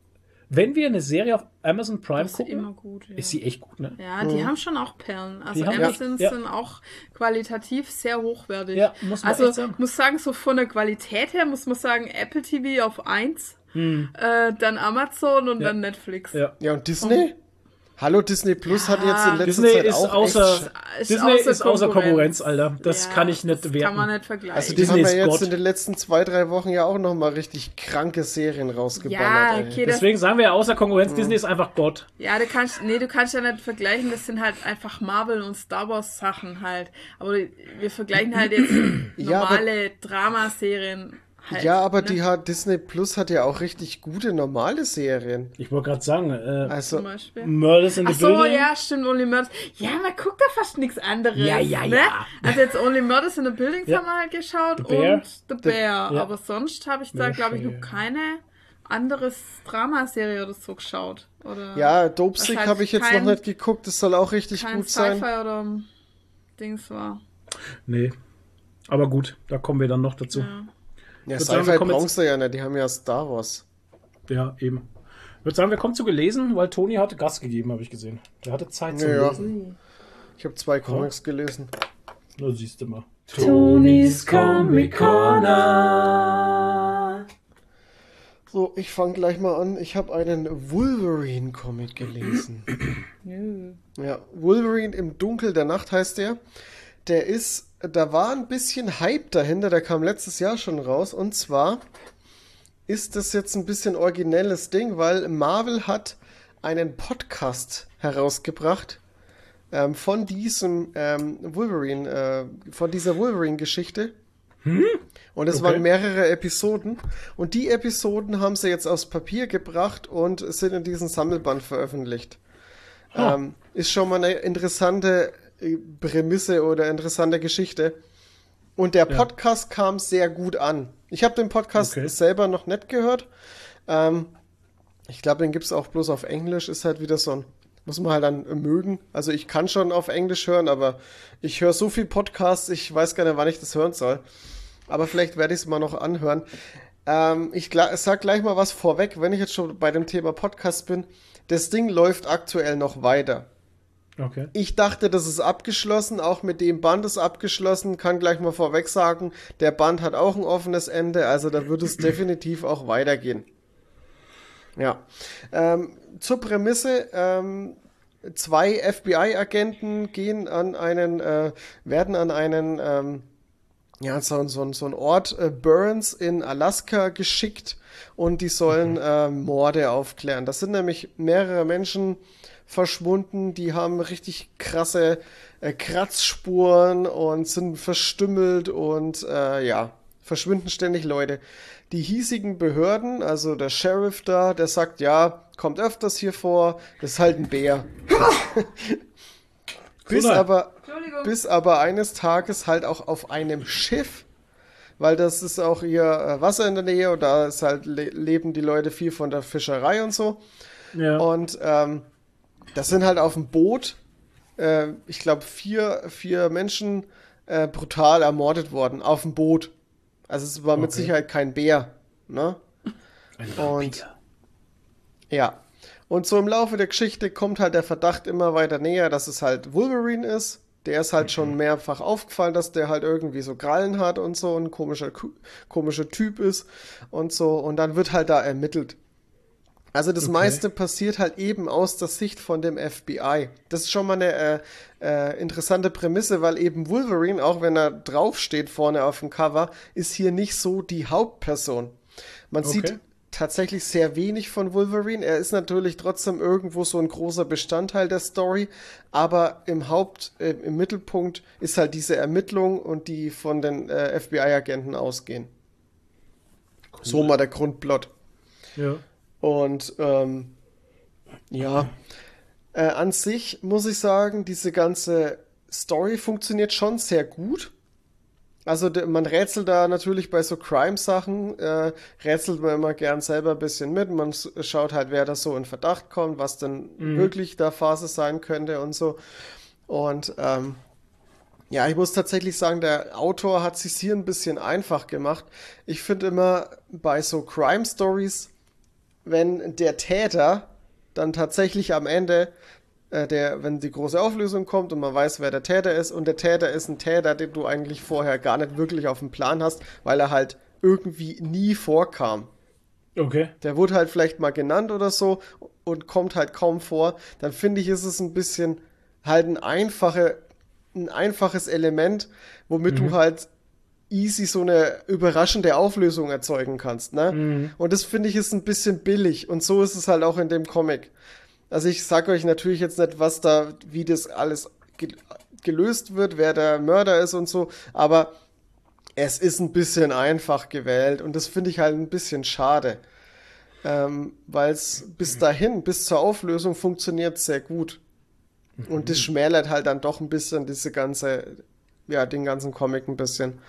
wenn wir eine Serie auf Amazon Prime ist gucken, immer gut. Ja. ist sie echt gut, ne? Ja, die haben schon auch Perlen. Also Amazons ja. sind auch qualitativ sehr hochwertig. Ja, muss man also echt sagen. muss sagen, so von der Qualität her muss man sagen, Apple TV auf 1, äh, dann Amazon und Hm. Ja. dann Netflix. Ja. Ja, und Disney? Hallo, Disney Plus hat jetzt in letzter Disney Zeit ist auch außer, echt... Ist Disney außer ist außer Konkurrenz. Alter. Das Ja, kann ich nicht das werten. Kann man nicht vergleichen. Also die Disney haben ja ist jetzt Gott. in den letzten zwei, drei Wochen ja auch nochmal richtig kranke Serien rausgeballert. ja, okay, Deswegen sagen wir ja außer Konkurrenz, Disney ist einfach Gott. ja, du kannst, nee, du kannst ja nicht vergleichen, das sind halt einfach Marvel und Star Wars Sachen halt. Aber wir vergleichen halt jetzt Ja, normale Dramaserien halt. Ja, aber ne? die hat Disney Plus hat ja auch richtig gute normale Serien. Ich wollte gerade sagen, äh, Also Zum Beispiel. Murders in the Ach so, Building. ja, stimmt, Only Murders. Ja, man guckt da fast nichts anderes. Ja, ja, ne? ja. Also jetzt Only Murders in the Buildings Ja. haben wir halt geschaut The Bear. und The Bear. ja. Aber sonst habe ich da, glaube ich, noch keine anderes Dramaserie oder so geschaut. Oder ja, Dope Was Sick halt habe ich jetzt kein- noch nicht geguckt. Das soll auch richtig kein gut sein. Sci-Fi oder Dings war. Nee. Aber gut, da kommen wir dann noch dazu. Ja. Ja, würde sagen, wir Sci-Fi kommen jetzt- brauchst du ja nicht. Die haben ja Star Wars. Ja, eben. Ich würde sagen, wir kommen zu gelesen, weil Toni hatte Gas gegeben, habe ich gesehen. Der hatte Zeit zu Ja, ja. lesen. Ich habe zwei Comics gelesen. Na, siehst du mal. Tonis Comic Corner. So, ich fange gleich mal an. Ich habe einen Wolverine-Comic gelesen. ja, Wolverine im Dunkel der Nacht heißt der. Der ist, da war ein bisschen Hype dahinter, der kam letztes Jahr schon raus. Und zwar ist das jetzt ein bisschen originelles Ding, weil Marvel hat einen Podcast herausgebracht ähm, von diesem ähm, Wolverine, äh, von dieser Wolverine-Geschichte. Und es Okay. waren mehrere Episoden. Und die Episoden haben sie jetzt aufs Papier gebracht und sind in diesem Sammelband veröffentlicht. Ähm, ist schon mal eine interessante Prämisse oder interessante Geschichte. Und der Ja. Podcast kam sehr gut an. Ich habe den Podcast Okay. selber noch nicht gehört. Ähm, ich glaube, den gibt es auch bloß auf Englisch. Ist halt wieder so ein. Muss man halt dann mögen. Also ich kann schon auf Englisch hören, aber ich höre so viel Podcasts, ich weiß gar nicht, wann ich das hören soll. Aber vielleicht werde ich es mal noch anhören. Ähm, ich sag gleich mal was vorweg, wenn ich jetzt schon bei dem Thema Podcast bin. Das Ding läuft aktuell noch weiter. Okay. Ich dachte, das ist abgeschlossen, auch mit dem Band ist abgeschlossen, kann gleich mal vorweg sagen, der Band hat auch ein offenes Ende, also da wird es definitiv auch weitergehen. Ja. Ähm, zur Prämisse, ähm, zwei FBI-Agenten gehen an einen, äh, werden an einen, ähm, ja, so, so, so ein Ort, äh, Burns in Alaska geschickt und die sollen äh, Morde aufklären. Das sind nämlich mehrere Menschen verschwunden, die haben richtig krasse äh, Kratzspuren und sind verstümmelt und äh, ja, verschwinden ständig Leute. Die hiesigen Behörden, also der Sheriff da, der sagt, ja, kommt öfters hier vor, das ist halt ein Bär. bis aber, bis aber eines Tages halt auch auf einem Schiff, weil das ist auch hier äh, Wasser in der Nähe und da ist halt le leben die Leute viel von der Fischerei und so. Ja. Und ähm, das sind halt auf dem Boot, äh, ich glaube, vier, vier Menschen äh, brutal ermordet worden auf dem Boot. Also es war mit Okay. Sicherheit kein Bär. Ne? Ein Und ja. Und so im Laufe der Geschichte kommt halt der Verdacht immer weiter näher, dass es halt Wolverine ist. Der ist halt schon mehrfach aufgefallen, dass der halt irgendwie so Krallen hat und so ein komischer, komischer Typ ist und so. Und dann wird halt da ermittelt. Also das Okay. meiste passiert halt eben aus der Sicht von dem FBI. Das ist schon mal eine äh, äh, interessante Prämisse, weil eben Wolverine, auch wenn er draufsteht vorne auf dem Cover, ist hier nicht so die Hauptperson. Man Okay. sieht tatsächlich sehr wenig von Wolverine. Er ist natürlich trotzdem irgendwo so ein großer Bestandteil der Story, aber im Haupt, äh, im Mittelpunkt ist halt diese Ermittlung und die von den äh, FBI-Agenten ausgehen. So mal der Grundplot. ja. Und ähm, ja, äh, an sich muss ich sagen, diese ganze Story funktioniert schon sehr gut. Also man rätselt da natürlich bei so Crime-Sachen, äh, rätselt man immer gern selber ein bisschen mit. Man schaut halt, wer da so in Verdacht kommt, was denn wirklich da Phase sein könnte und so. Und ähm, ja, ich muss tatsächlich sagen, der Autor hat sich hier ein bisschen einfach gemacht. Ich finde immer bei so Crime Stories wenn der Täter dann tatsächlich am Ende, äh, der, wenn die große Auflösung kommt und man weiß, wer der Täter ist, und der Täter ist ein Täter, den du eigentlich vorher gar nicht wirklich auf dem Plan hast, weil er halt irgendwie nie vorkam. Okay. Der wurde halt vielleicht mal genannt oder so und kommt halt kaum vor, dann finde ich, ist es ein bisschen halt ein, einfache, ein einfaches Element, womit du halt easy so eine überraschende Auflösung erzeugen kannst. Ne? Und das finde ich ist ein bisschen billig und so ist es halt auch in dem Comic. Also ich sage euch natürlich jetzt nicht, was da, wie das alles ge gelöst wird, wer der Mörder ist und so, aber es ist ein bisschen einfach gewählt und das finde ich halt ein bisschen schade. Ähm, Weil es bis dahin, bis zur Auflösung funktioniert sehr gut. Und das schmälert halt dann doch ein bisschen diese ganze, ja, den ganzen Comic ein bisschen.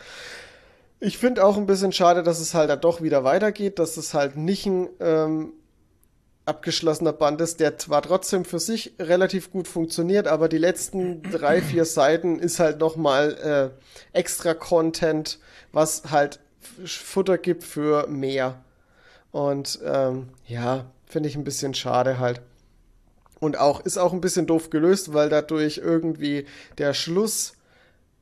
Ich finde auch ein bisschen schade, dass es halt dann doch wieder weitergeht, dass es halt nicht ein ähm, abgeschlossener Band ist, der zwar trotzdem für sich relativ gut funktioniert, aber die letzten drei, vier Seiten ist halt nochmal äh, extra Content, was halt Futter gibt für mehr. Und ähm, ja, finde ich ein bisschen schade halt. Und auch ist auch ein bisschen doof gelöst, weil dadurch irgendwie der Schluss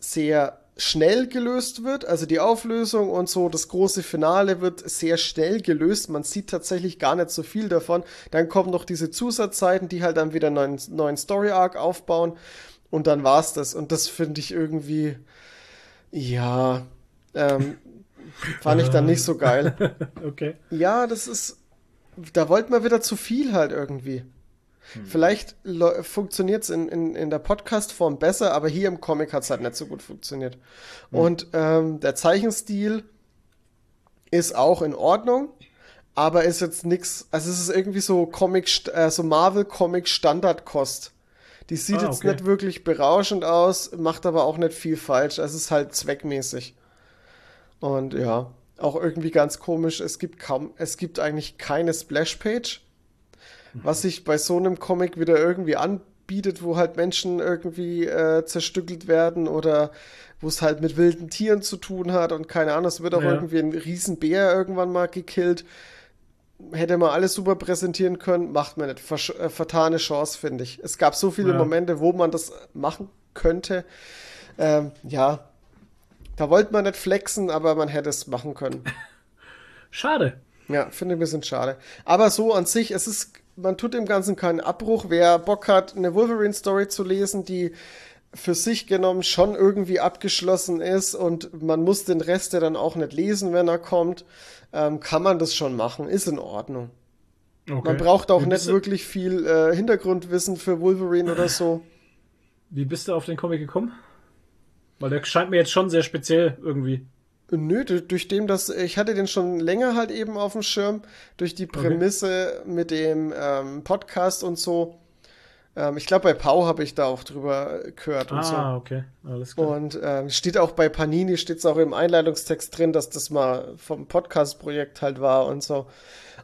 sehr schnell gelöst wird. Also die Auflösung und so, das große Finale wird sehr schnell gelöst. Man sieht tatsächlich gar nicht so viel davon. Dann kommen noch diese Zusatzseiten, die halt dann wieder einen neuen, neuen Story Arc aufbauen. Und dann war's das. Und das finde ich irgendwie, ja, ähm, fand ich dann nicht so geil. Okay. Ja, das ist. Da wollte man wieder zu viel halt irgendwie. Vielleicht funktioniert es in, in, in der Podcast-Form besser, aber hier im Comic hat es halt nicht so gut funktioniert. Und ähm, der Zeichenstil ist auch in Ordnung, aber ist jetzt nix. Also es ist irgendwie so Comic, äh, so Marvel-Comic Standardkost. Die sieht Ah, jetzt okay. nicht wirklich berauschend aus, macht aber auch nicht viel falsch. Es ist halt zweckmäßig. Und ja, auch irgendwie ganz komisch. Es gibt kaum, es gibt eigentlich keine Splash-Page, was sich bei so einem Comic wieder irgendwie anbietet, wo halt Menschen irgendwie äh, zerstückelt werden oder wo es halt mit wilden Tieren zu tun hat und keine Ahnung, es wird auch Ja. irgendwie ein Riesenbär irgendwann mal gekillt. Hätte man alles super präsentieren können, macht man nicht. Versch äh, vertane Chance, finde ich. Es gab so viele Ja. Momente, wo man das machen könnte. Ähm, ja, da wollte man nicht flexen, aber man hätte es machen können. Schade. Ja, finde ich ein bisschen schade. Aber so an sich, es ist, man tut dem Ganzen keinen Abbruch. Wer Bock hat, eine Wolverine-Story zu lesen, die für sich genommen schon irgendwie abgeschlossen ist und man muss den Rest ja dann auch nicht lesen, wenn er kommt, ähm, kann man das schon machen. Ist in Ordnung. Okay. Man braucht auch wie nicht wirklich viel äh, Hintergrundwissen für Wolverine oder so. Wie bist du auf den Comic gekommen? Weil der scheint mir jetzt schon sehr speziell irgendwie. Nö, du- durch dem, dass ich hatte den schon länger halt eben auf dem Schirm, durch die Prämisse mit dem ähm, Podcast und so. Ähm, ich glaube, bei Pau habe ich da auch drüber gehört und so. Ah, okay. Alles klar. Und ähm, steht auch bei Panini, steht es auch im Einleitungstext drin, dass das mal vom Podcast-Projekt halt war und so.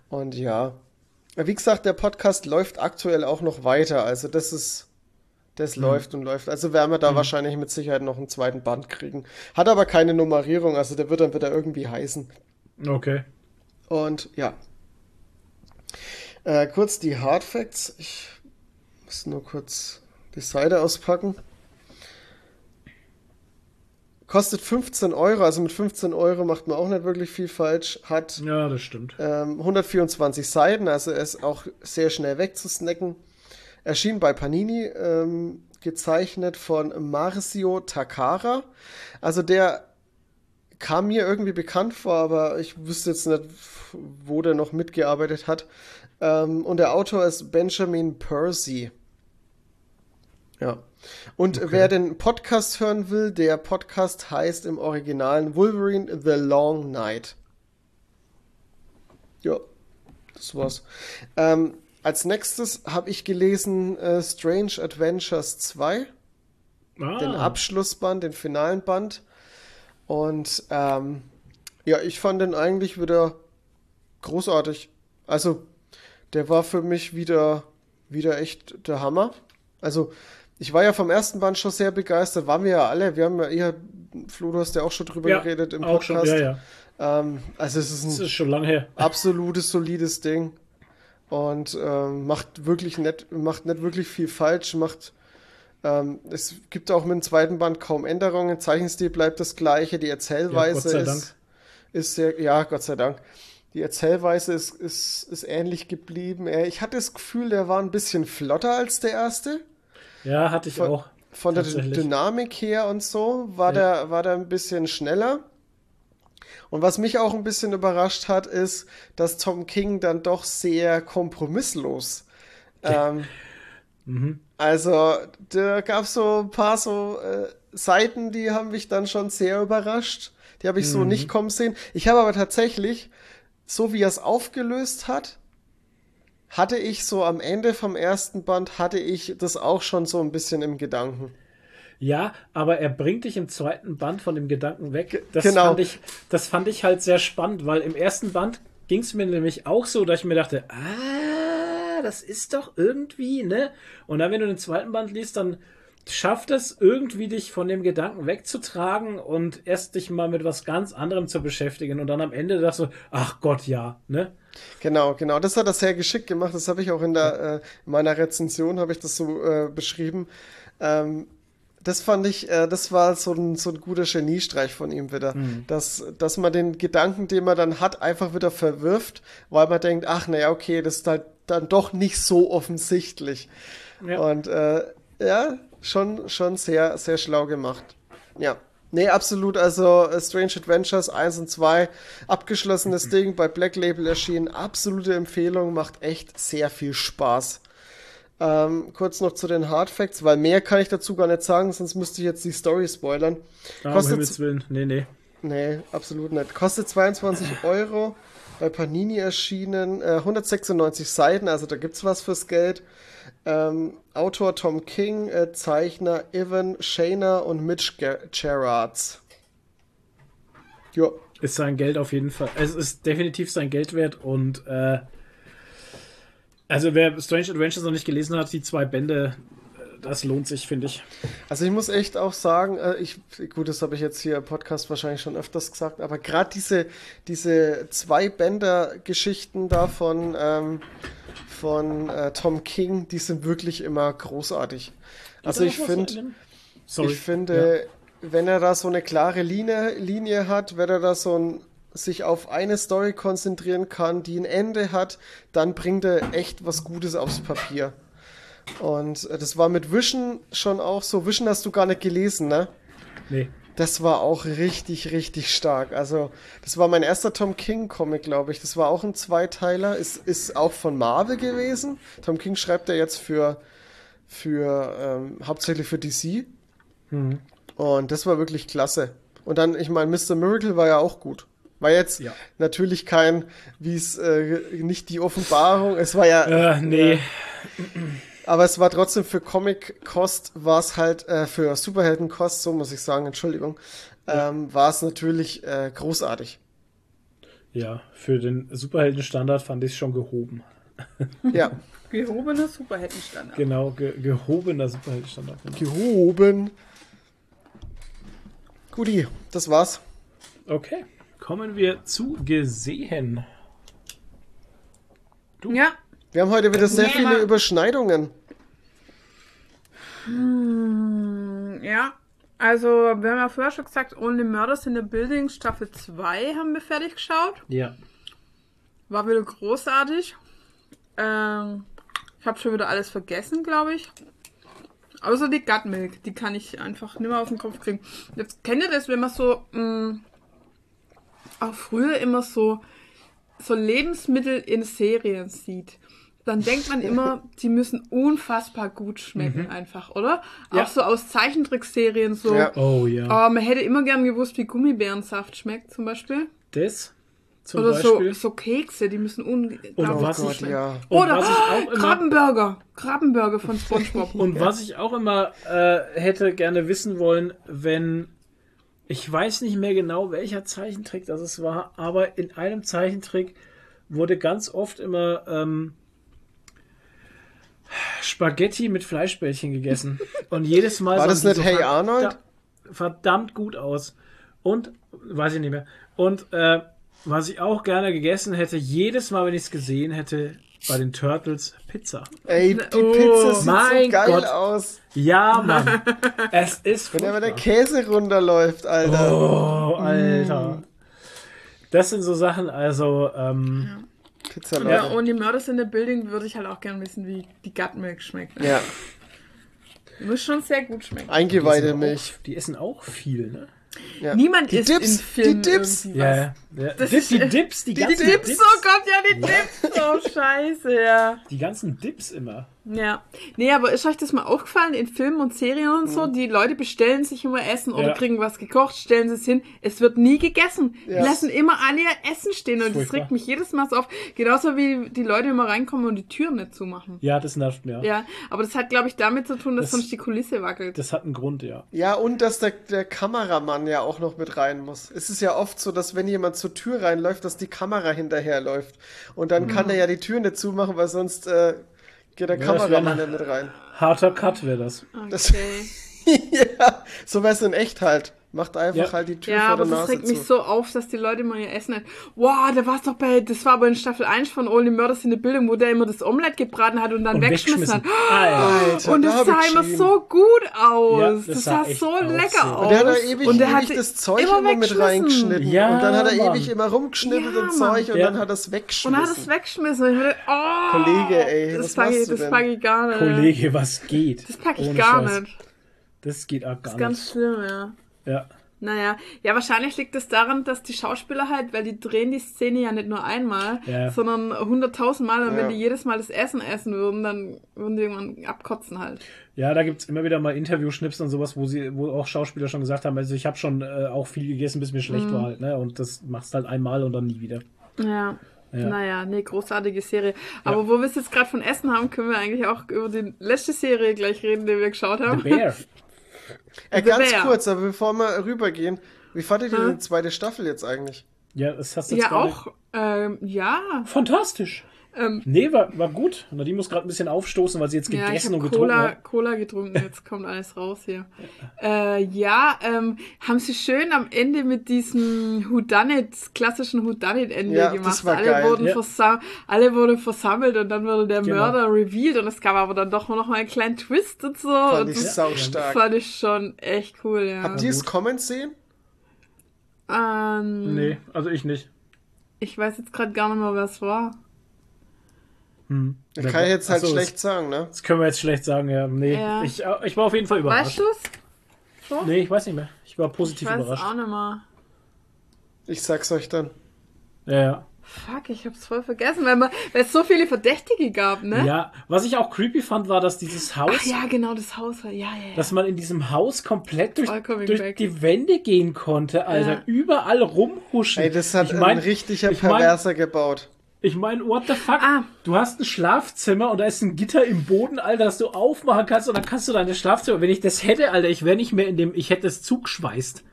Und ja. Wie gesagt, der Podcast läuft aktuell auch noch weiter. Also das ist, das läuft und läuft. Also werden wir da wahrscheinlich mit Sicherheit noch einen zweiten Band kriegen. Hat aber keine Nummerierung, also der wird dann wieder irgendwie heißen. Okay. Und ja. Äh, kurz die Hard Facts. Ich muss nur kurz die Seite auspacken. Kostet 15 Euro, also mit 15 Euro macht man auch nicht wirklich viel falsch. Hat Ja, das stimmt. ähm, 124 Seiten, also ist auch sehr schnell wegzusnacken. Erschien bei Panini, ähm, gezeichnet von Marcio Takara. Also der kam mir irgendwie bekannt vor, aber ich wüsste jetzt nicht, wo der noch mitgearbeitet hat. Ähm, und der Autor ist Benjamin Percy. Ja. Und wer den Podcast hören will, der Podcast heißt im Originalen Wolverine The Long Night. Ja, das war's. Ähm, als nächstes habe ich gelesen äh, Strange Adventures 2, Ah, den Abschlussband, den finalen Band. Und ähm, ja, ich fand den eigentlich wieder großartig. Also, der war für mich wieder, wieder echt der Hammer. Also, ich war ja vom ersten Band schon sehr begeistert, waren wir ja alle. Wir haben ja eher, Flo, du hast ja auch schon drüber ja, geredet im auch schon, Podcast. ja, ja. Ähm, also, es ist ein ist schon lange her. absolutes solides Ding. Und ähm, macht wirklich nicht, macht nicht wirklich viel falsch, macht ähm, es gibt auch mit dem zweiten Band kaum Änderungen. Zeichenstil bleibt das gleiche, die Erzählweise Ja, ist, ist sehr, ja, Gott sei Dank. Die Erzählweise ist, ist, ist ähnlich geblieben. Ich hatte das Gefühl, der war ein bisschen flotter als der erste. Ja, hatte ich Von- auch. Von der. Dynamik her und so war, der, war der ein bisschen schneller. Und was mich auch ein bisschen überrascht hat, ist, dass Tom King dann doch sehr kompromisslos. Ähm, Mhm. also, da gab es so ein paar so äh, Seiten, die haben mich dann schon sehr überrascht. Die habe ich Mhm. so nicht kommen sehen. Ich habe aber tatsächlich, so wie er es aufgelöst hat, hatte ich so am Ende vom ersten Band, hatte ich das auch schon so ein bisschen im Gedanken. Ja, aber er bringt dich im zweiten Band von dem Gedanken weg. Das, genau. fand, ich, das fand ich halt sehr spannend, weil im ersten Band ging es mir nämlich auch so, dass ich mir dachte, ah, das ist doch irgendwie, ne? Und dann, wenn du den zweiten Band liest, dann schafft es irgendwie, dich von dem Gedanken wegzutragen und erst dich mal mit was ganz anderem zu beschäftigen und dann am Ende sagst du, ach Gott, ja, ne? Genau, genau. Das hat er sehr geschickt gemacht. Das habe ich auch in der äh, in meiner Rezension habe ich das so äh, beschrieben. Ähm, das fand ich, äh, das war so ein, so ein guter Geniestreich von ihm wieder. Dass, dass man den Gedanken, den man dann hat, einfach wieder verwirft, weil man denkt, ach naja, okay, das ist halt dann doch nicht so offensichtlich. Ja. Und äh, ja, schon, schon sehr, sehr schlau gemacht. Ja. Nee, absolut. Also äh, Strange Adventures 1 und 2, abgeschlossenes Ding, bei Black Label erschienen. Absolute Empfehlung, macht echt sehr viel Spaß. Ähm, kurz noch zu den Hard Facts, weil mehr kann ich dazu gar nicht sagen, sonst müsste ich jetzt die Story spoilern. Ah, um Kostet Himmels Willen. Nee, nee. Nee, absolut nicht. Kostet 22 Euro, bei Panini erschienen, äh, 196 Seiten, also da gibt's was fürs Geld. Ähm, Autor Tom King, äh, Zeichner Evan Shaner und Mitch Ger Gerards. Ja, Ist sein Geld auf jeden Fall. Es ist definitiv sein Geld wert und äh, also wer Strange Adventures noch nicht gelesen hat, die zwei Bände, äh, das lohnt sich, finde ich. also ich muss echt auch sagen, äh, ich, gut, das habe ich jetzt hier im Podcast wahrscheinlich schon öfters gesagt, aber gerade diese, diese zwei Bänder-Geschichten da von, ähm, von äh, Tom King, die sind wirklich immer großartig. Also ich finde, Sorry. Ich finde, wenn er da so eine klare Linie, Linie hat, wenn er da so ein, sich auf eine Story konzentrieren kann, die ein Ende hat, dann bringt er echt was Gutes aufs Papier. Und äh, das war mit Vision schon auch so. Vision hast du gar nicht gelesen, ne? Nee. Das war auch richtig, richtig stark. Also, das war mein erster Tom King-Comic, glaube ich. Das war auch ein Zweiteiler. Ist, ist auch von Marvel gewesen. Tom King schreibt ja jetzt für, für ähm, hauptsächlich für DC. Und das war wirklich klasse. Und dann, ich meine, Mr. Miracle war ja auch gut. War jetzt Ja. natürlich kein, wie es, äh, nicht die Offenbarung. Es war ja, Äh, nee. aber es war trotzdem für Comic-Kost, war es halt, äh, für Superhelden-Kost, so muss ich sagen, Entschuldigung, ähm, war es natürlich äh, großartig. Ja, für den Superheldenstandard fand ich es schon gehoben. Ja, Gehobener Superheldenstandard. Genau, ge gehobener Superheldenstandard. Genau. gehoben. Guti, das war's. Okay, kommen wir zu gesehen. Ja, Wir haben heute wieder sehr viele Überschneidungen. ja. Also, wir haben ja vorher schon gesagt, Only Murders in the Building Staffel 2 haben wir fertig geschaut. Ja. War wieder großartig. Ähm, ich habe schon wieder alles vergessen, glaube ich. Außer die Gut Milk, die kann ich einfach nicht mehr aus dem Kopf kriegen. Jetzt kennt ihr das, wenn man so mh, auch früher immer so so Lebensmittel in Serien sieht. Dann denkt man immer, die müssen unfassbar gut schmecken, einfach, oder? Ja. Auch so aus Zeichentrickserien so. Ja. Oh ja. Aber man hätte immer gern gewusst, wie Gummibärensaft schmeckt, zum Beispiel. Das zum Oder so, Beispiel. so Kekse, die müssen Und unglaublich was Gott, ich, ja. Oder was ich auch immer, Krabbenburger. Krabbenburger von SpongeBob. und was ich auch immer äh, hätte gerne wissen wollen, wenn ich weiß nicht mehr genau, welcher Zeichentrick das es war, aber in einem Zeichentrick wurde ganz oft immer ähm, Spaghetti mit Fleischbällchen gegessen. Und jedes Mal War das nicht so Hey verdammt- Arnold? verdammt gut aus. Und, weiß ich nicht mehr. Und äh, was ich auch gerne gegessen hätte, jedes Mal, wenn ich es gesehen hätte, bei den Turtles Pizza. Ey, die Oh, Pizza sieht mein so geil Gott. aus. Ja, Mann. es ist Wenn aber der. Käse runterläuft, Alter. Oh, Alter. Das sind so Sachen, also, ähm, Pizza, Ja, Leute. ohne Murders in the Building würde ich halt auch gerne wissen, wie die Gutmilk schmeckt. Ja, Muss schon sehr gut schmecken. eingeweihte die, Milch. essen auch, die essen auch viel, ne? Ja. Niemand Die isst Dips, in Filmen die Dips. irgendwie Ja, was. Ja. Das Dip, ist- die Dips, die, Die ganzen Dips, oh Gott, ja, die Dips. Oh, scheiße, ja. Die ganzen Dips immer. Ja. Nee, aber ist euch das mal aufgefallen in Filmen und Serien und so? Die Leute bestellen sich immer Essen oder Ja. kriegen was gekocht, stellen es hin. Es wird nie gegessen. Die Ja. lassen immer alle ihr Essen stehen und das Furchtbar. regt mich jedes Mal so auf. Genauso wie die Leute immer reinkommen und die Türen nicht zumachen. Ja, das nervt mir. Ja, aber das hat, glaube ich, damit zu tun, dass Das- sonst die Kulisse wackelt. Das hat einen Grund, ja. Ja, und dass der, der Kameramann ja auch noch mit rein muss. Es ist ja oft so, dass wenn jemand zur Tür reinläuft, dass die Kamera hinterherläuft. Und dann kann er ja die Tür nicht zumachen, weil sonst äh, geht der Ja, das Kameramann ja mit rein. Harter Cut wäre das. Das- Okay. ja, so wär's in echt halt. Macht einfach Ja. halt die Tür Ja, vor aber der das Nase regt zu. mich so auf, dass die Leute immer ihr Essen nicht. Wow, da war's doch bei, das war aber in Staffel 1 von Only Murders in the Building, wo der immer das Omelett gebraten hat und dann Und weggeschmissen hat. Alter. Alter, Und da das sah immer so gut aus. Ja, das das sah sah so lecker ja. aus. Und der hat da ewig, Und der ewig das Zeug immer immer, mit reingeschnitten. Ja, und dann hat er Mann. ewig immer rumgeschnippelt Ja, und Zeug und Ja. dann hat er es Und weggeschmissen. dann hat es weggeschmissen. Und ich oh, Kollege, ey, das was pack ich, du das denn? pack ich gar nicht. Kollege, was geht? Das pack ich gar nicht. Das geht auch Das gar ist nicht. ganz schlimm, ja. Ja. Naja, ja, wahrscheinlich liegt es daran, dass die Schauspieler halt, weil die drehen die Szene ja nicht nur einmal, Ja. sondern hunderttausend Mal und Ja. wenn die jedes Mal das Essen essen würden, dann würden die irgendwann abkotzen halt. Ja, da gibt's immer wieder mal Interviewschnips und sowas, wo sie, wo auch Schauspieler schon gesagt haben, also ich habe schon äh, auch viel gegessen, bis mir schlecht Mhm. war halt, ne? Und das machst halt einmal und dann nie wieder. Ja. Ja. Naja, nee, großartige Serie. Aber wo wir es jetzt gerade von Essen haben, können wir eigentlich auch über die letzte Serie gleich reden, die wir geschaut The haben. Bear. Äh, ganz Bear. kurz, aber bevor wir rübergehen, wie fandet ihr Hm? die zweite Staffel jetzt eigentlich? Ja, das hast du jetzt Ja, auch, ähm, ja. Fantastisch. Ähm, Nee, war, war gut. Und die muss gerade ein bisschen aufstoßen, weil sie jetzt Ja, ich gegessen habe und getrunken Cola, hat. Cola getrunken, jetzt kommt alles raus hier. Äh, ja, ähm, haben sie schön am Ende mit diesem Whodunit, klassischen Whodunit-Ende Ja, das gemacht. war alle, geil. Wurden Ja. alle wurden versammelt und dann wurde der Genau. Mörder revealed und es gab aber dann doch noch mal einen kleinen Twist und so. Fand und ich das saustark. fand ich schon echt cool, ja. Habt ihr es kommen sehen? ähm, Nee, also ich nicht. Ich weiß jetzt gerade gar nicht mehr, wer es war. Hm. Das kann ich jetzt halt Ach so, schlecht sagen, ne? Das, das können wir jetzt schlecht sagen, ja. Nee, Ja. Ich, äh, ich war auf jeden Fall überrascht. Weißt du's? So? Nee, ich weiß nicht mehr. Ich war ich positiv weiß überrascht. auch nicht mehr. Ich sag's euch dann. Ja, ja. Fuck, ich hab's voll vergessen, weil, man, weil es so viele Verdächtige gab, ne? ja, was ich auch creepy fand, war, dass dieses Haus, Ach ja, genau, das Haus war. Ja, ja, ja. dass man in diesem Haus komplett durch, durch die Wände gehen konnte, Alter. Ja. Überall rumhuschen. Ey, das hat ich mein, ein richtiger ich mein- Perverser gebaut. Ich meine, what the fuck? Ah. Du hast ein Schlafzimmer und da ist ein Gitter im Boden, Alter, das du aufmachen kannst und dann kannst du deine Schlafzimmer. Wenn ich das hätte, Alter, ich wäre nicht mehr in dem, ich hätte es zugeschweißt.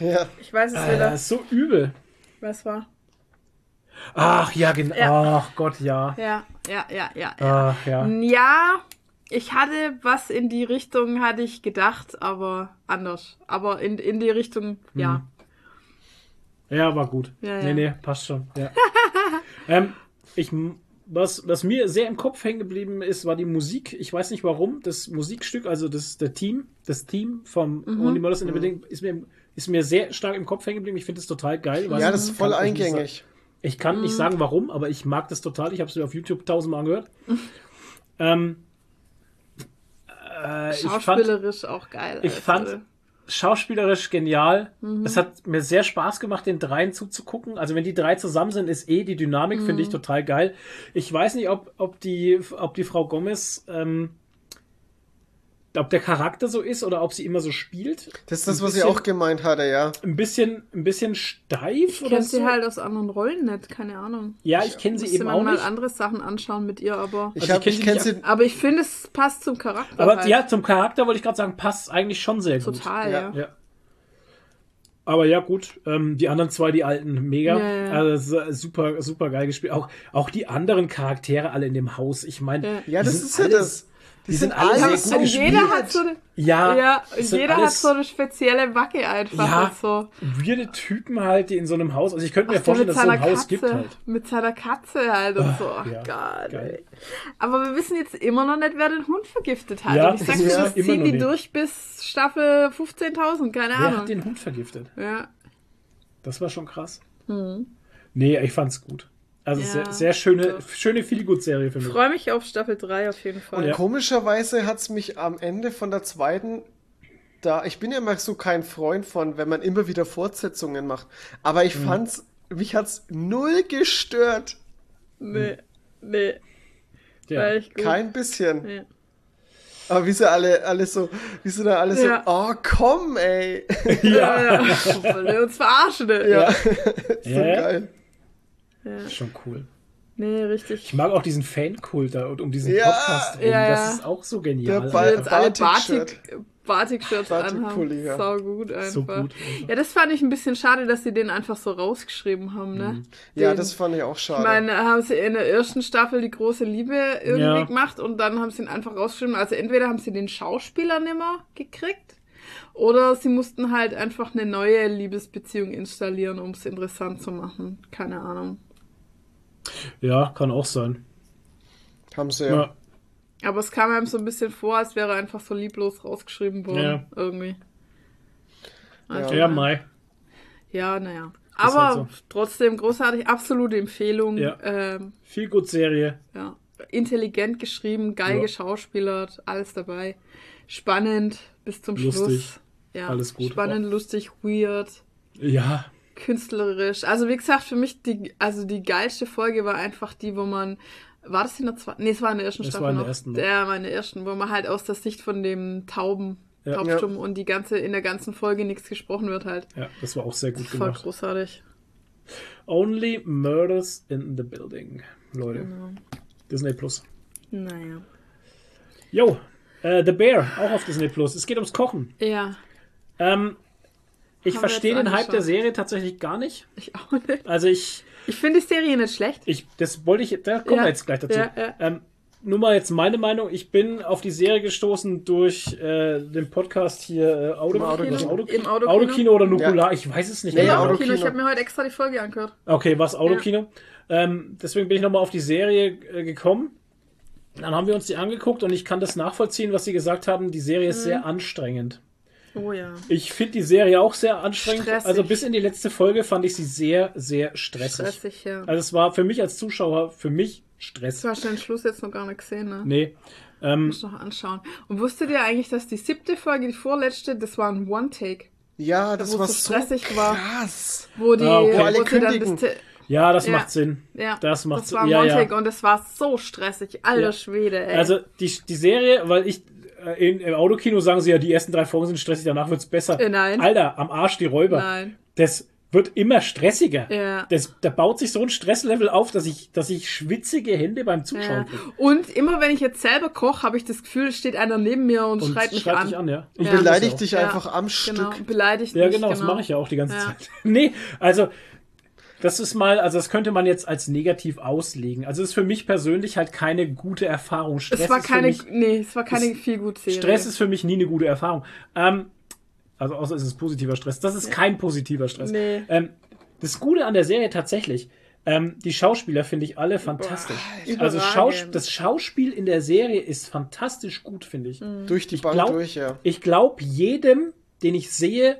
Ja. Ich weiß es Alter, wieder. das ist so übel. Was war? Ach ja, genau. Ja. Ach Gott, ja. Ja, ja, ja, ja. Ja, Ach ja. ja ich hatte was in die Richtung, hatte ich gedacht, aber anders. Aber in, in die Richtung, ja. Ja, war gut. Ja, nee, ja. nee, passt schon. Ja. ähm, ich, was, was mir sehr im Kopf hängen geblieben ist, war die Musik. Ich weiß nicht warum. Das Musikstück, also das der Team, das Team vom Mhm. Only Murders in the Building ist mir, ist mir sehr stark im Kopf hängen geblieben. Ich finde es total geil. Ja, das ist voll kann euch nicht eingängig. sagen- Ich kann nicht sagen, warum, aber ich mag das total. Ich habe es mir auf YouTube tausendmal angehört. ähm, äh, ich fand, Schauspielerisch auch geil. ich also. fand schauspielerisch genial. Mhm. Es hat mir sehr Spaß gemacht, den dreien zuzugucken. Also wenn die drei zusammen sind, ist eh die Dynamik, finde Mhm. ich total geil. Ich weiß nicht, ob, ob, die, ob die Frau Gomez, ähm, ob der Charakter so ist oder ob sie immer so spielt. Das ist das, Ein was ich bisschen- auch gemeint hatte, ja. Ein bisschen, ein bisschen steif Ich oder kenne so. sie halt aus anderen Rollen nicht, keine Ahnung. ja, ich kenne sie eben man auch mal nicht. andere Sachen anschauen mit ihr, aber. Ich, Also hab, ich kenn ich sie kenn nicht sie. Aber ich finde, es passt zum Charakter. Aber halt. ja, zum Charakter wollte ich gerade sagen, passt eigentlich schon sehr gut. Total, Ja. ja. Aber ja, gut, ähm, die anderen zwei, die alten, mega. Ja, ja. Also s- super, super geil gespielt. Auch, auch die anderen Charaktere alle in dem Haus. Ich meine, Ja. Ja, das ist ja alles- das. Die sind sind alle sehr Und so jeder hat so eine, Ja, ja, jeder hat so eine spezielle Wacke einfach Ja. und so. weirde Typen halt, die in so einem Haus, also ich könnte mir Ach, vorstellen, mit dass es so ein Haus Katze, gibt halt. mit seiner Katze halt und so. Oh ja, Gott, geil. Aber wir wissen jetzt immer noch nicht, wer den Hund vergiftet hat. Ja, und ich sag dir, das ziehen die nicht. durch bis Staffel 15.000, keine Wer Ahnung. hat den Hund vergiftet? ja. Das war schon krass. Nee, ich fand's gut. Also Ja, sehr, sehr schöne, doch. schöne Feelgood-Serie für mich. Freue mich auf Staffel 3 auf jeden Fall. Und Ja. komischerweise hat es mich am Ende von der zweiten, da, ich bin ja immer so kein Freund von, wenn man immer wieder Fortsetzungen macht. Aber Mhm. ich fand's, mich hat's null gestört. Nee, nee, Ja. war echt gut. Kein bisschen. Ja. Aber wie sie alle, alle so, wie sie da alle Ja. so, oh komm, ey. Ja, ja. Wir uns verarschen? Ja, Ja. so Ja, ja. schon cool. Nee, richtig. Ich mag auch diesen Fankult da und um diesen Ja. Podcast rum. Ja, Das ja. ist auch so genial. Der Die Ball- jetzt alle Batik-Shirt. Batik, Batik-Shirts Batik-Pulli, anhaben. ja. Sau gut einfach. So gut. Ja, das fand ich ein bisschen schade, dass sie den einfach so rausgeschrieben haben, ne? Mhm. Ja, Den- das fand ich auch schade. Ich meine, haben sie in der ersten Staffel die große Liebe irgendwie Ja. gemacht und dann haben sie ihn einfach rausgeschrieben. Also entweder haben sie den Schauspieler nimmer gekriegt oder sie mussten halt einfach eine neue Liebesbeziehung installieren, um es interessant zu machen. Keine Ahnung. Ja, kann auch sein. Haben sie Ja. ja. Aber es kam einem so ein bisschen vor, als wäre einfach so lieblos rausgeschrieben worden. Ja. Irgendwie. Ja. Ja, Mai. Ja, naja. Ist Aber halt so. trotzdem großartig, absolute Empfehlung. Ja. Ähm, Feelgood-Serie. ja. Intelligent geschrieben, geil Ja. geschauspielert, alles dabei. Spannend bis zum Lustig. Schluss. Ja, Alles gut. Spannend, lustig, weird, Ja, künstlerisch. Also wie gesagt, für mich die, also die geilste Folge war einfach die, wo man war das in der zweiten? Nee, es war in der ersten Es Staffel war in der noch. ersten noch. Ja, war in der ersten, wo man halt aus der Sicht von dem Tauben, Ja. Taubstumm und die ganze, in der ganzen Folge nichts gesprochen wird halt. ja, das war auch sehr gut Voll gemacht. großartig. Only Murders in the Building. Leute. Genau. Disney Plus. Naja. Jo, äh, The Bear, auch auf Disney Plus. Es geht ums Kochen. Ja, Ähm, ich verstehe den Hype der Serie tatsächlich gar nicht. ich auch nicht. Also ich, Ich finde die Serie nicht schlecht. ich, das wollte ich, da kommen Ja, wir jetzt gleich dazu. ja, ja. Ähm, nur mal jetzt meine Meinung. Ich bin auf die Serie gestoßen durch äh, den Podcast hier äh, Auto, Im Autokino. was, Auto, Im Autokino. Autokino oder Nukular. Ich weiß es nicht Nee, genau. Autokino. Autokino. Ich habe mir heute extra die Folge angehört. Okay, was Autokino. Ähm, deswegen bin ich nochmal auf die Serie äh, gekommen. Dann haben wir uns die angeguckt und ich kann das nachvollziehen, was sie gesagt haben. Die Serie Mhm. ist sehr anstrengend. Oh ja. Ich finde die Serie auch sehr anstrengend. Stressig. Also bis in die letzte Folge fand ich sie sehr, sehr stressig. Stressig, ja. Also es war für mich als Zuschauer, für mich Stress. Du hast den Schluss jetzt noch gar nicht gesehen, ne? Nee. Ähm, Muss noch anschauen. Und wusstet ihr eigentlich, dass die siebte Folge, die vorletzte, das war ein One-Take, Ja, das wo war es so stressig war. krass. wo die, Ah, okay. Wo alle kündigen. das, ja, das Ja. macht Sinn. ja, Das macht das war ein ja, ja. One-Take und es war so stressig. Alter Ja. Schwede, ey. Also die, die Serie, weil ich in, im Autokino sagen sie ja, die ersten drei Folgen sind stressig, danach wird's besser. Äh, nein. Alter, am Arsch die Räuber. Nein. Das wird immer stressiger. Ja. Das, da baut sich so ein Stresslevel auf, dass ich, dass ich schwitzige Hände beim Zuschauen Ja. kriege. Und immer wenn ich jetzt selber koche, habe ich das Gefühl, steht einer neben mir und, Und schreit mich schreit an. dich an, ja. Ich Ja. auch. dich Ja. einfach am Genau, Stück. beleidigt Ja, mich. genau, das mache ich ja auch die ganze Ja. Zeit. nee, also das ist mal, also das könnte man jetzt als negativ auslegen. Also es ist für mich persönlich halt keine gute Erfahrung. Stress Es war ist für keine, mich, nee, es war keine ist- viel gut Serie. Stress ist für mich nie eine gute Erfahrung. Ähm, also außer es ist positiver Stress. Das ist kein positiver Stress. Nee. Ähm, das Gute an der Serie tatsächlich, ähm, die Schauspieler finde ich alle fantastisch. also Schaus das Schauspiel in der Serie ist fantastisch gut, finde ich. Durch die Bank glaub- durch, ja. Ich glaube jedem, den ich sehe,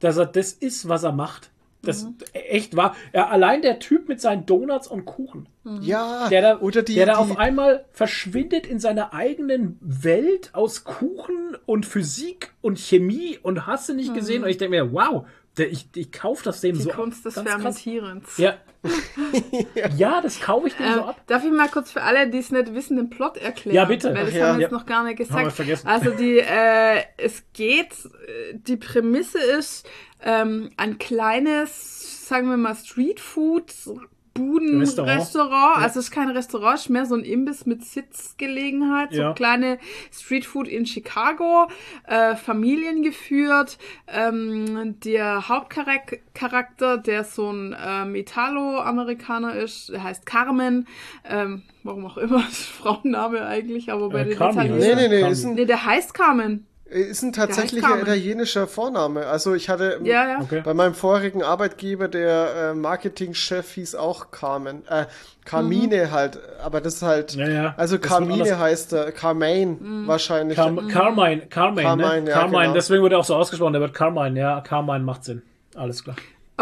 dass er das ist, was er macht. Das Mhm. echt war. Ja, allein der Typ mit seinen Donuts und Kuchen, Ja, der da, oder die, der da die auf einmal verschwindet in seiner eigenen Welt aus Kuchen und Physik und Chemie und hast du nicht gesehen. Und ich denke mir, wow, ich, ich kaufe das dem. Die so Kunst des krass. Fermentierens. Ja. ja, das kaufe ich dem Ähm, so ab. darf ich mal kurz für alle, die es nicht wissen, den Plot erklären? Ja, bitte. Weil das Ach ja. haben wir jetzt Ja. noch gar nicht Haben wir gesagt. vergessen. Also die, äh, es geht, äh, die Prämisse ist, ähm, ein kleines, sagen wir mal, Streetfood Restaurant. Buden-Restaurant. Also es ist kein Restaurant, es ist mehr so ein Imbiss mit Sitzgelegenheit. So Ja. kleine Streetfood in Chicago, äh, familiengeführt. Ähm, der Hauptcharakter, der so ein ähm, Italo-Amerikaner ist, der heißt Carmen. Ähm, warum auch immer, das ist Frauenname eigentlich, aber bei Äh, den Italienern... Nee, nee, nee, Nee, der heißt Carmen. Ist ein tatsächlicher italienischer Vorname. Also ich hatte Ja, ja. Okay. bei meinem vorigen Arbeitgeber, der äh, Marketingchef hieß auch Carmen. Äh, Carmine halt, aber das ist halt. Ja, ja. Also Das Carmine heißt er, Carmaine wahrscheinlich. Car Carmine, Carmine, Carmine, ne? ja, Carmine, genau. deswegen wird er auch so ausgesprochen, der wird Carmine, ja, Carmine macht Sinn. Alles klar.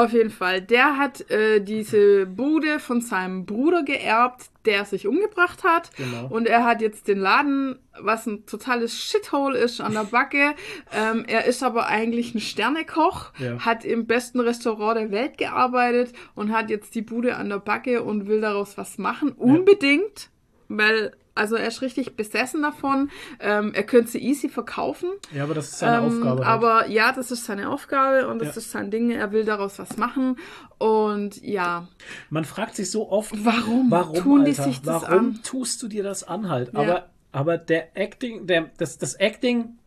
Auf jeden Fall. Der hat äh, diese Bude von seinem Bruder geerbt, der sich umgebracht hat. Genau. Und er hat jetzt den Laden, was ein totales Shithole ist, an der Backe. ähm, er ist aber eigentlich ein Sternekoch, Ja. hat im besten Restaurant der Welt gearbeitet und hat jetzt die Bude an der Backe und will daraus was machen. Unbedingt, weil, also er ist richtig besessen davon. Ähm, er könnte sie easy verkaufen. Ja, aber das ist seine Ähm, Aufgabe. halt. Aber ja, das ist seine Aufgabe und das Ja. ist sein Ding. Er will daraus was machen. Und ja, Man fragt sich so oft, warum, warum tun die Alter, sich das warum an? tust du dir das an halt? Ja. Aber, aber der Acting, der, das, das Acting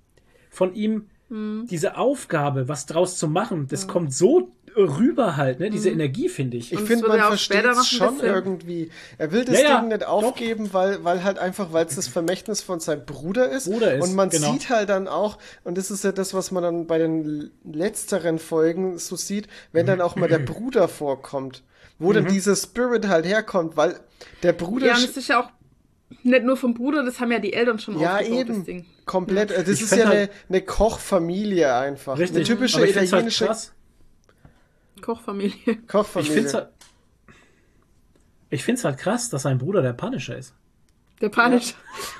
von ihm, Hm. diese Aufgabe, was draus zu machen, das kommt so rüber halt, ne? Diese Energie, finde ich. Ich finde, man versteht es schon bisschen- irgendwie. Er will das Ja, ja, Ding nicht doch. aufgeben, weil, weil halt einfach, weil es das Vermächtnis von seinem Bruder ist. Bruder ist, und man genau. sieht halt dann auch, und das ist ja das, was man dann bei den letzteren Folgen so sieht, wenn dann auch mal der Bruder vorkommt. Wo Mhm. dann dieser Spirit halt herkommt, weil der Bruder Ja, und es ist ja auch nicht nur vom Bruder, das haben ja die Eltern schon Ja, aufgebaut, das eben. Ding. Komplett. Das Ich ist ja halt- eine, eine Kochfamilie einfach. Richtig. Eine typische aber ich find's halt krass. Kochfamilie. Ich Kochfamilie. find's halt, ich find's halt krass, dass sein Bruder der Punisher ist. Der Panisch.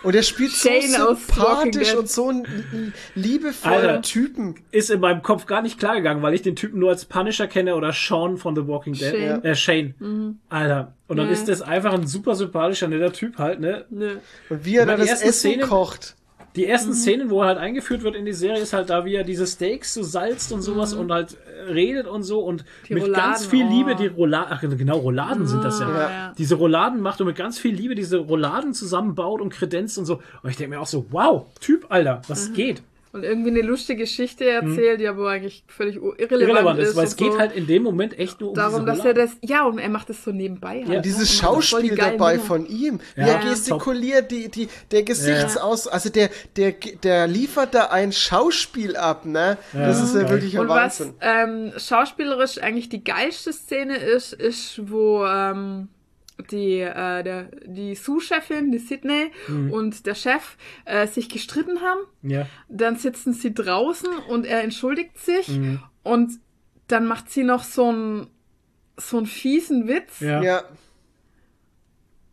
und er spielt so Shane Walking sympathisch und so einen liebevollen Alter. Typen. Ist in meinem Kopf gar nicht klar gegangen, weil ich den Typen nur als Punisher kenne oder Sean von The Walking Dead. Shane. Mhm. Äh, Shane. Alter. Und dann Ja. ist das einfach ein super sympathischer, netter Typ halt, ne? Nö. Und wie er dann das erste Essen Szene- kocht. Die ersten Mhm. Szenen, wo er halt eingeführt wird in die Serie, ist halt da, wie er diese Steaks so salzt und sowas und halt äh, redet und so und Mhm. Die mit Rouladen, ganz viel oh. Liebe die Rouladen, ach genau, Rouladen sind das ja. Ja. Diese Rouladen macht und mit ganz viel Liebe diese Rouladen zusammenbaut und kredenzt und so. Und ich denke mir auch so, wow, Typ, Alter, was Mhm. geht? Und irgendwie eine lustige Geschichte erzählt, die aber eigentlich völlig irrelevant, Mhm. Irrelevant ist, weil es geht so. halt in dem Moment echt nur um darum, dass er das, ja, und er macht das so nebenbei. Ja. Halt. Und dieses Und macht voll die Schauspiel dabei Dinger. von ihm, wie Ja, er top. gestikuliert, die, die, der Gesichtsaus, also der, der, der liefert da ein Schauspiel ab, ne? Das ist ja wirklich ein Und was Wahnsinn. ähm, schauspielerisch eigentlich die geilste Szene ist, ist, wo ähm, die, äh, der, die Sous-Chefin, die Sydney Mhm. und der Chef äh, sich gestritten haben. Ja. Dann sitzen sie draußen und er entschuldigt sich Mhm. und dann macht sie noch so einen so einen fiesen Witz Ja. Ja,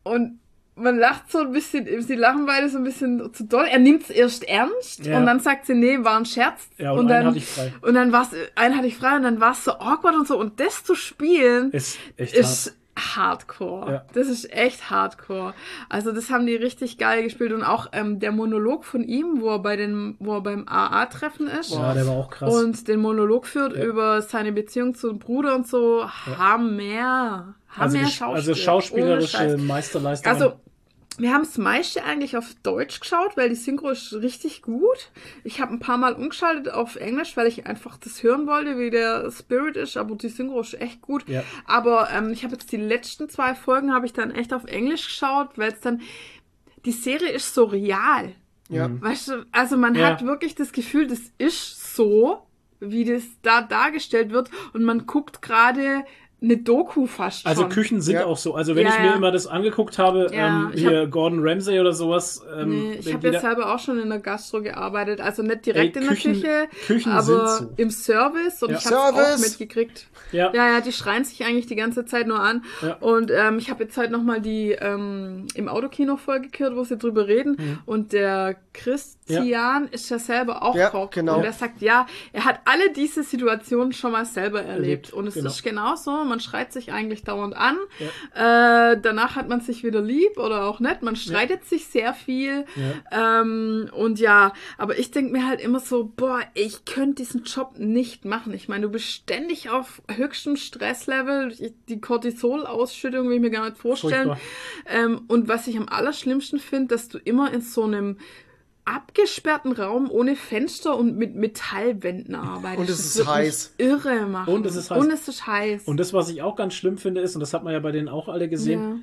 und man lacht so ein bisschen, sie lachen beide so ein bisschen zu doll. Er nimmt es erst ernst Ja. und dann sagt sie, nee, war ein Scherz. Ja, und einen dann, hatte ich frei. Und dann war es, einen hatte ich frei und dann war es so awkward und so. Und das zu spielen Ist echt hart. Hardcore. Ja. Das ist echt hardcore. Also das haben die richtig geil gespielt und auch ähm, der Monolog von ihm, wo er bei den, wo er beim AA-Treffen ist. Ja, der war auch krass. Und den Monolog führt Ja. über seine Beziehung zu dem Bruder und so, haben mehr, haben also, gesch- Schauspiel. also schauspielerische. Meisterleistung. Also, wir haben das meiste eigentlich auf Deutsch geschaut, weil die Synchro ist richtig gut. Ich habe ein paar Mal umgeschaltet auf Englisch, weil ich einfach das hören wollte, wie der Spirit ist, aber die Synchro ist echt gut. Ja. Aber ähm, ich habe jetzt die letzten zwei Folgen habe ich dann echt auf Englisch geschaut, weil es dann die Serie ist so real. ja. Weißt du, also man Ja. hat wirklich das Gefühl, das ist so, wie das da dargestellt wird und man guckt gerade eine Doku fast schon. Also Küchen sind Ja. auch so. Also wenn Ja, ich mir ja. immer das angeguckt habe, Ja, ähm, hier Gordon Ramsay oder sowas. Ähm, Nee, ich habe da- selber auch schon in der Gastro gearbeitet, also nicht direkt Ey, in Küchen- der Küche, Küchen aber sind so. im Service und Ja. ich habe auch mitgekriegt. ja, Ja, ja, die schreien sich eigentlich die ganze Zeit nur an. Ja. Und ähm, ich habe jetzt heute nochmal die ähm, im Autokino Folge gehört, wo sie drüber reden. Mhm. Und der Christian ist ja selber auch Ja, Koch. genau. Und er sagt, ja, er hat alle diese Situationen schon mal selber erlebt. Erlebt, Und es genau. ist genauso. Man schreit sich eigentlich dauernd an. Äh, danach hat man sich wieder lieb oder auch nicht. Man streitet sich sehr viel. Ähm, und ja, aber ich denke mir halt immer so, boah, ich könnte diesen Job nicht machen. Ich meine, du bist ständig auf höchstem Stresslevel. Die Cortisol-Ausschüttung will ich mir gar nicht vorstellen. Ähm, und was ich am allerschlimmsten finde, dass du immer in so einem abgesperrten Raum ohne Fenster und mit Metallwänden arbeitest. Und es Das ist heiß. Irre machen. Und es ist heiß. Und es ist heiß. Und das, was ich auch ganz schlimm finde, ist, und das hat man ja bei denen auch alle gesehen, ja.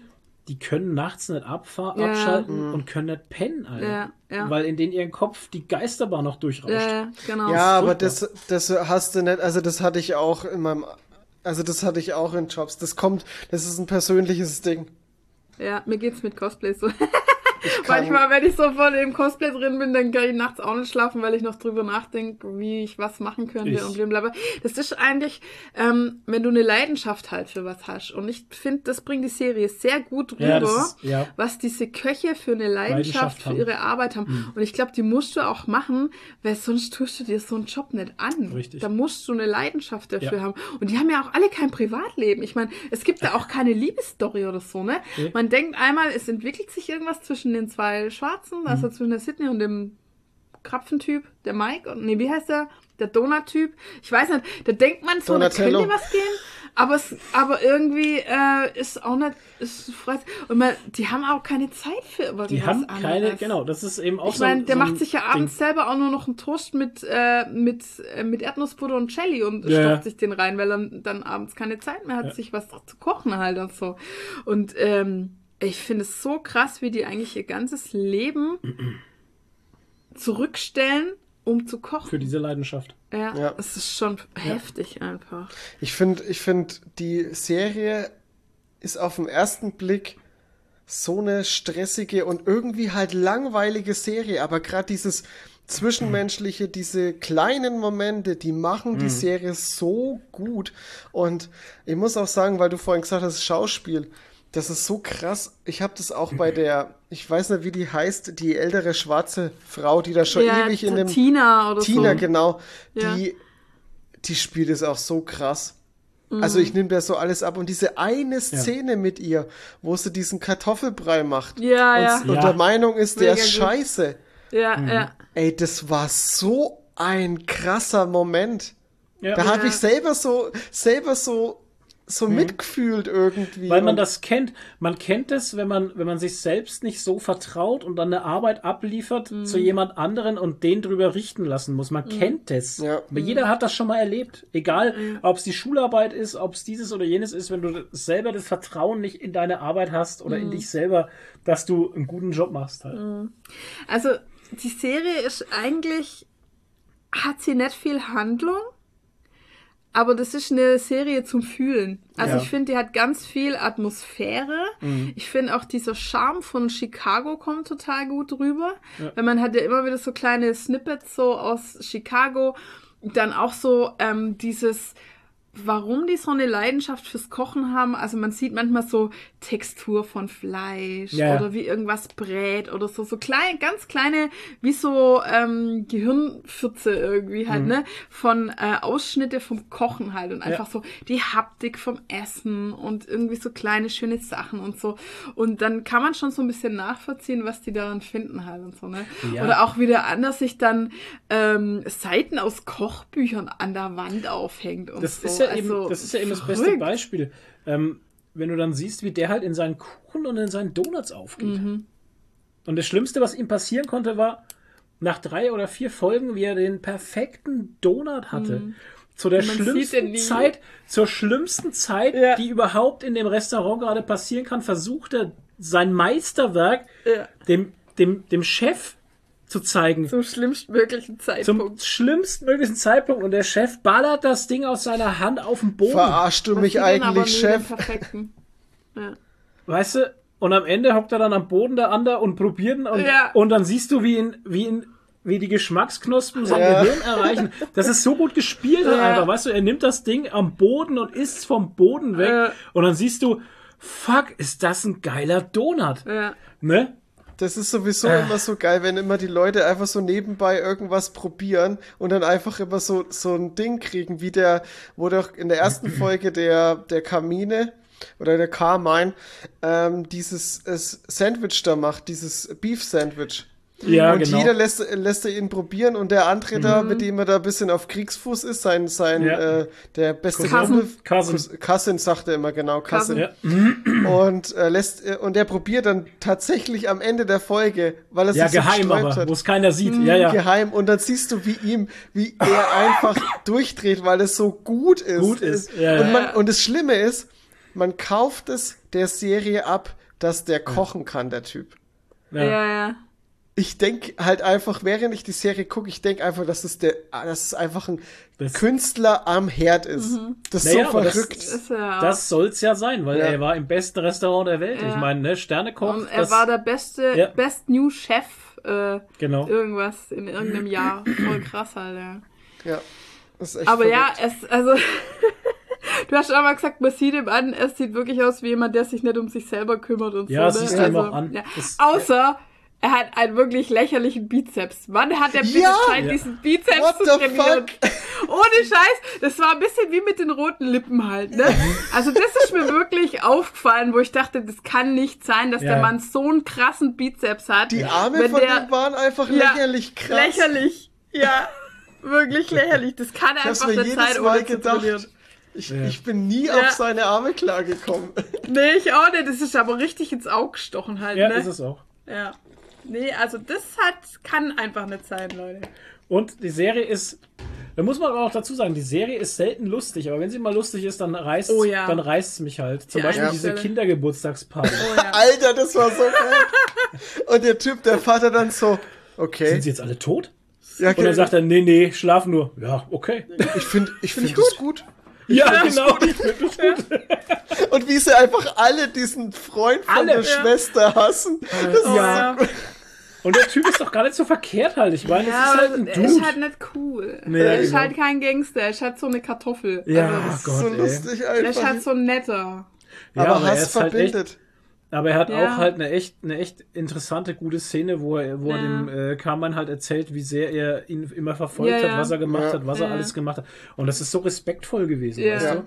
die können nachts nicht abfahren, Ja. abschalten und können nicht pennen, Alter. Ja, ja. Weil in denen ihren Kopf die Geisterbahn noch durchrauscht. ja, genau. Ja, aber das, das hast du nicht, also das hatte ich auch in meinem, also das hatte ich auch in Jobs. Das kommt, das ist ein persönliches Ding. Ja, mir geht's mit Cosplay so. kann- Manchmal, wenn ich so voll im Cosplay drin bin, dann kann ich nachts auch nicht schlafen, weil ich noch drüber nachdenke, wie ich was machen könnte Ich- und blablabla. Das ist eigentlich, ähm, wenn du eine Leidenschaft halt für was hast. Und ich finde, das bringt die Serie sehr gut rüber, Ja, ist- ja. was diese Köche für eine Leidenschaft, Leidenschaft für ihre Arbeit haben. Und ich glaube, die musst du auch machen, weil sonst tust du dir so einen Job nicht an. Richtig. Da musst du eine Leidenschaft dafür Ja. haben. Und die haben ja auch alle kein Privatleben. Ich meine, es gibt da auch keine Liebesstory oder so, ne? Nee. Man denkt einmal, es entwickelt sich irgendwas zwischen den zwei Schwarzen, Mhm. also zwischen der Sydney und dem Krapfentyp, der Mike, und nee, wie heißt der? Der Donut-Typ. Ich weiß nicht, da denkt man so, da könnte was gehen, aber, es, aber irgendwie äh, ist auch nicht, ist frei. Und man, die haben auch keine Zeit für irgendwas Die haben anderes. keine, genau, das ist eben auch Ich so. meine, der so macht sich ja Ding. abends selber auch nur noch einen Toast mit, äh, mit, äh, mit Erdnussbutter und Jelly und Ja, ja. stopft sich den rein, weil er dann abends keine Zeit mehr hat, sich was zu kochen halt und so. Und ähm, ich finde es so krass, wie die eigentlich ihr ganzes Leben zurückstellen, um zu kochen. Für diese Leidenschaft. ja, Ja. es ist schon heftig einfach. Ich finde, ich finde, die Serie ist auf den ersten Blick so eine stressige und irgendwie halt langweilige Serie, aber gerade dieses Zwischenmenschliche, diese kleinen Momente, die machen die Serie so gut. Und ich muss auch sagen, weil du vorhin gesagt hast, Schauspiel, das ist so krass. Ich habe das auch bei der, ich weiß nicht, wie die heißt, die ältere schwarze Frau, die da schon ja, ewig in dem Tina oder Tina, so. genau. Ja. Die, die spielt es auch so krass. Also ich nehme das so alles ab. Und diese eine Szene mit ihr, wo sie diesen Kartoffelbrei macht Ja, und, ja. und Ja. der Meinung ist, der Mega ist gut. scheiße. Ja, ja. Ey, das war so ein krasser Moment. Ja. Da habe Ja. ich selber so, selber so, so mitgefühlt irgendwie. Mhm. Weil man das kennt. Man kennt es, wenn man, wenn man sich selbst nicht so vertraut und dann eine Arbeit abliefert Mhm. zu jemand anderen und den drüber richten lassen muss. Man kennt es. Ja. Aber jeder hat das schon mal erlebt. Egal, ob es die Schularbeit ist, ob es dieses oder jenes ist, wenn du selber das Vertrauen nicht in deine Arbeit hast oder Mhm. in dich selber, dass du einen guten Job machst halt. Also, die Serie ist eigentlich, hat sie nicht viel Handlung, aber das ist eine Serie zum Fühlen. Also Ja. ich finde, die hat ganz viel Atmosphäre. Ich finde auch dieser Charme von Chicago kommt total gut rüber. Weil man hat ja immer wieder so kleine Snippets so aus Chicago. Dann auch so ähm, dieses, warum die so eine Leidenschaft fürs Kochen haben. Also man sieht manchmal so Textur von Fleisch Ja, ja. oder wie irgendwas brät oder so. So klein, ganz kleine, wie so ähm, Gehirnfürze irgendwie halt, ne? Von äh, Ausschnitte vom Kochen halt und einfach so die Haptik vom Essen und irgendwie so kleine schöne Sachen und so. Und dann kann man schon so ein bisschen nachvollziehen, was die daran finden halt und so, ne? Ja. Oder auch wie der anders sich dann ähm, Seiten aus Kochbüchern an der Wand aufhängt und Das so. ist ja Also, eben, das ist ja eben das beste verrückt. Beispiel. Ähm, wenn du dann siehst, wie der halt in seinen Kuchen und in seinen Donuts aufgeht. Mhm. Und das Schlimmste, was ihm passieren konnte, war nach drei oder vier Folgen, wie er den perfekten Donut hatte. Zu der Mhm. Sieht ihn schlimmsten. Zeit, zur schlimmsten Zeit, Ja. die überhaupt in dem Restaurant gerade passieren kann, versucht er sein Meisterwerk Ja. dem, dem, dem Chef zu zeigen. Zum schlimmstmöglichen Zum Zeitpunkt. schlimmstmöglichen Zeitpunkt und der Chef ballert das Ding aus seiner Hand auf den Boden. Verarschst du Was mich eigentlich, Chef? Ja. Weißt du? Und am Ende hockt er dann am Boden der andere und probiert ihn und, Ja. und dann siehst du, wie ihn, wie ihn, wie die Geschmacksknospen sein Ja. Gehirn erreichen. Das ist so gut gespielt halt Ja. einfach, weißt du? Er nimmt das Ding am Boden und isst vom Boden weg Ja. und dann siehst du, fuck, ist das ein geiler Donut, Ja. ne? Das ist sowieso immer so geil, wenn immer die Leute einfach so nebenbei irgendwas probieren und dann einfach immer so, so ein Ding kriegen, wie der, wo doch in der ersten Folge der, der Kamine oder der Carmine ähm, dieses äh, Sandwich da macht, dieses Beef Sandwich. Ja, und genau. jeder lässt, lässt er ihn probieren und der andere da, mit dem er da ein bisschen auf Kriegsfuß ist, sein, sein, Ja. äh, der beste. Kumpel, Cousin. Cousin, sagt er immer genau, Cousin. Ja, Und äh, lässt äh, und er probiert dann tatsächlich am Ende der Folge, weil er ja sich so geheim gesträubt aber, hat, wo es keiner sieht. Ja, ja. geheim und dann siehst du, wie ihm, wie er einfach durchdreht, weil es so gut ist. Gut ist, ja, und, ja. man, und das Schlimme ist, man kauft es der Serie ab, dass der kochen kann, der Typ. Ja, ja. Ich denk halt einfach, während ich die Serie gucke, ich denk einfach, dass es der, dass es einfach ein Das- Künstler am Herd ist. Das ist Naja, so das verrückt. Ist ja Das soll's ja sein, weil Ja. er war im besten Restaurant der Welt. Ja. Ich meine, ne, Sternekoch. Und er das- war der beste, Ja. Best New Chef, äh, Genau. irgendwas in irgendeinem Jahr. Voll krass halt, ja. ja. Das ist echt Aber ja, verrückt. es, also, du hast schon mal gesagt, man sieht ihm an, es sieht wirklich aus wie jemand, der sich nicht um sich selber kümmert und Ja, so. ne? siehst du ihm auch an. Ja. Das- Außer, er hat einen wirklich lächerlichen Bizeps. Wann hat er bitte Ja! Zeit, Ja. diesen Bizeps What zu the trainieren? Ohne Scheiß, das war ein bisschen wie mit den roten Lippen halt, ne? Also das ist mir wirklich aufgefallen, wo ich dachte, das kann nicht sein, dass Ja. der Mann so einen krassen Bizeps hat. Die Arme von der- dem waren einfach Ja, lächerlich krass. Lächerlich, ja. Wirklich lächerlich. Das kann hab's einfach jedes sein, Mal ohne zu trainieren. gedacht. Ich, Ja. ich bin nie Ja. auf seine Arme klargekommen. Nee, ich auch nicht. Das ist aber richtig ins Auge gestochen halt, Ja, ne? ist es auch. Ja. Nee, also das hat, kann einfach nicht sein, Leute. Und die Serie ist, da muss man aber auch dazu sagen, die Serie ist selten lustig, aber wenn sie mal lustig ist, dann reißt Oh ja. dann reißt mich halt. Zum Die Beispiel diese. Kindergeburtstagsparty. Oh ja. Alter, das war so geil. Und der Typ, der Vater dann so, okay. Sind sie jetzt alle tot? ja, Und dann sagt er, nee, nee, schlaf nur. Ja, okay. ich finde ich find das gut. Ja, genau. Und wie sie einfach alle diesen Freund von Alle, der ja. Schwester hassen. Das ist Ja. Und der Typ ist doch gar nicht so verkehrt halt. Ich meine, Ja, es ist halt ein er Dude. ist halt nicht cool. Nee, er ist genau. halt kein Gangster, er ist halt so eine Kartoffel. ja, Also, das- Gott, so ey. lustig er ist einfach. halt so ein netter. Ja, aber aber er Hass ist halt echt, verbindet. aber er hat Ja. auch halt eine echt, eine echt interessante, gute Szene, wo er, wo er Ja. dem äh, Carmen halt erzählt, wie sehr er ihn immer verfolgt Ja, hat, was er gemacht Ja. hat, was Ja. er alles gemacht hat. Und das ist so respektvoll gewesen, Ja. weißt Ja. du?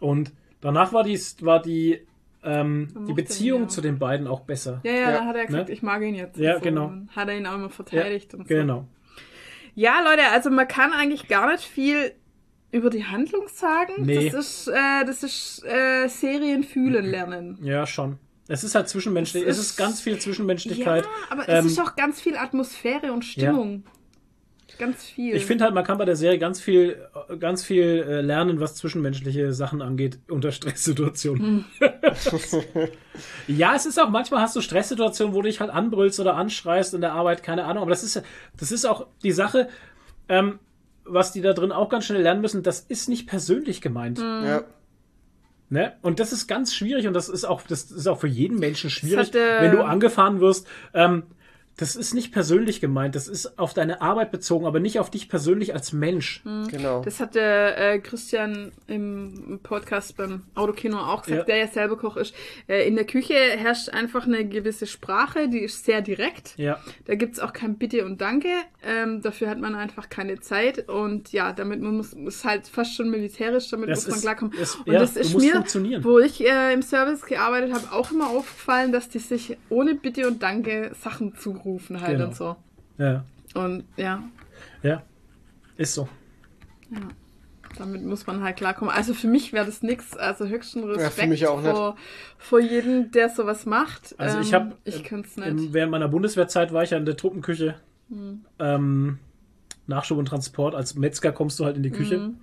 Und danach war die, war die, ähm, die ihn, Beziehung ja. zu den beiden auch besser. Ja, ja, Ja. dann hat er gesagt, Ne? ich mag ihn jetzt. Ja, so. genau. Und Hat er ihn auch immer Ja, verteidigt und so. genau. Ja, Leute, also man kann eigentlich gar nicht viel über die Handlung sagen. Nee. Das ist, äh, das ist äh, Serien fühlen lernen. Ja, schon. Es ist halt zwischenmenschlich, Es es ist ist- ganz viel Ja, Zwischenmenschlichkeit. aber Ähm, es ist auch ganz viel Atmosphäre und Stimmung. Ganz viel. Ich finde halt, man kann bei der Serie ganz viel, ganz viel äh, lernen, was zwischenmenschliche Sachen angeht, unter Stresssituationen. ja, es ist auch, manchmal hast du Stresssituationen, wo du dich halt anbrüllst oder anschreist in der Arbeit, keine Ahnung. Aber das ist, das ist auch die Sache, ähm, was die da drin auch ganz schnell lernen müssen, das ist nicht persönlich gemeint. Ja. Ne? Und das ist ganz schwierig und das ist auch, das ist auch für jeden Menschen schwierig, hat, äh, wenn du angefahren wirst. Ähm, das ist nicht persönlich gemeint, das ist auf deine Arbeit bezogen, aber nicht auf dich persönlich als Mensch. Genau. Das hat der äh, Christian im Podcast beim Autokino auch gesagt, Ja. der ja selber Koch ist. Äh, in der Küche herrscht einfach eine gewisse Sprache, die ist sehr direkt. Ja. Da gibt's auch kein Bitte und Danke. Ähm, dafür hat man einfach keine Zeit. Und ja, damit man muss, ist halt fast schon militärisch, damit Das muss man klarkommen. es- und ja, das ist mir, funktionieren. wo ich äh, im Service gearbeitet habe, auch immer aufgefallen, dass die sich ohne Bitte und Danke Sachen zurufen halt Genau. und so. Ja. Und ja, Ja. Ist so. Damit muss man halt klarkommen. Also für mich wäre das nix. Also höchsten Respekt für mich auch nicht. vor, vor jedem, der sowas macht. Also ich Ähm, habe Ich könnte es im- nicht. während meiner Bundeswehrzeit war ich ja in der Truppenküche. Hm. Ähm, Nachschub und Transport. Als Metzger kommst du halt in die Küche. Hm.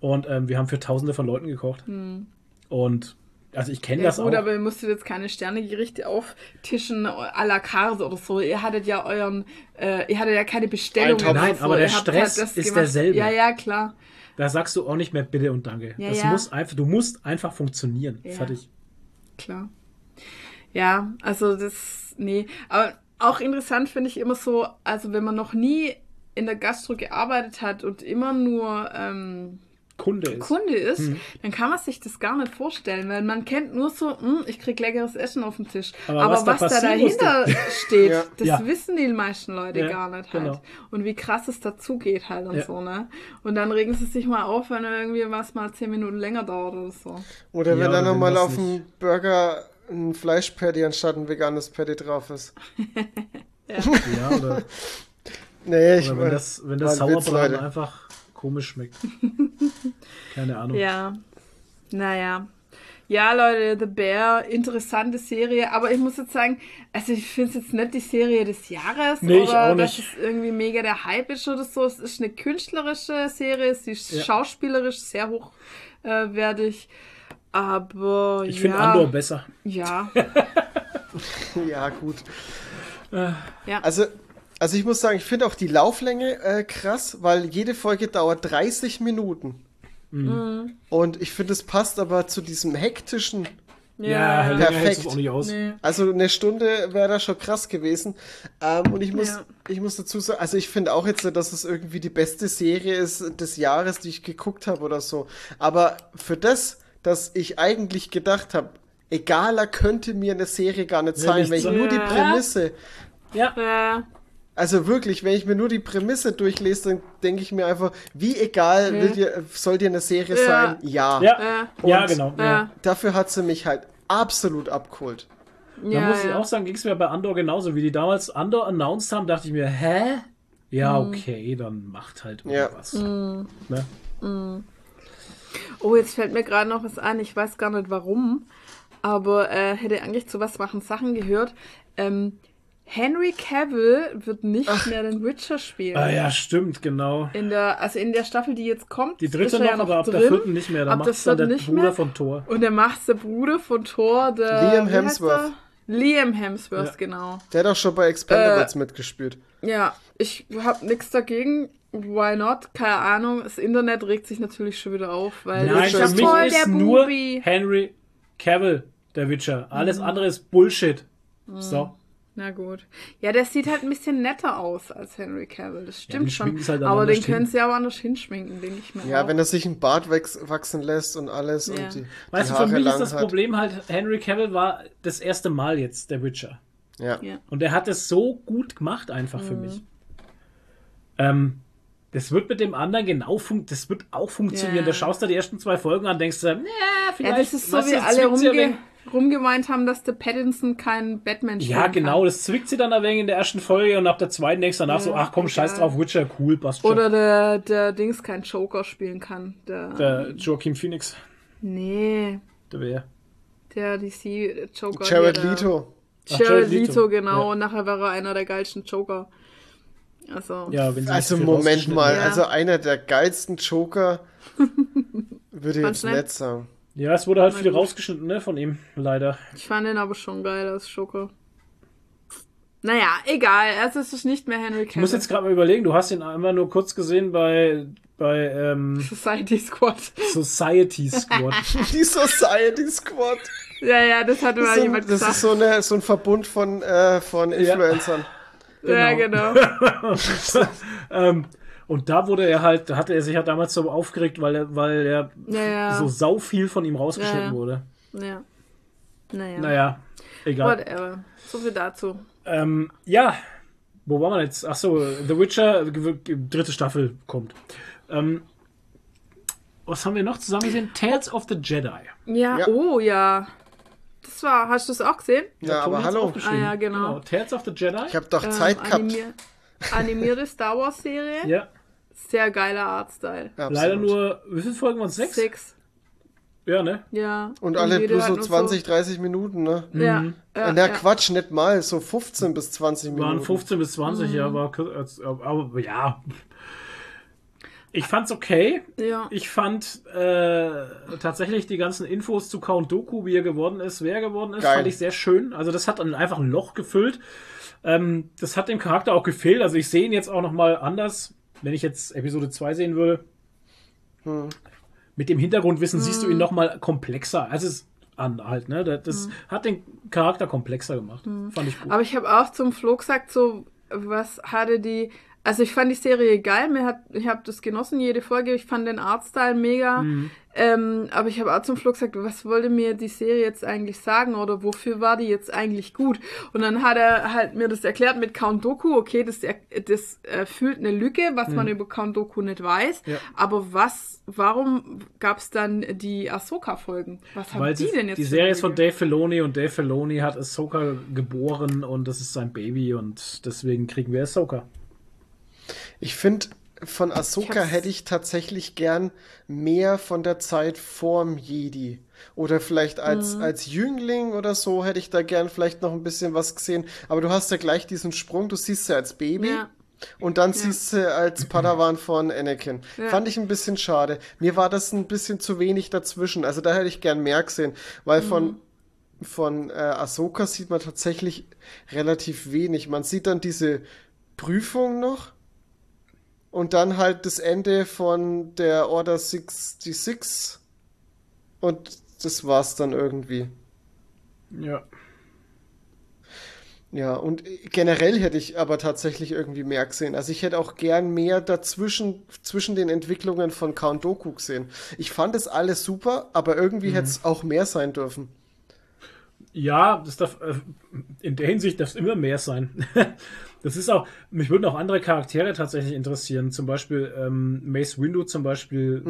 Und ähm, wir haben für tausende von Leuten gekocht. Und also ich kenne Ja, das gut, auch. aber ihr musstet jetzt keine Sternegerichte auftischen à la carte oder so. Ihr hattet ja euren, äh, ihr hattet ja keine Bestellung. Nein, aber der Ihr Stress das ist gemacht. derselbe. Ja, ja, klar. Da sagst du auch nicht mehr Bitte und Danke. Ja, das ja. muss einfach, du musst einfach funktionieren. Ja. Fertig. Klar. Ja, also das, nee. Aber auch interessant finde ich immer so, also wenn man noch nie in der Gastro gearbeitet hat und immer nur ähm, Kunde ist. Kunde ist, Mhm. dann kann man sich das gar nicht vorstellen, weil man kennt nur so, hm, ich krieg leckeres Essen auf den Tisch. Aber Aber, was da was, da passieren dahinter steht, Ja. das Ja. wissen die meisten Leute Ja, gar nicht halt. genau. Und wie krass es dazugeht halt und Ja. so, ne? Und dann regen sie sich mal auf, wenn irgendwie was mal zehn Minuten länger dauert oder so. Oder wenn dann nochmal auf dem Burger ein Fleischpatty anstatt ein veganes Patty drauf ist. Ja, oder, Nee, ich oder wenn das, wenn das Sauerbraten einfach komisch schmeckt. Keine Ahnung. Ja, naja. Ja, Leute, The Bear, interessante Serie, aber ich muss jetzt sagen, also ich finde es jetzt nicht die Serie des Jahres Nee, ich oder auch dass nicht. es irgendwie mega der Hype ist oder so. Es ist eine künstlerische Serie, sie ist Ja. schauspielerisch sehr hochwertig, aber Ich ja, finde Andor besser. ja, Ja, gut. ja, Also, also ich muss sagen, ich finde auch die Lauflänge äh, krass, weil jede Folge dauert 30 Minuten. Mhm. Und ich finde, es passt aber zu diesem hektischen. Ja, länger Perfekt. auch nicht aus. nee. Also eine Stunde wäre da schon krass gewesen. Ähm, und ich muss, Ja. ich muss dazu sagen, also ich finde auch jetzt dass es irgendwie die beste Serie ist des Jahres, die ich geguckt habe oder so. Aber für das, dass ich eigentlich gedacht habe, egaler könnte mir eine Serie gar nicht Will sein, wenn ich nur die Ja. Prämisse Ja, Ja, Also wirklich, wenn ich mir nur die Prämisse durchlese, dann denke ich mir einfach, wie egal will dir, soll dir eine Serie Ja. sein? Ja. ja, ja genau. Ja. Dafür hat sie mich halt absolut abgeholt. Da ja, muss ich auch sagen, ging es mir bei Andor genauso. Wie die damals Andor announced haben, dachte ich mir, hä? Ja, Mhm. okay, dann macht halt Ja. irgendwas. Ne? Oh, jetzt fällt mir gerade noch was ein. Ich weiß gar nicht warum, aber äh, hätte eigentlich zu was machen Sachen gehört. Ähm, Henry Cavill wird nicht mehr den Witcher spielen. Ah ja, stimmt, genau. In der, also in der Staffel, die jetzt kommt, Die dritte ist er noch, ja noch aber ab drin. der vierten nicht mehr. Da Ab macht der es dann der vierten nicht Bruder mehr. von Thor. Und der macht der Bruder von Thor, der Liam Hemsworth. Liam Hemsworth, Ja. genau. Der hat auch schon bei Expendables Äh, mitgespielt. Ja, ich habe nichts dagegen. Why not? Keine Ahnung. Das Internet regt sich natürlich schon wieder auf, weil Nein, ist für mich voll ist der nur Bubi. Henry Cavill der Witcher. Alles Mhm. andere ist Bullshit. So. Na gut. Ja, der sieht halt ein bisschen netter aus als Henry Cavill. Das stimmt schon. schminken sie halt aber den können sie aber anders hinschminken, denke ich mir. Ja, auch. wenn er sich einen Bart wachs wachsen lässt und alles Ja. und die, Weißt die du, für mich ist das hat. Problem halt, Henry Cavill war das erste Mal jetzt der Witcher. Ja. Ja. Und er hat es so gut gemacht einfach Mhm. für mich. Ähm, das wird mit dem anderen genau fun das wird auch funktionieren. Ja. Da schaust du die ersten zwei Folgen an, denkst du, ja, vielleicht. ja, das ist so, wie alle rumge. Rumgemeint haben, dass der Pattinson kein Batman spielen Ja, genau, kann. das zwickt sie dann ein wenig in der ersten Folge und ab der zweiten denkst du danach so, Ja, ach komm, scheiß drauf, Witcher, cool, passt schon. Oder der, der Dings kein Joker spielen kann. Der, der Joaquin Phoenix, nee, der wäre. der DC Joker. Jared hier, der- Leto. Ach, Jared Jared Leto, Leto, genau. ja. Und nachher wäre er einer der geilsten Joker. Also, Ja, wenn sie Also so Moment mal, Ja. also einer der geilsten Joker würde ich jetzt nett? nicht sagen. Ja, es wurde halt viel gut. rausgeschnitten, ne, von ihm, leider. ich fand ihn aber schon geil als Joker. Naja, egal. Es ist nicht mehr Henry Cavill. Ich muss jetzt gerade mal überlegen, du hast ihn einmal nur kurz gesehen bei, bei ähm, Society Squad. Society Squad. Die Society Squad. ja, ja, das hat Das, mal ist, jemand ein, das gesagt. ist so, eine, so ein Verbund von, äh, von Influencern. Ja, genau. ähm, und da wurde er halt, da hatte er sich halt damals so aufgeregt, weil er, weil er Ja, ja. so sau viel von ihm rausgeschnitten Ja, ja. wurde. ja. Naja. Naja, egal. Whatever. So viel dazu. Ähm, ja, wo waren wir jetzt? Ach so, The Witcher, dritte Staffel kommt. Ähm, was haben wir noch zusammen gesehen? Tales of the Jedi. Ja, Ja. oh ja. Das war, hast du es auch gesehen? Ja, aber hallo. aufgeschrieben. Ah, ja, genau. Tales of the Jedi. Ich habe doch Ähm, Zeit gehabt. animier animierte Star Wars Serie. ja, Sehr geiler Artstyle. leider nur, wie viele Folgen waren es? Sechs? Sechs. Ja, ne? Ja. Und alle jede bloß hat so nur 20, 30 Minuten, ne? Ja. ja, Ja, Na, ja. Quatsch, nicht mal, so 15 bis 20 Minuten. Waren 15 bis 20, Mhm. ja, war aber ja. Ich fand's okay. Ja. Ich fand äh, tatsächlich die ganzen Infos zu Count Doku, wie er geworden ist, wer er geworden ist, Geil. fand ich sehr schön. Also das hat dann einfach ein Loch gefüllt. Ähm, das hat dem Charakter auch gefehlt. Also ich sehe ihn jetzt auch noch mal anders, wenn ich jetzt Episode 2 sehen würde. Hm. Mit dem Hintergrundwissen siehst du ihn noch mal komplexer. Also es ist an halt, ne? Das, das hat den Charakter komplexer gemacht. Fand ich gut. Aber ich habe auch zum Flo gesagt, so, was hatte die Also ich fand die Serie geil, mir hat, ich habe das genossen, jede Folge. Ich fand den Artstyle mega. Mhm. Ähm, aber ich habe auch zum Schluss gesagt, was wollte mir die Serie jetzt eigentlich sagen oder wofür war die jetzt eigentlich gut? Und dann hat er halt mir das erklärt mit Count Doku. Okay, das, das erfüllt eine Lücke, was man über Count Doku nicht weiß. Mhm. Ja. Aber was, warum gab es dann die Ahsoka-Folgen? Was haben Weil die sie, denn jetzt? die Serie ist von? Dave Filoni und Dave Filoni hat Ahsoka geboren und das ist sein Baby und deswegen kriegen wir Ahsoka. Ich finde, von Ahsoka hätte ich tatsächlich gern mehr von der Zeit vorm Jedi. Oder vielleicht Mhm. als, als Jüngling oder so hätte ich da gern vielleicht noch ein bisschen was gesehen. Aber du hast ja gleich diesen Sprung, du siehst sie als Baby. Ja. Und dann siehst du als Padawan von Anakin. Ja. Fand ich ein bisschen schade. Mir war das ein bisschen zu wenig dazwischen. Also da hätte ich gern mehr gesehen. Weil Mhm. von, von äh, Ahsoka sieht man tatsächlich relativ wenig. Man sieht dann diese Prüfung noch. Und dann halt das Ende von der Order 66. Und das war's dann irgendwie. Ja. Ja, und generell hätte ich aber tatsächlich irgendwie mehr gesehen. Also ich hätte auch gern mehr dazwischen, zwischen den Entwicklungen von Count Doku gesehen. Ich fand es alles super, aber irgendwie hätte es auch mehr sein dürfen. Ja, das darf, äh, in der Hinsicht darf es immer mehr sein. Das ist auch, mich würden auch andere Charaktere tatsächlich interessieren. Zum Beispiel ähm, Mace Windu zum Beispiel,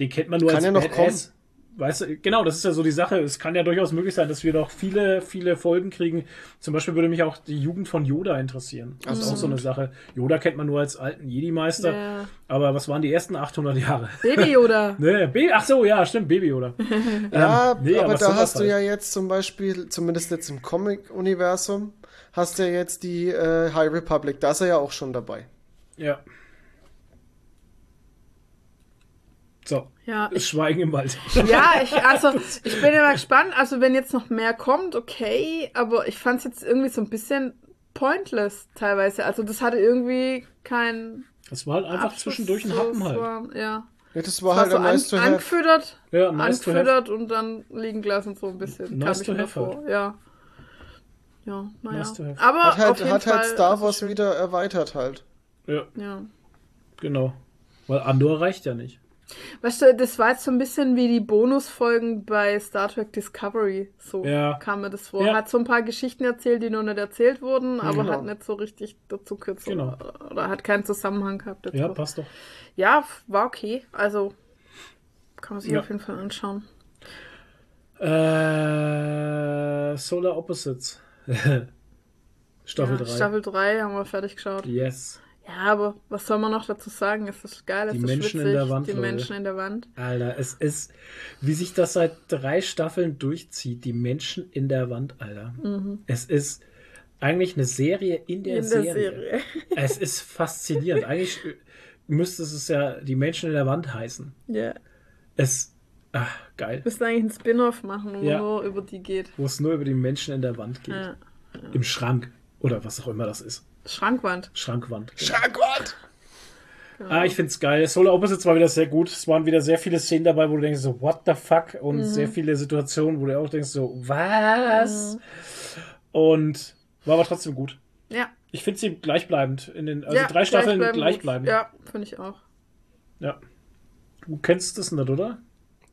den kennt man nur Kann als ja noch Badass. Weißt du, genau, das ist ja so die Sache. Es kann ja durchaus möglich sein, dass wir noch viele, viele Folgen kriegen. Zum Beispiel würde mich auch die Jugend von Yoda interessieren. Das ist auch so eine Sache. Yoda kennt man nur als alten Jedi-Meister. Ja. Aber was waren die ersten 800 Jahre? Baby Yoda. Ne, Baby, ach so, ja, stimmt, Baby Yoda. Ja, Ähm, nee, aber, aber da hast du halt. ja jetzt zum Beispiel, zumindest jetzt im Comic-Universum, hast du ja jetzt die äh, High Republic. Da ist er ja auch schon dabei. Ja. So, Ja, ich, Schweigen im Wald. ja, ich, also, ich bin immer gespannt. Also, wenn jetzt noch mehr kommt, okay. Aber ich fand es jetzt irgendwie so ein bisschen pointless teilweise. Also, das hatte irgendwie kein. Das war halt einfach Abschluss, zwischendurch ein so, Happen es halt. War, ja. Ja, das war War halt so ein nice an, to have. angefüttert, Ja, nice to have. angefüttert und dann liegen gelassen so ein bisschen. Nice to mir have vor. Ja. Ja, naja. Aber Hat halt, auf jeden hat Fall, halt Star also Wars wieder erweitert halt. Ja, Ja. genau. Weil Andor reicht ja nicht. Weißt du, das war jetzt so ein bisschen wie die Bonusfolgen bei Star Trek Discovery. So Ja. kam mir das vor. Ja. Hat so ein paar Geschichten erzählt, die noch nicht erzählt wurden, aber Genau. hat nicht so richtig dazu gehört. So, Genau. Oder hat keinen Zusammenhang gehabt dazu. Ja, passt doch. Ja, war okay. Also kann man sich Ja. auf jeden Fall anschauen. Äh, Solar Opposites. Staffel ja, 3. Staffel 3 haben wir fertig geschaut. Yes. Ja, aber was soll man noch dazu sagen? Es ist geil, es Die ist Menschen in der Wand, die Leute. Menschen in der Wand. Alter, es ist, wie sich das seit drei Staffeln durchzieht, die Menschen in der Wand, Alter. Es ist eigentlich eine Serie in der, Mhm. In der Serie. Serie. Es ist faszinierend. Eigentlich müsste es ja die Menschen in der Wand heißen. Ja. Es, ach, geil. Müssen eigentlich einen Spin-off machen, wo Ja. nur über die geht. Wo es nur über die Menschen in der Wand geht. Ja. Im Schrank. Oder was auch immer das ist. Schrankwand. Schrankwand. Genau. Schragwort! Ah, ich find's geil. Solar Opposites war wieder sehr gut. Es waren wieder sehr viele Szenen dabei, wo du denkst so, what the fuck? Und sehr viele Situationen, wo du auch denkst so, was? Und war aber trotzdem gut. Ja. Ich finde sie gleichbleibend. In den, also ja, drei Staffeln gleichbleibend gleichbleibend. gut. Ja, finde ich auch. ja. Du kennst das nicht, oder?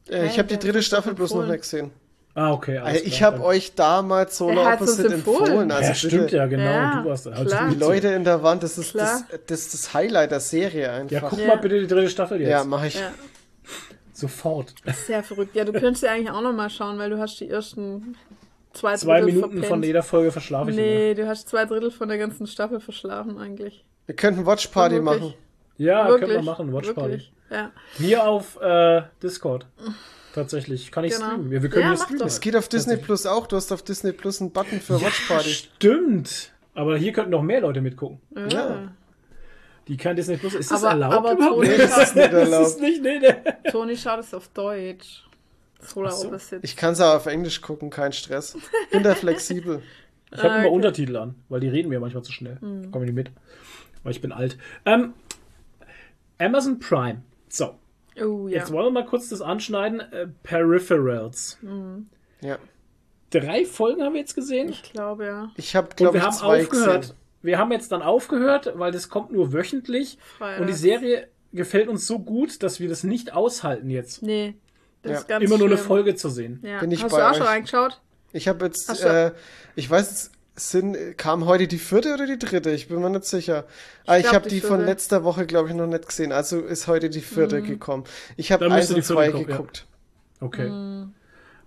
Äh, ich habe die dritte Staffel bloß noch nicht gesehen. Ah, okay. alles Äh, ich habe euch damals hat's uns Opposite empfohlen. empfohlen. Also ja, bitte. stimmt ja, genau. Ja, du warst. Also Die Leute in der Wand, das ist das, das, das Highlight der Serie einfach. Ja, guck Ja. mal bitte die dritte Staffel jetzt. Ja, mache ich. Ja, Sofort. sehr verrückt. Ja, du könntest ja eigentlich auch noch mal schauen, weil du hast die ersten zwei, Zwei Drittel Minuten verpennt. von jeder Folge verschlafe ich immer. Nee, du hast zwei Drittel von der ganzen Staffel verschlafen eigentlich. Wir könnten Watch Party machen. Ja, Wirklich. können wir machen. Watch Party. Ja. Hier auf äh, Discord. Tatsächlich. Kann ich Genau. streamen. Ja, wir können Ja, hier streamen. Es geht auf Disney Plus auch. Du hast auf Disney Plus einen Button für Watch Party. Stimmt. Aber hier könnten noch mehr Leute mitgucken. Ja. Die kein Disney Plus. Ist das Aber- erlaubt aber überhaupt? Toni- Nee, das ist nicht Das erlaubt. ist nicht, nee, nee. Toni schaut es auf Deutsch. Solar so. Opposites. Ich kann es auch auf Englisch gucken, kein Stress. Bin da flexibel. Ich habe Ah, immer okay. Untertitel an, weil die reden mir manchmal zu schnell. Mhm. Komme ich nicht mit. Weil ich bin alt. Ähm, Amazon Prime. So, Oh ja. jetzt wollen wir mal kurz das anschneiden. Äh, Peripherals. Ja. Drei Folgen haben wir jetzt gesehen. Ich glaube ja. Ich habe, glaube wir ich, haben zwei aufgehört. gesehen. wir haben jetzt dann aufgehört, weil das kommt nur wöchentlich. Freitags. Und die Serie gefällt uns so gut, dass wir das nicht aushalten jetzt. Nee, das Ja. ist ganz Immer nur eine schlimm. Folge zu sehen. Ja. Bin ich Hast bei du auch euch. schon reingeschaut? Ich habe jetzt, äh, ich weiß, es sind, kam heute die vierte oder die dritte? Ich bin mir nicht sicher. Ich, glaub, habe die die von letzter Woche, glaube ich, noch nicht gesehen. Also ist heute die vierte Mhm. gekommen. Ich habe eins die und vierte zwei kommen, ja. geguckt. Okay. Mhm.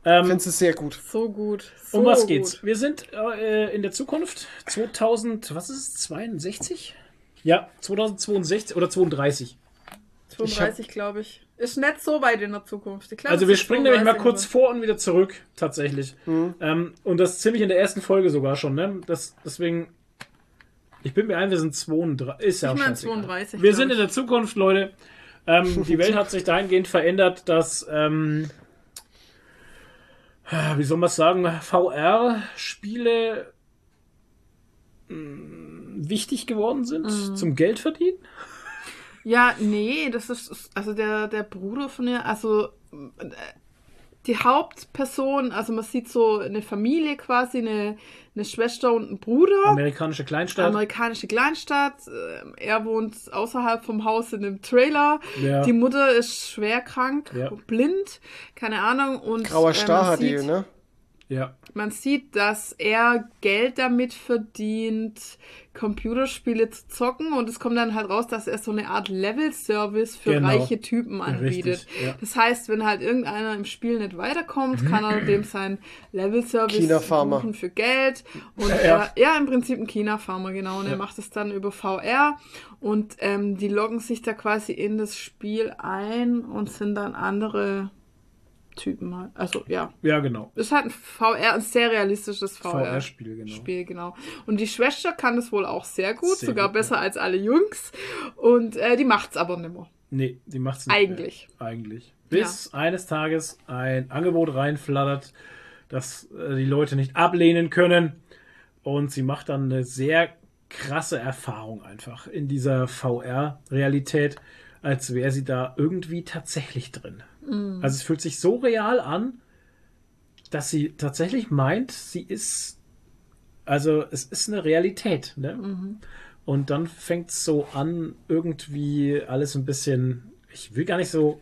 Ähm, Finde sie sehr gut. So gut. So um was gut. geht's? Wir sind äh, in der Zukunft 2000, was ist es, 62? Ja, 2062 oder 32. 32, glaube ich. Ist nicht so weit in der Zukunft. Glaub, Also es wir springen nämlich mal 32 kurz vor und wieder zurück, tatsächlich. Ähm, und das ziemlich in der ersten Folge sogar schon, ne? Das, deswegen, ich bin mir ein, wir sind 32. Ist ja Ich auch mein scheißegal. 32, Wir sind in der Zukunft, Leute. Ähm, die Welt hat sich dahingehend verändert, dass, ähm, wie soll man sagen, VR-Spiele mh, wichtig geworden sind Mhm. zum Geld verdienen. Ja, nee, das ist, also der, der Bruder von ihr, also äh, die Hauptperson, also man sieht so eine Familie quasi, eine, eine Schwester und einen Bruder. Amerikanische Kleinstadt. Amerikanische Kleinstadt. äh, Er wohnt außerhalb vom Haus in einem Trailer. Ja. Die Mutter ist schwer krank, Ja. blind, keine Ahnung. Und Grauer äh, Star man hat die, ne? Ja. Man sieht, dass er Geld damit verdient, Computerspiele zu zocken und es kommt dann halt raus, dass er so eine Art Level-Service für Genau. reiche Typen anbietet. Richtig, ja. Das heißt, wenn halt irgendeiner im Spiel nicht weiterkommt, kann er dem sein Level-Service buchen für Geld. Und Ja. er, ja, im Prinzip ein China-Farmer, genau. Und er macht es dann über VR und ähm, die loggen sich da quasi in das Spiel ein und sind dann andere Typen halt. Also ja, Ja, genau. ist halt ein VR, ein sehr realistisches VR. VR-Spiel, genau. Spiel, genau. Und die Schwester kann das wohl auch sehr gut, Sehr sogar gut, besser als alle Jungs. Und äh, die macht's aber nimmer. Nee, die macht's nicht. Eigentlich. Mehr. Eigentlich. Bis eines Tages ein Angebot reinflattert, das äh, die Leute nicht ablehnen können. Und sie macht dann eine sehr krasse Erfahrung einfach in dieser VR-Realität, als wäre sie da irgendwie tatsächlich drin. Also es fühlt sich so real an, dass sie tatsächlich meint, sie ist, also es ist eine Realität. Ne? Und dann fängt es so an, irgendwie alles ein bisschen, ich will gar nicht so.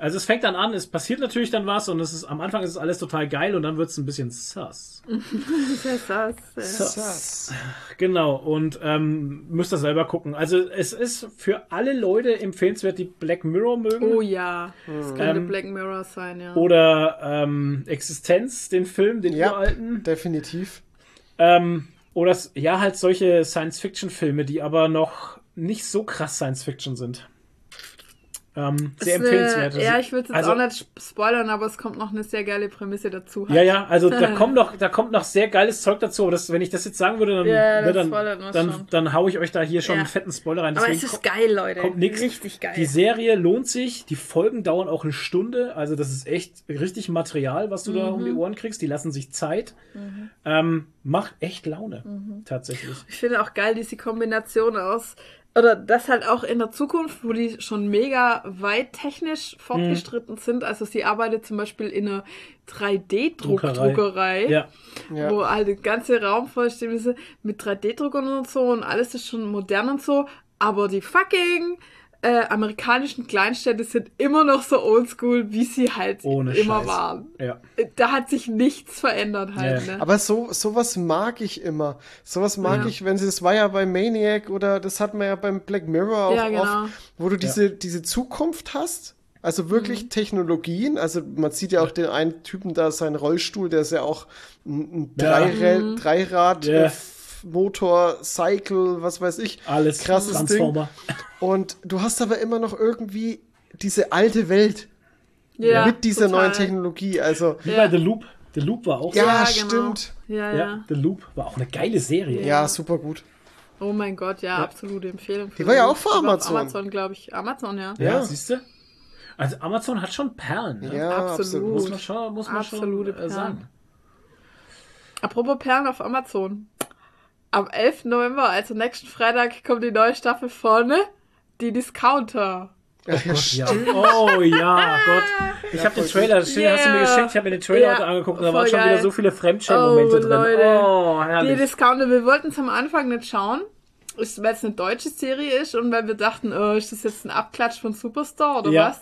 Also es fängt dann an, es passiert natürlich dann was und es ist am Anfang ist es alles total geil und dann wird es ein bisschen sus. Sass. Genau, und ähm, müsst ihr selber gucken. Also es ist für alle Leute empfehlenswert, die Black Mirror mögen. Oh ja, das könnte Ähm, Black Mirror sein, ja. Oder ähm, Existenz, den Film, den Ja, uralten. definitiv. Ähm, oder ja, halt solche Science-Fiction-Filme, die aber noch nicht so krass Science-Fiction sind. Ähm, sehr Ist empfehlenswert. Eine, ja, ich will es jetzt Also- auch nicht sp- spoilern, aber es kommt noch eine sehr geile Prämisse dazu. halt. Ja, ja, also da kommt noch, da kommt noch sehr geiles Zeug dazu, aber das, wenn ich das jetzt sagen würde, dann, Ja, ne, dann, dann, schon. dann hau ich euch da hier schon Ja. einen fetten Spoiler rein. Aber Deswegen es ist geil, Leute. kommt nix. Richtig geil. Die Serie lohnt sich, die Folgen dauern auch eine Stunde, also das ist echt richtig Material, was du da Mhm. um die Ohren kriegst. Die lassen sich Zeit. Ähm, macht echt Laune, Mhm. tatsächlich. Ich finde auch geil diese Kombination aus, oder das halt auch in der Zukunft, wo die schon mega weit technisch fortgeschritten sind. Also sie arbeitet zum Beispiel in einer 3D-Druckdruckerei, Ja, Ja. wo halt der ganze Raum vollständig ist mit 3D-Druckern und so und alles ist schon modern und so. Aber die fucking äh, amerikanischen Kleinstädte sind immer noch so oldschool, wie sie halt Ohne immer Scheiß. waren. ja. Da hat sich nichts verändert halt. Ja. Ne? Aber so, sowas mag ich immer. Sowas mag Ja. ich, wenn sie, das war ja bei Maniac oder das hat man ja beim Black Mirror auch Ja, genau. oft, wo du diese, diese Zukunft hast. Also wirklich Mhm. Technologien. Also man sieht ja auch den einen Typen da, seinen Rollstuhl, der ist ja auch ein, ein Ja. Dreirad, Mhm. Dreirad Ja. äh, Motor, Cycle, was weiß ich. Alles Krasses Transformer. Und du hast aber immer noch irgendwie diese alte Welt Ja, mit dieser total. neuen Technologie. Also Wie Ja. bei The Loop. The Loop war auch ja, Ja, genau. stimmt. Ja, Ja, ja. The Loop war auch eine geile Serie. Ja, super gut. Oh mein Gott, ja, absolute Empfehlung. Die war ja auch auf Amazon. Amazon, glaube ich. Amazon, ja. Ja, Ja. siehst du? Also Amazon hat schon Perlen. Ne? Ja, Absolut. absolut. Muss man schon, muss man Absolute schon äh, Perlen. sagen. Apropos Perlen auf Amazon. Am 11. November, also nächsten Freitag, kommt die neue Staffel von Die Discounter. Ja, ja, Ja. Oh ja, Gott. Ich habe den Trailer, das Yeah. hast du mir geschickt, ich habe mir den Trailer Ja, heute angeguckt und da waren schon geil. wieder so viele Fremdschämen-Momente Oh, drin. Leute. Oh, Die herrlich. Discounter, wir wollten es am Anfang nicht schauen, weil es eine deutsche Serie ist und weil wir dachten, oh, ist das jetzt ein Abklatsch von Superstore oder Ja. was?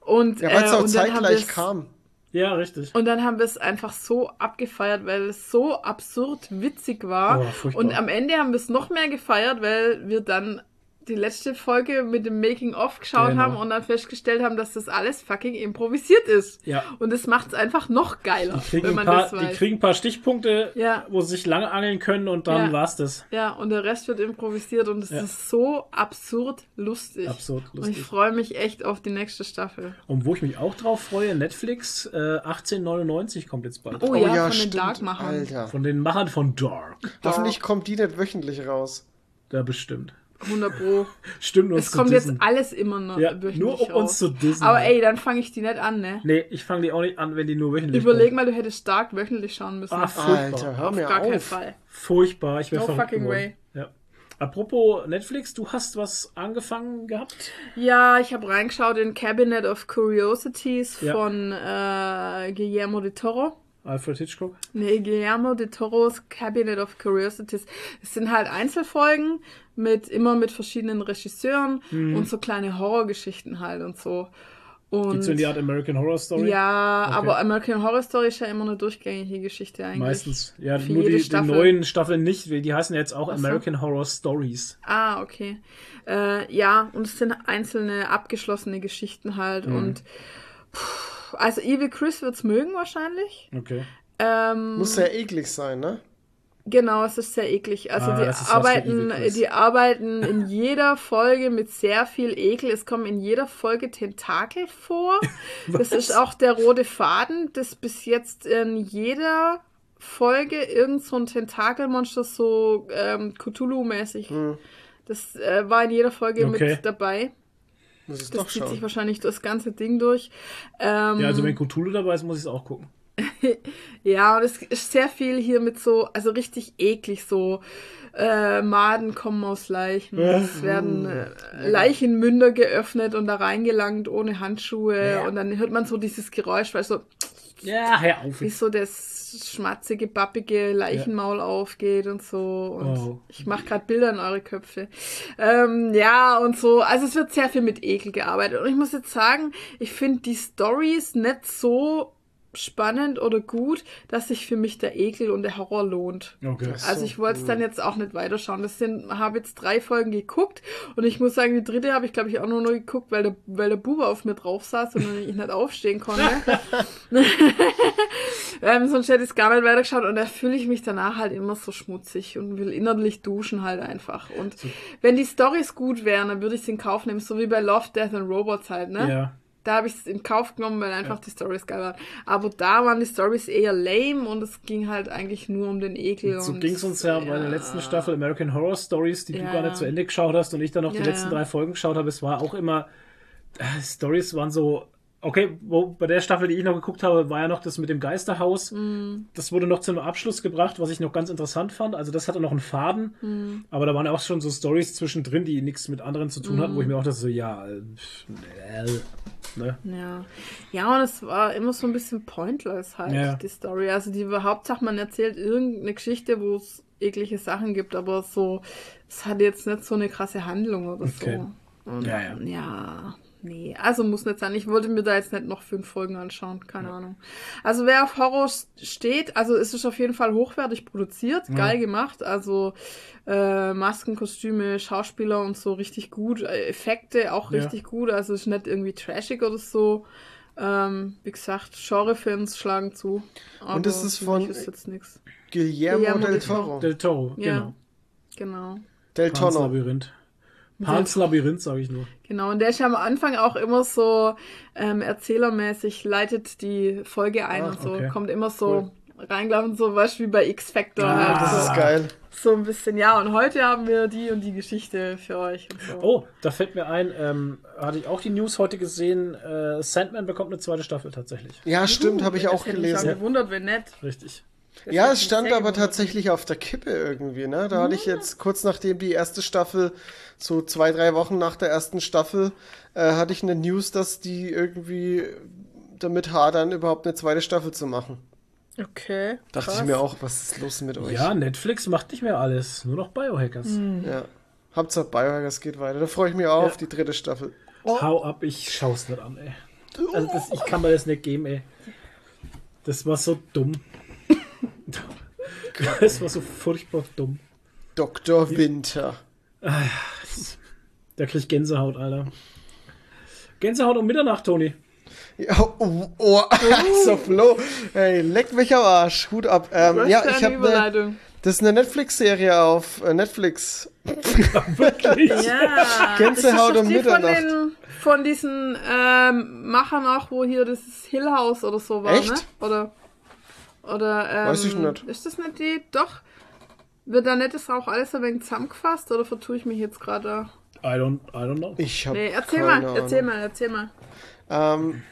Und, Ja, weil es äh, auch und dann haben zeitgleich kam. Ja, richtig. Und dann haben wir es einfach so abgefeiert, weil es so absurd witzig war. Oh, und am Ende haben wir es noch mehr gefeiert, weil wir dann die letzte Folge mit dem Making-of geschaut Genau. haben und dann festgestellt haben, dass das alles fucking improvisiert ist. Ja. Und es macht es einfach noch geiler, Die kriegen, wenn ein man paar, das weiß. die kriegen ein paar Stichpunkte, Ja. wo sie sich lange angeln können und dann Ja. war's das. Ja, und der Rest wird improvisiert und es Ja. ist so absurd lustig. Absurd Und lustig. ich freue mich echt auf die nächste Staffel. Und wo ich mich auch drauf freue, Netflix, äh, 1899 kommt jetzt bald. Oh, ja, von den stimmt, Dark-Machern. Alter. Von den Machern von Dark. Hoffentlich kommt die nicht wöchentlich raus. Da bestimmt. 100 Pro. Stimmt uns Es zu kommt jetzt dissen. alles immer noch Ja, wöchentlich nur um uns zu dissen. Aber ey, dann fange ich die nicht an, ne? Nee, ich fange die auch nicht an, wenn die nur wöchentlich Überleg kommt. mal, du hättest stark wöchentlich schauen müssen. Ah, furchtbar. Alter, hör auf mir gar keinen auf. Fall. Furchtbar, ich wäre No fucking geworden. way. Ja. Apropos Netflix, du hast was angefangen gehabt? Ja, ich habe reingeschaut in Cabinet of Curiosities Ja. von äh, Guillermo de Toro. Alfred Hitchcock? Nee, Guillermo de Toros Cabinet of Curiosities. Es sind halt Einzelfolgen mit immer mit verschiedenen Regisseuren Mhm. und so kleine Horrorgeschichten halt und so. Und Gibt's so in die Art American Horror Story? ja, Okay. aber American Horror Story ist ja immer eine durchgängige Geschichte eigentlich. Meistens. Ja, Für nur die, die neuen Staffeln nicht, die heißen jetzt auch so. American Horror Stories. Ah, okay. Äh, ja, und es sind einzelne abgeschlossene Geschichten halt Mhm. und pff, also Evil Chris wird's mögen wahrscheinlich. Okay. Ähm, Muss sehr eklig sein, ne? Genau, es ist sehr eklig. Also Ah, die arbeiten, die arbeiten in jeder Folge mit sehr viel Ekel. Es kommen in jeder Folge Tentakel vor. das ist auch der rote Faden, das bis jetzt in jeder Folge irgend so ein Tentakelmonster so ähm, Cthulhu-mäßig. Hm, Das äh, war in jeder Folge Okay. mit dabei. Muss ich Das doch zieht sich schauen. wahrscheinlich das ganze Ding durch. Ähm, Ja, also wenn Cthulhu dabei ist, muss ich es auch gucken. Ja, und es ist sehr viel hier mit so, also richtig eklig, so äh, Maden kommen aus Leichen. Es werden äh, Leichenmünder geöffnet und da reingelangt ohne Handschuhe. Ja. Und dann hört man so dieses Geräusch, weil so, Ja, hör auf. wie so das schmatzige, bappige Leichenmaul aufgeht und so. Und Oh. ich mache gerade Bilder in eure Köpfe. Ähm, ja, und so. Also es wird sehr viel mit Ekel gearbeitet. Und ich muss jetzt sagen, ich finde die Stories nicht so spannend oder gut, dass sich für mich der Ekel und der Horror lohnt. Okay. Also So, ich wollte es dann jetzt auch nicht weiterschauen. Das sind, habe jetzt drei Folgen geguckt und ich muss sagen, die dritte habe ich glaube ich auch nur noch geguckt, weil der, weil der Bube auf mir drauf saß und ich nicht aufstehen konnte. ähm, sonst hätte ich es gar nicht weitergeschaut und da fühle ich mich danach halt immer so schmutzig und will innerlich duschen halt einfach. Und wenn die Storys gut wären, dann würde ich es in Kauf nehmen, so wie bei Love, Death and Robots halt, ne? Ja. Da habe ich es in Kauf genommen, weil einfach die Stories geil waren. Aber da waren die Stories eher lame und es ging halt eigentlich nur um den Ekel. So und, ging es uns ja, bei der letzten Staffel American Horror Stories, die du Ja. gar nicht zu Ende geschaut hast und ich dann noch die Ja, letzten ja. drei Folgen geschaut habe. Es war auch immer, äh, Stories waren so, okay, wo, bei der Staffel, die ich noch geguckt habe, war ja noch das mit dem Geisterhaus. Mhm. Das wurde noch zum Abschluss gebracht, was ich noch ganz interessant fand. Also das hatte noch einen Faden, Mhm. aber da waren auch schon so Stories zwischendrin, die nichts mit anderen zu tun hatten, wo ich mir auch dachte, so, ja, äh, ne? Ja. ja, und es war immer so ein bisschen pointless halt, Ja. die Story. Also die Hauptsache, man erzählt irgendeine Geschichte, wo es eklige Sachen gibt, aber so, es hat jetzt nicht so eine krasse Handlung oder Okay. so. Und, Ja, ja. ja, nee, also muss nicht sein. Ich wollte mir da jetzt nicht noch fünf Folgen anschauen, keine Ahnung. Also wer auf Horror steht, also es ist auf jeden Fall hochwertig produziert, geil gemacht, also äh, Masken, Kostüme, Schauspieler und so richtig gut, äh, Effekte auch Ja. richtig gut, also es ist nicht irgendwie trashig oder so. Ähm, wie gesagt, Genrefans schlagen zu. Und aber ist von- ist jetzt nichts. Guillermo, Guillermo del Toro. Toro. Del Toro, Ja. genau. Genau. Del Tono. Labyrinth. Pans Labyrinth, sage ich nur. Genau, und der ist ja am Anfang auch immer so ähm, erzählermäßig, leitet die Folge ein Ah, und so, okay. kommt immer so reingelaufen, so was wie bei X-Factor. Ah, halt, Das ist geil. so ein bisschen, ja, und heute haben wir die und die Geschichte für euch und so. Oh, da fällt mir ein, ähm, hatte ich auch die News heute gesehen, äh, Sandman bekommt eine zweite Staffel tatsächlich. Ja, stimmt, habe ich auch das hätte mich auch gelesen. gewundert, wenn nicht. Richtig. Ja, hat es stand aber gewundert. tatsächlich auf der Kippe irgendwie, ne? Da hatte ich jetzt kurz nachdem die erste Staffel, so zwei, drei Wochen nach der ersten Staffel, äh, hatte ich eine News, dass die irgendwie damit hadern, überhaupt eine zweite Staffel zu machen. Okay. Dachte krass. ich mir auch, was ist los mit euch? Ja, Netflix macht nicht mehr alles, nur noch Biohackers. ja. Hauptsache Biohackers geht weiter. Da freue ich mich auch Ja. auf die dritte Staffel. Hau ab, ich schau's nicht an, ey. Also das, ich kann mir das nicht geben, ey. Das war so dumm. Das war so furchtbar dumm. Dr. Winter. Da krieg ich Gänsehaut, Alter. Gänsehaut um Mitternacht, Toni. Ja, oh, oh, so Flo. Hey, leck mich am Arsch. Hut ab. Ähm, ja, ich habe eine, das ist eine Netflix-Serie auf äh, Netflix. Wirklich? Ja. Gänsehaut um Mitternacht. Von, den, von diesen ähm, Machern auch, wo hier das Hill House oder so war, Echt? ne? Oder, oder ähm, Weiß ich nicht. Ist das nicht die? Doch. Wird da nicht das auch alles ein wenig zusammengefasst oder vertue ich mich jetzt gerade? I don't, I don't know. Ich habe Nee, erzähl keine mal, erzähl Ahnung. mal, erzähl mal. Ähm,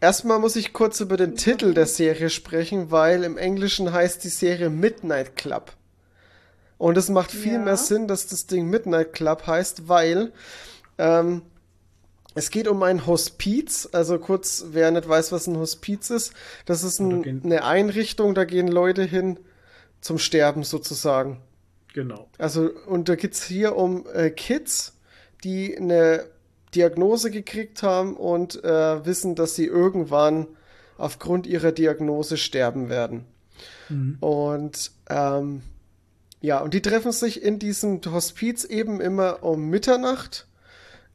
erstmal muss ich kurz über den Titel der Serie sprechen, weil im Englischen heißt die Serie Midnight Club. Und es macht viel Ja. mehr Sinn, dass das Ding Midnight Club heißt, weil ähm, es geht um ein Hospiz. Also kurz, wer nicht weiß, was ein Hospiz ist, das ist da ein, eine Einrichtung, da gehen Leute hin zum Sterben sozusagen. Genau. Also, und da geht's hier um äh, Kids, die eine Diagnose gekriegt haben und äh, wissen, dass sie irgendwann aufgrund ihrer Diagnose sterben werden. Und ähm, ja, und die treffen sich in diesem Hospiz eben immer um Mitternacht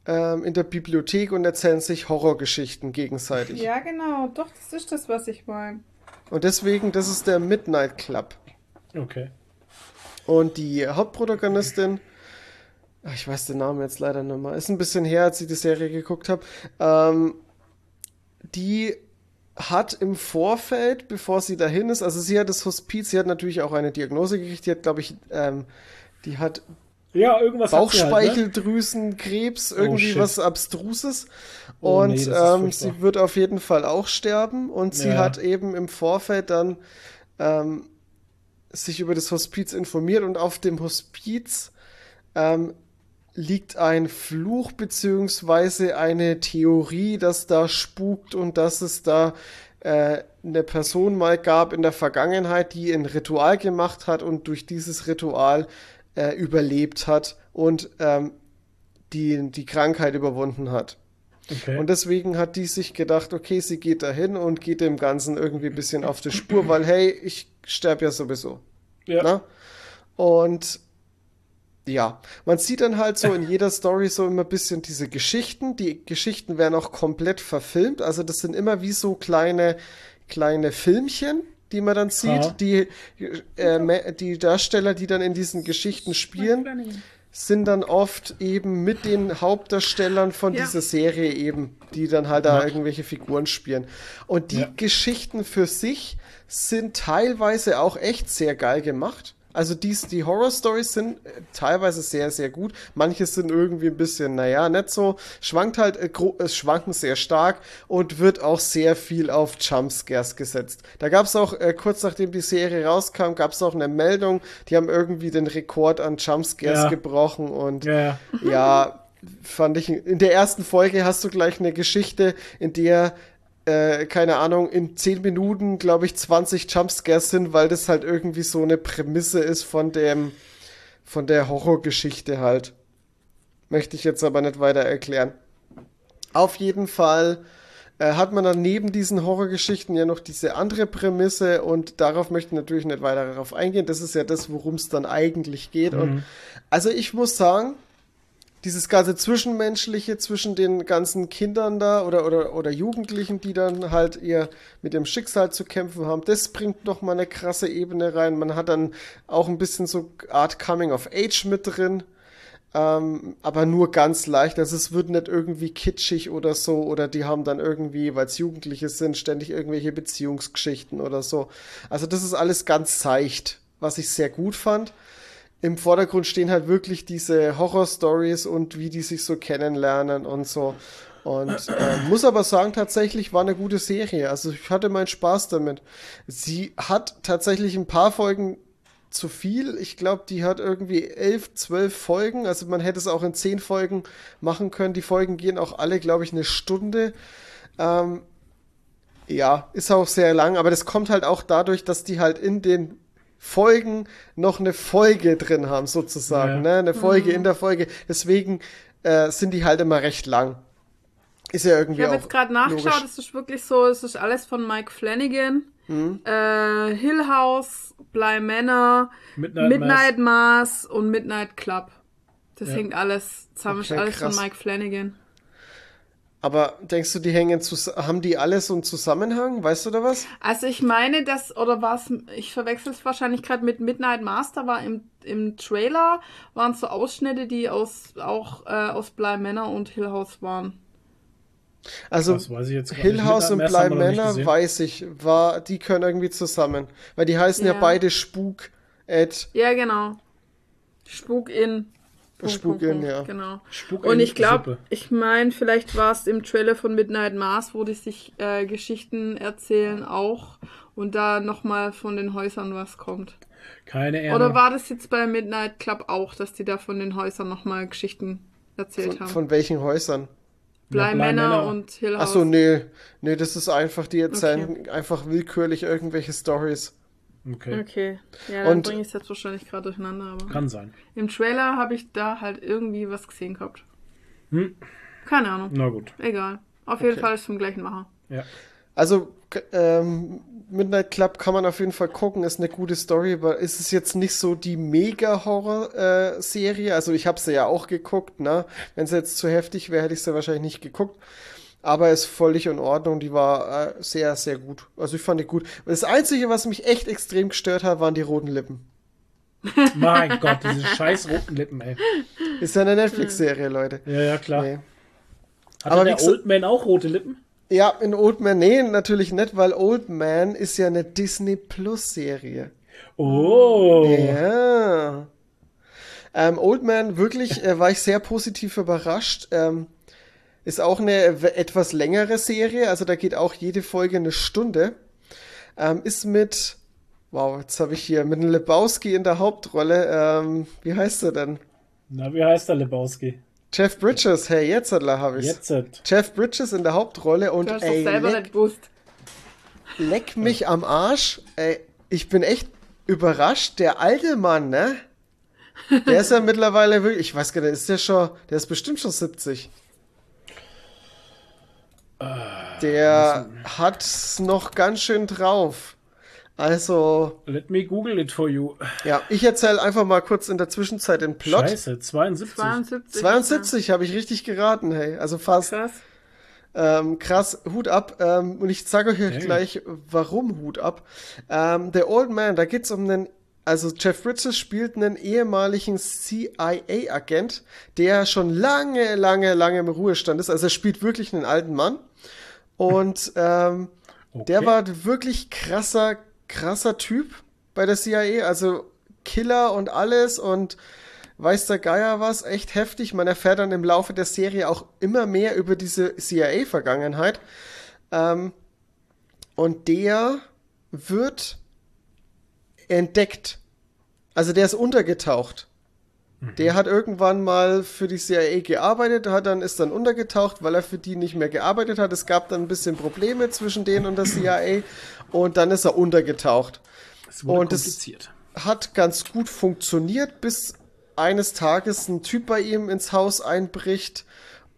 ähm, in der Bibliothek und erzählen sich Horrorgeschichten gegenseitig. Ja, genau. Doch, das ist das, was ich meine. Und deswegen, das ist der Midnight Club. Okay. Und die Hauptprotagonistin, ich weiß den Namen jetzt leider nicht mehr, ist ein bisschen her, als ich die Serie geguckt habe, ähm, die hat im Vorfeld, bevor sie dahin ist, also sie hat das Hospiz, sie hat natürlich auch eine Diagnose gekriegt, die hat, glaube ich, ähm, die hat Ja, irgendwas sie halt, ne? Bauchspeicheldrüsenkrebs, irgendwie shit. was Abstruses. Oh, und nee, ähm, sie wird auf jeden Fall auch sterben. Und sie Ja. hat eben im Vorfeld dann ähm, sich über das Hospiz informiert und auf dem Hospiz ähm, liegt ein Fluch beziehungsweise eine Theorie, dass da spukt und dass es da äh, eine Person mal gab in der Vergangenheit, die ein Ritual gemacht hat und durch dieses Ritual äh, überlebt hat und ähm, die, die Krankheit überwunden hat. Okay. Und deswegen hat die sich gedacht, okay, sie geht dahin und geht dem Ganzen irgendwie ein bisschen auf die Spur, weil hey, ich sterbe ja sowieso. ja. Ne? Und ja, man sieht dann halt so in jeder Story so immer ein bisschen diese Geschichten. Die Geschichten werden auch komplett verfilmt. Also das sind immer wie so kleine, kleine Filmchen, die man dann sieht. Ja. Die, äh, die Darsteller, die dann in diesen Geschichten spielen, sind dann oft eben mit den Hauptdarstellern von Ja. dieser Serie eben, die dann halt da Ja. irgendwelche Figuren spielen. Und die Ja. Geschichten für sich sind teilweise auch echt sehr geil gemacht. Also dies, die Horror-Stories sind äh, teilweise sehr, sehr gut. Manche sind irgendwie ein bisschen, naja, nicht so. Schwankt halt, äh, gro- es schwanken sehr stark und wird auch sehr viel auf Jumpscares gesetzt. Da gab es auch, äh, kurz nachdem die Serie rauskam, gab es auch eine Meldung, die haben irgendwie den Rekord an Jumpscares Ja. gebrochen und ja. ja, fand ich. In der ersten Folge hast du gleich eine Geschichte, in der, äh, keine Ahnung, in 10 Minuten, glaube ich, 20 Jumpscares sind, weil das halt irgendwie so eine Prämisse ist von dem, von der Horrorgeschichte halt. Möchte ich jetzt aber nicht weiter erklären. Auf jeden Fall äh, hat man dann neben diesen Horrorgeschichten ja noch diese andere Prämisse und darauf möchte ich natürlich nicht weiter darauf eingehen. Das ist ja das, worum es dann eigentlich geht. Und also ich muss sagen, dieses ganze Zwischenmenschliche zwischen den ganzen Kindern da oder, oder, oder Jugendlichen, die dann halt ihr mit dem Schicksal zu kämpfen haben, das bringt noch mal eine krasse Ebene rein. Man hat dann auch ein bisschen so Art Coming of Age mit drin. Ähm, aber nur ganz leicht. Also es wird nicht irgendwie kitschig oder so. Oder die haben dann irgendwie, weil es Jugendliche sind, ständig irgendwelche Beziehungsgeschichten oder so. Also das ist alles ganz seicht, was ich sehr gut fand. Im Vordergrund stehen halt wirklich diese Horror-Stories und wie die sich so kennenlernen und so. Und äh, muss aber sagen, tatsächlich war eine gute Serie. Also ich hatte meinen Spaß damit. Sie hat tatsächlich ein paar Folgen zu viel. Ich glaube, die hat irgendwie elf, zwölf Folgen. Also man hätte es auch in zehn Folgen machen können. Die Folgen gehen auch alle, glaube ich, eine Stunde. Ähm, ja, ist auch sehr lang, aber das kommt halt auch dadurch, dass die halt in den Folgen noch eine Folge drin haben, sozusagen. Ja. Ne? Eine Folge in der Folge. Deswegen äh, sind die halt immer recht lang. Ist ja irgendwie Ich habe jetzt gerade nachgeschaut, es ist wirklich so, es ist alles von Mike Flanagan. Mhm. Äh, Hill House, Bly Manor, Midnight, Midnight Mass und Midnight Club. Das Ja. hängt alles zusammen, ist Okay, alles krass. von Mike Flanagan. Aber denkst du, die hängen haben die alle so einen Zusammenhang? Weißt du da was? Also ich meine, das, oder was, ich verwechsel es wahrscheinlich gerade mit Midnight Master, war im, im Trailer, waren so Ausschnitte, die aus, auch äh, aus Bly Manor und Hill House waren. Also Das weiß ich jetzt gar Hill. House und Bly Manor weiß ich, war, die können irgendwie zusammen. Weil die heißen ja, Ja. beide Spuk, Ed, Ja, genau. Spuk in. Punkt, Spuk in, ja. Genau. Spuk Und ich glaube, ich meine, vielleicht war es im Trailer von Midnight Mars, wo die sich äh, Geschichten erzählen auch und da nochmal von den Häusern was kommt. Keine Erde. Oder war das jetzt bei Midnight Club auch, dass die da von den Häusern nochmal Geschichten erzählt von, haben? von welchen Häusern? Manor Manor. und Hill House. Achso, nee. Nee, das ist einfach, die erzählen einfach willkürlich irgendwelche Stories. Okay. Okay. Ja, dann bringe ich es jetzt wahrscheinlich gerade durcheinander, aber. Kann sein. Im Trailer habe ich da halt irgendwie was gesehen gehabt. Hm. Keine Ahnung. Na gut. Egal. Auf jeden Okay. Fall ist es vom gleichen Macher. Ja. Also, ähm, Midnight Club kann man auf jeden Fall gucken, ist eine gute Story, aber ist es jetzt nicht so die Mega-Horror-Serie? also, ich habe sie ja auch geguckt, ne? Wenn sie jetzt zu heftig wäre, hätte ich sie wahrscheinlich nicht geguckt. Aber ist völlig in Ordnung, die war äh, sehr, sehr gut. Also, ich fand die gut. Das Einzige, was mich echt extrem gestört hat, waren die roten Lippen. Mein Gott, diese scheiß roten Lippen, ey. Ist ja eine Netflix-Serie, Leute. Ja, ja, klar. Nee. Hatte Aber der Old Man auch rote Lippen? Ja, in Old Man, nee, natürlich nicht, weil Old Man ist ja eine Disney Plus-Serie. Oh. Ja. Ähm, Old Man, wirklich, äh, war ich sehr positiv überrascht. Ähm, ist auch eine etwas längere Serie, also da geht auch jede Folge eine Stunde. Ähm, ist mit, wow, jetzt habe ich hier, mit einem Lebowski in der Hauptrolle. Ähm, wie heißt er denn? Na, wie heißt der Lebowski? Jeff Bridges, hey, jetzt habe ich's. Jetzt. Jeff Bridges in der Hauptrolle und Du hast ey, doch selber leck, nicht gewusst. leck mich am Arsch. Ey, ich bin echt überrascht. Der alte Mann, ne? Der ist ja mittlerweile wirklich, ich weiß gar nicht, ist der schon, der ist bestimmt schon 70. Der hat's noch ganz schön drauf. Also, Let me Google it for you. ja, ich erzähle einfach mal kurz in der Zwischenzeit den Plot. Scheiße, 72. 72. 72 habe ich richtig geraten, hey. Also Ja. fast. Krass. Ähm, krass, Hut ab. Ähm, und ich sage euch Hey. gleich, warum Hut ab. Ähm, der Old Man, da geht's um einen, also Jeff Bridges spielt einen ehemaligen CIA-Agent, der schon lange, lange, lange im Ruhestand ist. Also er spielt wirklich einen alten Mann. Und ähm, der Okay. war wirklich krasser, krasser Typ bei der CIA. Also Killer und alles und weiß der Geier was, echt heftig. Man erfährt dann im Laufe der Serie auch immer mehr über diese CIA-Vergangenheit. Ähm, und der wird entdeckt. Also der ist untergetaucht. Der hat irgendwann mal für die CIA gearbeitet, hat dann, ist dann untergetaucht, weil er für die nicht mehr gearbeitet hat. Es gab dann ein bisschen Probleme zwischen denen und der CIA und dann ist er untergetaucht. Es wurde und das- kompliziert. Hat ganz gut funktioniert, bis eines Tages ein Typ bei ihm ins Haus einbricht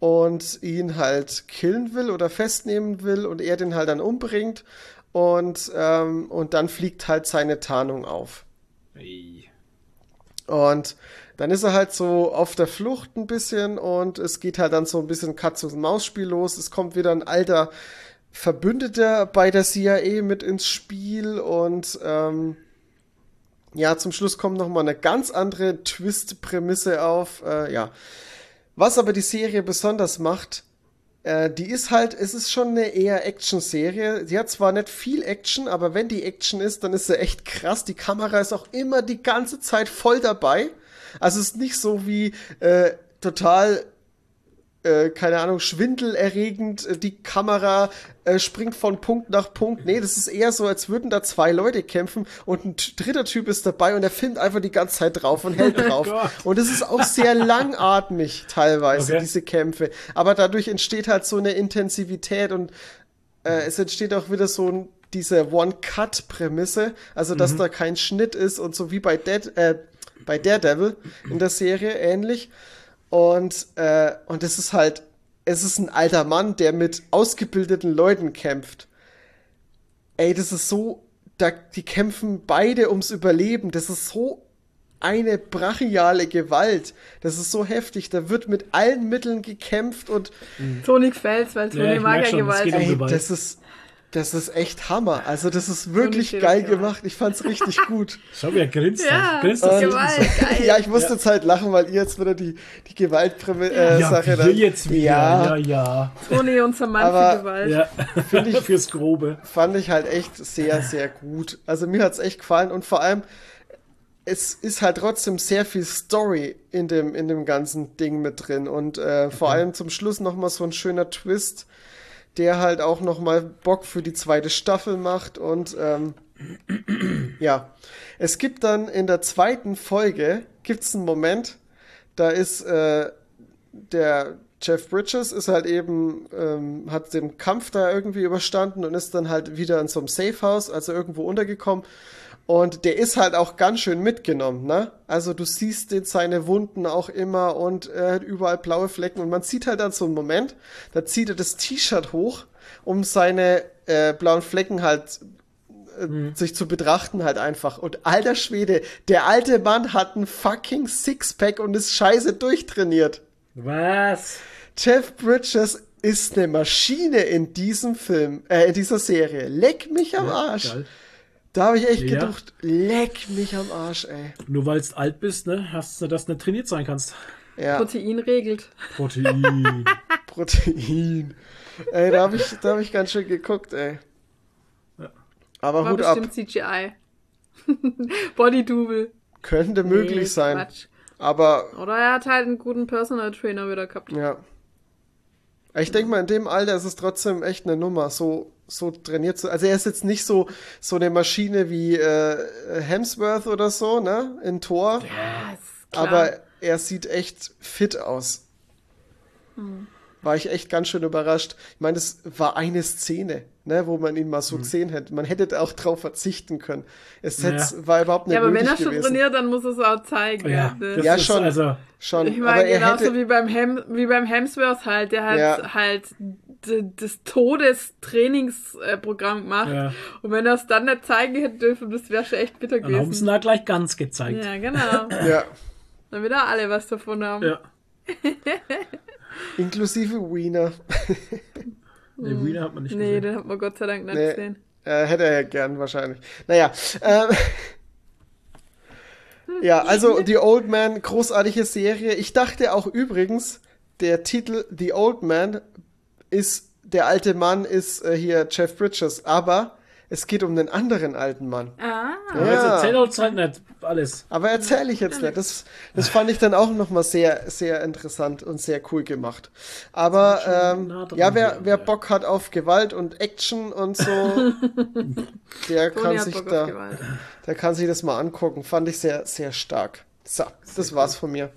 und ihn halt killen will oder festnehmen will und er den halt dann umbringt und, ähm, und dann fliegt halt seine Tarnung auf. Ey. Und dann ist er halt so auf der Flucht ein bisschen und es geht halt dann so ein bisschen Katz-und-Maus-Spiel los. Es kommt wieder ein alter Verbündeter bei der CIA mit ins Spiel und ähm, ja, zum Schluss kommt noch mal eine ganz andere Twist-Prämisse auf. Äh, ja, was aber die Serie besonders macht, äh, die ist halt, es ist schon eine eher Action-Serie. Sie hat zwar nicht viel Action, aber wenn die Action ist, dann ist sie echt krass. Die Kamera ist auch immer die ganze Zeit voll dabei. Also es ist nicht so wie äh, total äh, keine Ahnung, schwindelerregend, äh, die Kamera äh, springt von Punkt nach Punkt. Nee, das ist eher so, als würden da zwei Leute kämpfen und ein dritter Typ ist dabei und der filmt einfach die ganze Zeit drauf und hält drauf. Gott. und es ist auch sehr langatmig teilweise, Okay. diese Kämpfe. Aber dadurch entsteht halt so eine Intensivität und äh, es entsteht auch wieder so ein, diese One-Cut-Prämisse, also dass da kein Schnitt ist und so wie bei, Dead, äh, bei Daredevil in der Serie ähnlich. Und, äh, und es ist halt, es ist ein alter Mann, der mit ausgebildeten Leuten kämpft. Ey, das ist so, da, die kämpfen beide ums Überleben. Das ist so eine brachiale Gewalt. Das ist so heftig. Da wird mit allen Mitteln gekämpft und Toni gefällt's, weil Ja, Toni ich mag ja Gewalt. um ey, Gewalt. das ist, das ist echt Hammer. Also das ist wirklich geil Gewalt. gemacht. Ich fand's richtig gut. Schau, wie er grinst. Ja, grinst das Gewalt, geil. ja, ich musste jetzt halt lachen, weil ihr jetzt wieder die, die Gewaltsache äh, Ja, Sache jetzt wieder. Ja, Ja, ja. Toni, unser Mann Aber- für Gewalt. ja. ich- Fürs Grobe. fand ich halt echt sehr, sehr gut. Also mir hat's echt gefallen und vor allem, es ist halt trotzdem sehr viel Story in dem, in dem ganzen Ding mit drin und äh, vor allem zum Schluss nochmal so ein schöner Twist, der halt auch nochmal Bock für die zweite Staffel macht und ähm, ja, es gibt dann in der zweiten Folge, gibt's einen Moment, da ist äh, der Jeff Bridges ist halt eben, ähm, hat den Kampf da irgendwie überstanden und ist dann halt wieder in so einem Safehouse, also irgendwo untergekommen. Und der ist halt auch ganz schön mitgenommen, ne? Also du siehst den, seine Wunden auch immer und er hat überall blaue Flecken und man sieht halt dann so einen Moment, da zieht er das T-Shirt hoch, um seine äh, blauen Flecken halt äh, sich zu betrachten halt einfach. Und alter Schwede, der alte Mann hat ein fucking Sixpack und ist scheiße durchtrainiert. Was? Jeff Bridges ist eine Maschine in diesem Film, äh, in dieser Serie. Leck mich am Arsch. Geil. Da habe ich echt Ja. gedacht, leck mich am Arsch, ey. Nur weil du alt bist, ne, hast du, dass du nicht trainiert sein kannst. Ja, Protein regelt. Protein. Protein. ey, da habe ich, da hab ich ganz schön geguckt, ey. Ja. Aber War Hut ab, bestimmt CGI. Bodydouble. könnte möglich Nee, sein. Quatsch. Aber Oder er hat halt einen guten Personal Trainer wieder gehabt. Ja. Ich denke mal, in dem Alter ist es trotzdem echt eine Nummer, so, so trainiert zu. Also er ist jetzt nicht so, so eine Maschine wie äh, Hemsworth oder so, ne? In Tor. Ja, ist klar. aber er sieht echt fit aus. War ich echt ganz schön überrascht. Ich meine, es war eine Szene, ne, wo man ihn mal so gesehen hätte. Man hätte auch drauf verzichten können. Es Ja. war überhaupt nicht ja, aber wenn er schon gewesen. trainiert, dann muss er es auch zeigen. ja, das Ja, ist schon. Also, Schon, Ich meine, genauso hätte, wie beim, Hem wie beim Hemsworth halt, der hat Ja. halt d- das Todestrainingsprogramm gemacht. Ja. Und wenn er es dann nicht zeigen hätte dürfen, das wäre schon echt bitter dann haben sie ihn gewesen. da gleich ganz gezeigt. Ja, genau. ja, Dann wieder alle was davon haben. Ja. inklusive Wiener. Nee, Wiener hat man nicht Nee, gesehen. den hat man Gott sei Dank nicht Nee. gesehen. Äh, hätte er ja gern wahrscheinlich. Naja. Ähm, ja, also The Old Man, großartige Serie. Ich dachte auch übrigens, der Titel The Old Man ist, der alte Mann ist äh, hier Jeff Bridges, aber es geht um den anderen alten Mann. Ah. Aber jetzt erzähl uns halt nicht alles. Aber erzähle ich jetzt nicht. Das, das fand ich dann auch nochmal sehr, sehr interessant und sehr cool gemacht. Aber ähm, nah ja, wer, wer ja. Bock hat auf Gewalt und Action und so, der kann sich Bock da, der kann sich das mal angucken. Fand ich sehr, sehr stark. So, das war's von mir.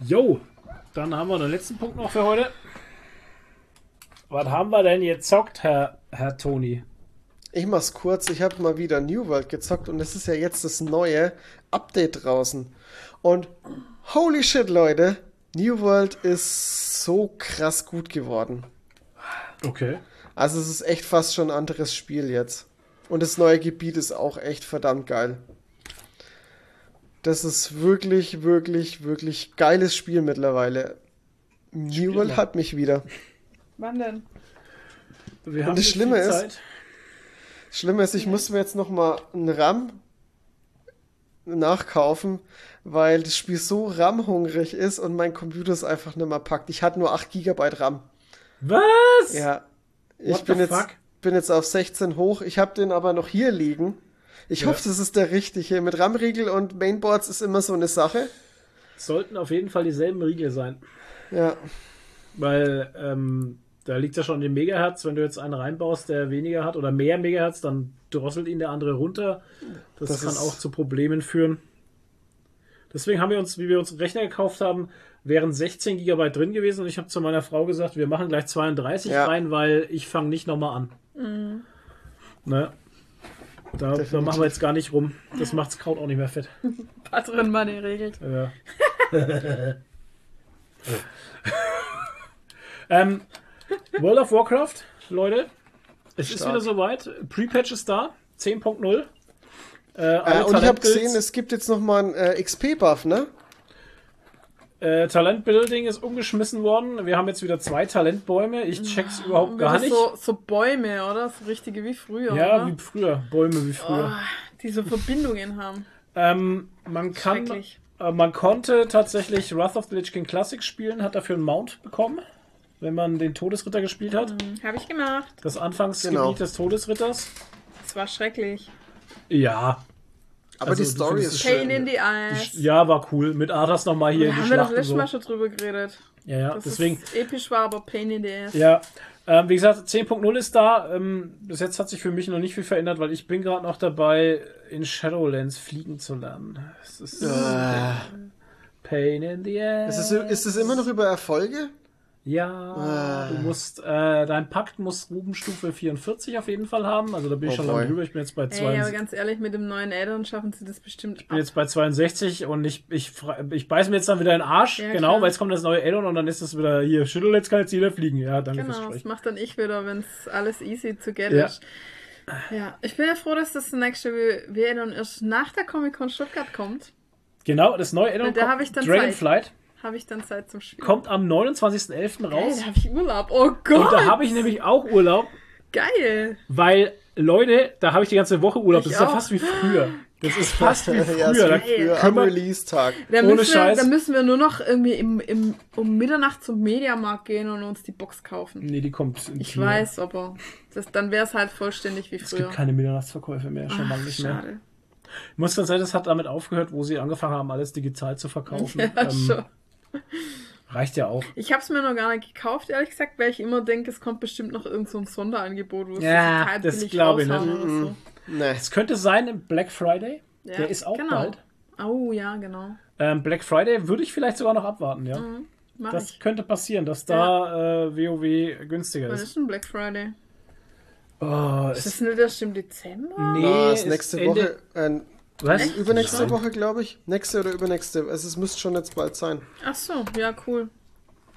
Jo, dann haben wir den letzten Punkt noch für heute. Was haben wir denn jetzt zockt, Herr, Herr Toni? Ich mach's kurz. Ich habe mal wieder New World gezockt und es ist ja jetzt das neue Update draußen. Und holy shit, Leute, New World ist so krass gut geworden. Okay. Also es ist echt fast schon ein anderes Spiel jetzt. Und das neue Gebiet ist auch echt verdammt geil. Das ist wirklich, wirklich, wirklich geiles Spiel mittlerweile. New World hat mich wieder. Wann denn? Wir das nicht Schlimme viel ist- Zeit. Schlimm ist, ich muss mir jetzt noch mal einen RAM nachkaufen, weil das Spiel so RAM-hungrig ist und mein Computer es einfach nicht mehr packt. Ich hatte nur 8 GB RAM. Was? Ja. Ich What bin jetzt, fuck? bin jetzt auf 16 hoch. Ich habe den aber noch hier liegen. Ich Ja. hoffe, das ist der richtige. Mit RAM-Riegel und Mainboards ist immer so eine Sache. Sollten auf jeden Fall dieselben Riegel sein. Ja. Weil ähm, da liegt ja schon den Megahertz. Wenn du jetzt einen reinbaust, der weniger hat oder mehr Megahertz, dann drosselt ihn der andere runter. Das, Das kann ist- auch zu Problemen führen. Deswegen haben wir uns, wie wir uns einen Rechner gekauft haben, wären 16 GB drin gewesen und ich habe zu meiner Frau gesagt, wir machen gleich 32 Ja. rein, weil ich fange nicht nochmal an. Ne? Da, da machen wir jetzt gar nicht rum. Das macht das Kraut auch nicht mehr fett. Patron Money regelt. Ja. ähm, World of Warcraft, Leute, es ist Stark. wieder soweit. Pre-Patch ist da, 10.0. Äh, Äh, und ich habe gesehen, es gibt jetzt noch mal einen äh, XP-Buff, ne? äh, Talentbuilding ist umgeschmissen worden. Wir haben jetzt wieder zwei Talentbäume. Ich check's überhaupt gar nicht. So, so Bäume, oder? So richtige wie früher. ja, oder? wie früher. Bäume wie früher. Oh, die so Verbindungen haben. Ähm, man kann, äh, man konnte tatsächlich Wrath of the Lich King Classic spielen, hat dafür einen Mount bekommen, wenn man den Todesritter gespielt hat. Habe ich gemacht. Das Anfangsgebiet Genau. des Todesritters. Das war schrecklich. Ja. Aber Also, die Story ist es Pain schön. in the eyes. Ja, war cool. Mit Arthas nochmal hier da in die haben wir doch Schlacht und letztes so. Mal schon drüber geredet. Ja, ja, Dass deswegen. es episch war, aber Pain in the ass. Ja, ähm, wie gesagt, 10.0 ist da. Ähm, bis jetzt hat sich für mich noch nicht viel verändert, weil ich bin gerade noch dabei, in Shadowlands fliegen zu lernen. Es ist Pain in the ass. Ist es, ist es immer noch über Erfolge? Ja, Ah. du musst, äh, dein Pakt muss Rubenstufe 44 auf jeden Fall haben. Also da bin ich Oh schon lange drüber. Ich bin jetzt bei Ey, aber 62. ganz ehrlich, mit dem neuen Addon schaffen sie das bestimmt Ich bin jetzt bei 62 und ich, ich, ich beiß mir jetzt dann wieder in den Arsch, Ja, genau, klar. weil jetzt kommt das neue Addon und dann ist es wieder hier, schüttel, jetzt kann jetzt jeder fliegen. Ja, danke fürs Genau, das macht dann ich wieder, wenn es alles easy to get Ja. ist. Ja, ich bin ja froh, dass das nächste dann erst nach der Comic-Con Stuttgart kommt. Genau, das neue Addon, Und da hab ich dann Dragonflight, Habe ich dann Zeit zum Spielen. kommt am 29.11. Geil, raus. da habe ich Urlaub. Oh Gott, Und da habe ich nämlich auch Urlaub, geil. weil, Leute, da habe ich die ganze Woche Urlaub. Das Ich ist ja auch. fast wie früher. Das ist fast wie ja, früher. wie früher am Release-Tag. Ohne müssen, wir, Scheiß. da müssen wir nur noch irgendwie im, im, um Mitternacht zum Mediamarkt gehen und uns die Box kaufen. Nee, die kommt. im Ich Kino. weiß, aber das, dann wäre es halt vollständig wie Es früher. gibt keine Mitternachtsverkäufe mehr, schon lange nicht mehr. schade. Ich muss ganz ehrlich, das hat damit aufgehört, wo sie angefangen haben, alles digital zu verkaufen. Ja, Ähm, schon. reicht ja auch. Ich habe es mir noch gar nicht gekauft, ehrlich gesagt, weil ich immer denke, es kommt bestimmt noch irgend so ein Sonderangebot, wo es Ja, total das billig glaub ich nicht. so. Nee. Es könnte sein im Black Friday. Ja, Der ist auch genau. bald. Oh ja, genau. Ähm, Black Friday würde ich vielleicht sogar noch abwarten, ja. Mach Das ich. könnte passieren, dass da äh, WoW günstiger Wann ist. ist denn Black Friday? Oh, Ist es, das nicht erst im Dezember? nee, Ah, ist ist nächste Ende- Woche, äh, Was? Echt? übernächste Nein. Woche, glaube ich. Nächste oder übernächste. Also es müsste schon jetzt bald sein. Ach so, ja, cool.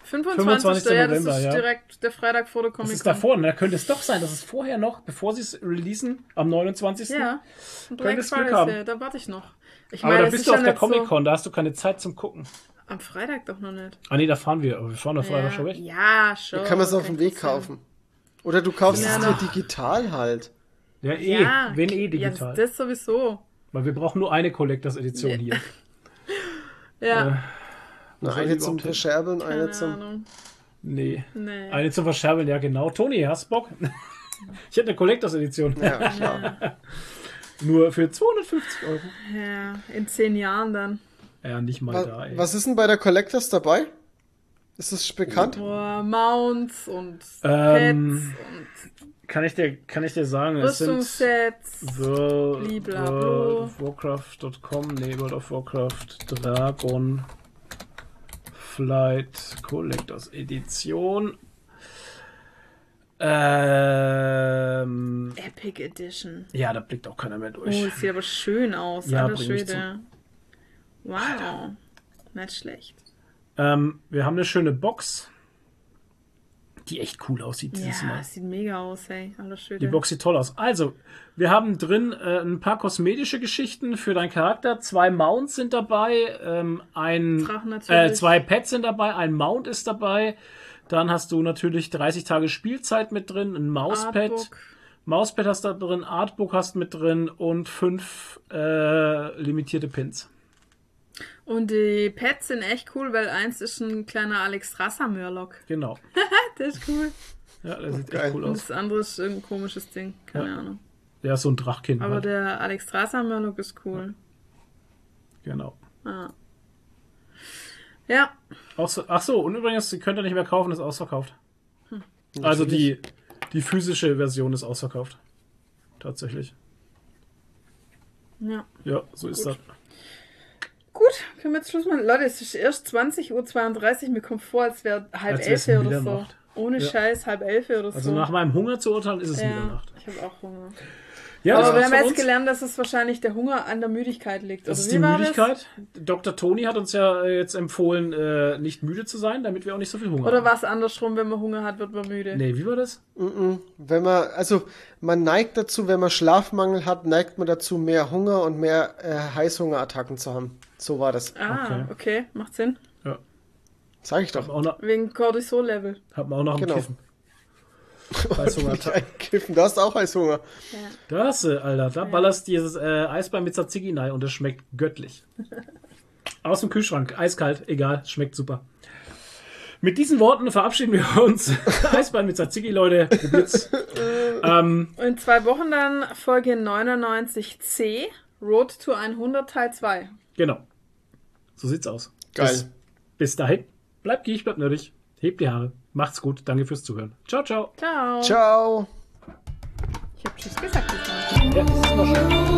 25. 25. ja, das November, ist ja. direkt der Freitag vor der Das Comic ist davor, ne? Da könnte es doch sein, dass es vorher noch, bevor sie es releasen, am 29. Ja, Black Könntest Glück haben. ja- da warte ich noch. Ich Aber meine, da es bist ist du ja auf der nicht so- Comic-Con, da hast du keine Zeit zum Gucken. Am Freitag doch noch nicht. Ah nee, da fahren wir. Aber wir fahren da Freitag ja. schon weg. ja, schon. Da kann man es auf dem Weg kaufen. Oder du kaufst Ja, es dir digital halt. Ja, eh. Ja, wenn eh Ja, digital. das, das sowieso. Weil wir brauchen nur eine Collectors Edition hier. Ja, Äh, Na, eine zum? Verscherbeln, eine keine zum. Ahnung. Nee. Nee. Eine zum Verscherbeln, ja genau. Toni, hast Bock? ich hätte eine Collectors Edition. Ja, klar. Nur für 250 Euro. Ja, in zehn Jahren dann. Ja, nicht mal da, Was, ey. was ist denn bei der Collectors dabei? Ist das bekannt? Boah, Mounts und Ähm, Pets Kann ich dir, kann ich dir sagen, es sind Rüstungssets. World, of Warcraft.com, nee, World of Warcraft Dragon Flight Collectors Edition. Ähm, Epic Edition. ja, da blickt auch keiner mehr Oh, durch. das sieht aber schön aus. Ja, Alter Schwede. Wow. Nicht schlecht. Ähm, wir haben eine schöne Box, die echt cool aussieht dieses Ja, Mal. sieht mega aus, hey. Alter Schwede. Die Box sieht toll aus. Also, wir haben drin äh, ein paar kosmetische Geschichten für deinen Charakter. Zwei Mounts sind dabei, ähm, ein, äh, zwei Pets sind dabei, ein Mount ist dabei. Dann hast du natürlich 30 Tage Spielzeit mit drin, ein Mauspad. Artbook. Mauspad hast du da drin, Artbook hast mit drin und fünf äh, limitierte Pins. Und die Pets sind echt cool, weil eins ist ein kleiner Alex Strasser Murloc. Genau. Der ist cool. Ja, der sieht Geil. echt cool Und aus. das andere ist irgendein komisches Ding. Keine Ja. Ahnung. Der ist so ein Drachkind. Aber halt. der Alex Strasser Murloc ist cool. Genau. Ah. Ja, Aus, ach so, und übrigens, die könnt ihr nicht mehr kaufen, ist ausverkauft. Also die, die physische Version ist ausverkauft. Tatsächlich. Ja. Ja, so ist das. Gut, können wir jetzt Schluss machen. Leute, es ist erst 20.32 Uhr. Mir kommt vor, als wäre halb Als elf oder so. Mitternacht. Ohne Ja. Scheiß, halb elf oder so. Also nach meinem Hunger zu urteilen, ist es ja, Mitternacht. ich habe auch Hunger. Ja, Aber das wir haben jetzt uns. gelernt, dass es wahrscheinlich der Hunger an der Müdigkeit liegt. Das Oder ist wie die war Müdigkeit. Dr. Toni hat uns ja äh, jetzt empfohlen, äh, nicht müde zu sein, damit wir auch nicht so viel Hunger Das? Oder haben. was andersrum, wenn man Hunger hat, wird man müde. Nee, wie war das? Wenn man, also man neigt dazu, wenn man Schlafmangel hat, neigt man dazu, mehr Hunger und mehr äh, Heißhungerattacken zu haben. So war das. Ah, Okay. okay. macht Sinn. Ja. Sag ich doch. noch, Wegen Cortisol-Level. hat man auch noch Genau. einen Kiffen. Heißhunger. Kiffen, du hast auch Heißhunger. Da hast du, Alter. Da ballerst du dieses äh, Eisbein mit Tzatziki rein und das schmeckt göttlich. Aus dem Kühlschrank, eiskalt, egal, schmeckt super. Mit diesen Worten verabschieden wir uns. Eisbein mit Tzatziki, Leute, probiert's. ähm, In zwei Wochen dann Folge 99c, Road to 100 Teil 2. genau. So sieht's aus. Geil. Bis, bis dahin, bleibt giech, bleibt nerdig. Hebt die Haare. Macht's gut. Danke fürs Zuhören. Ciao, ciao. Ciao. Ciao. Ich habe Tschüss gesagt. Ja, das ist mal schön.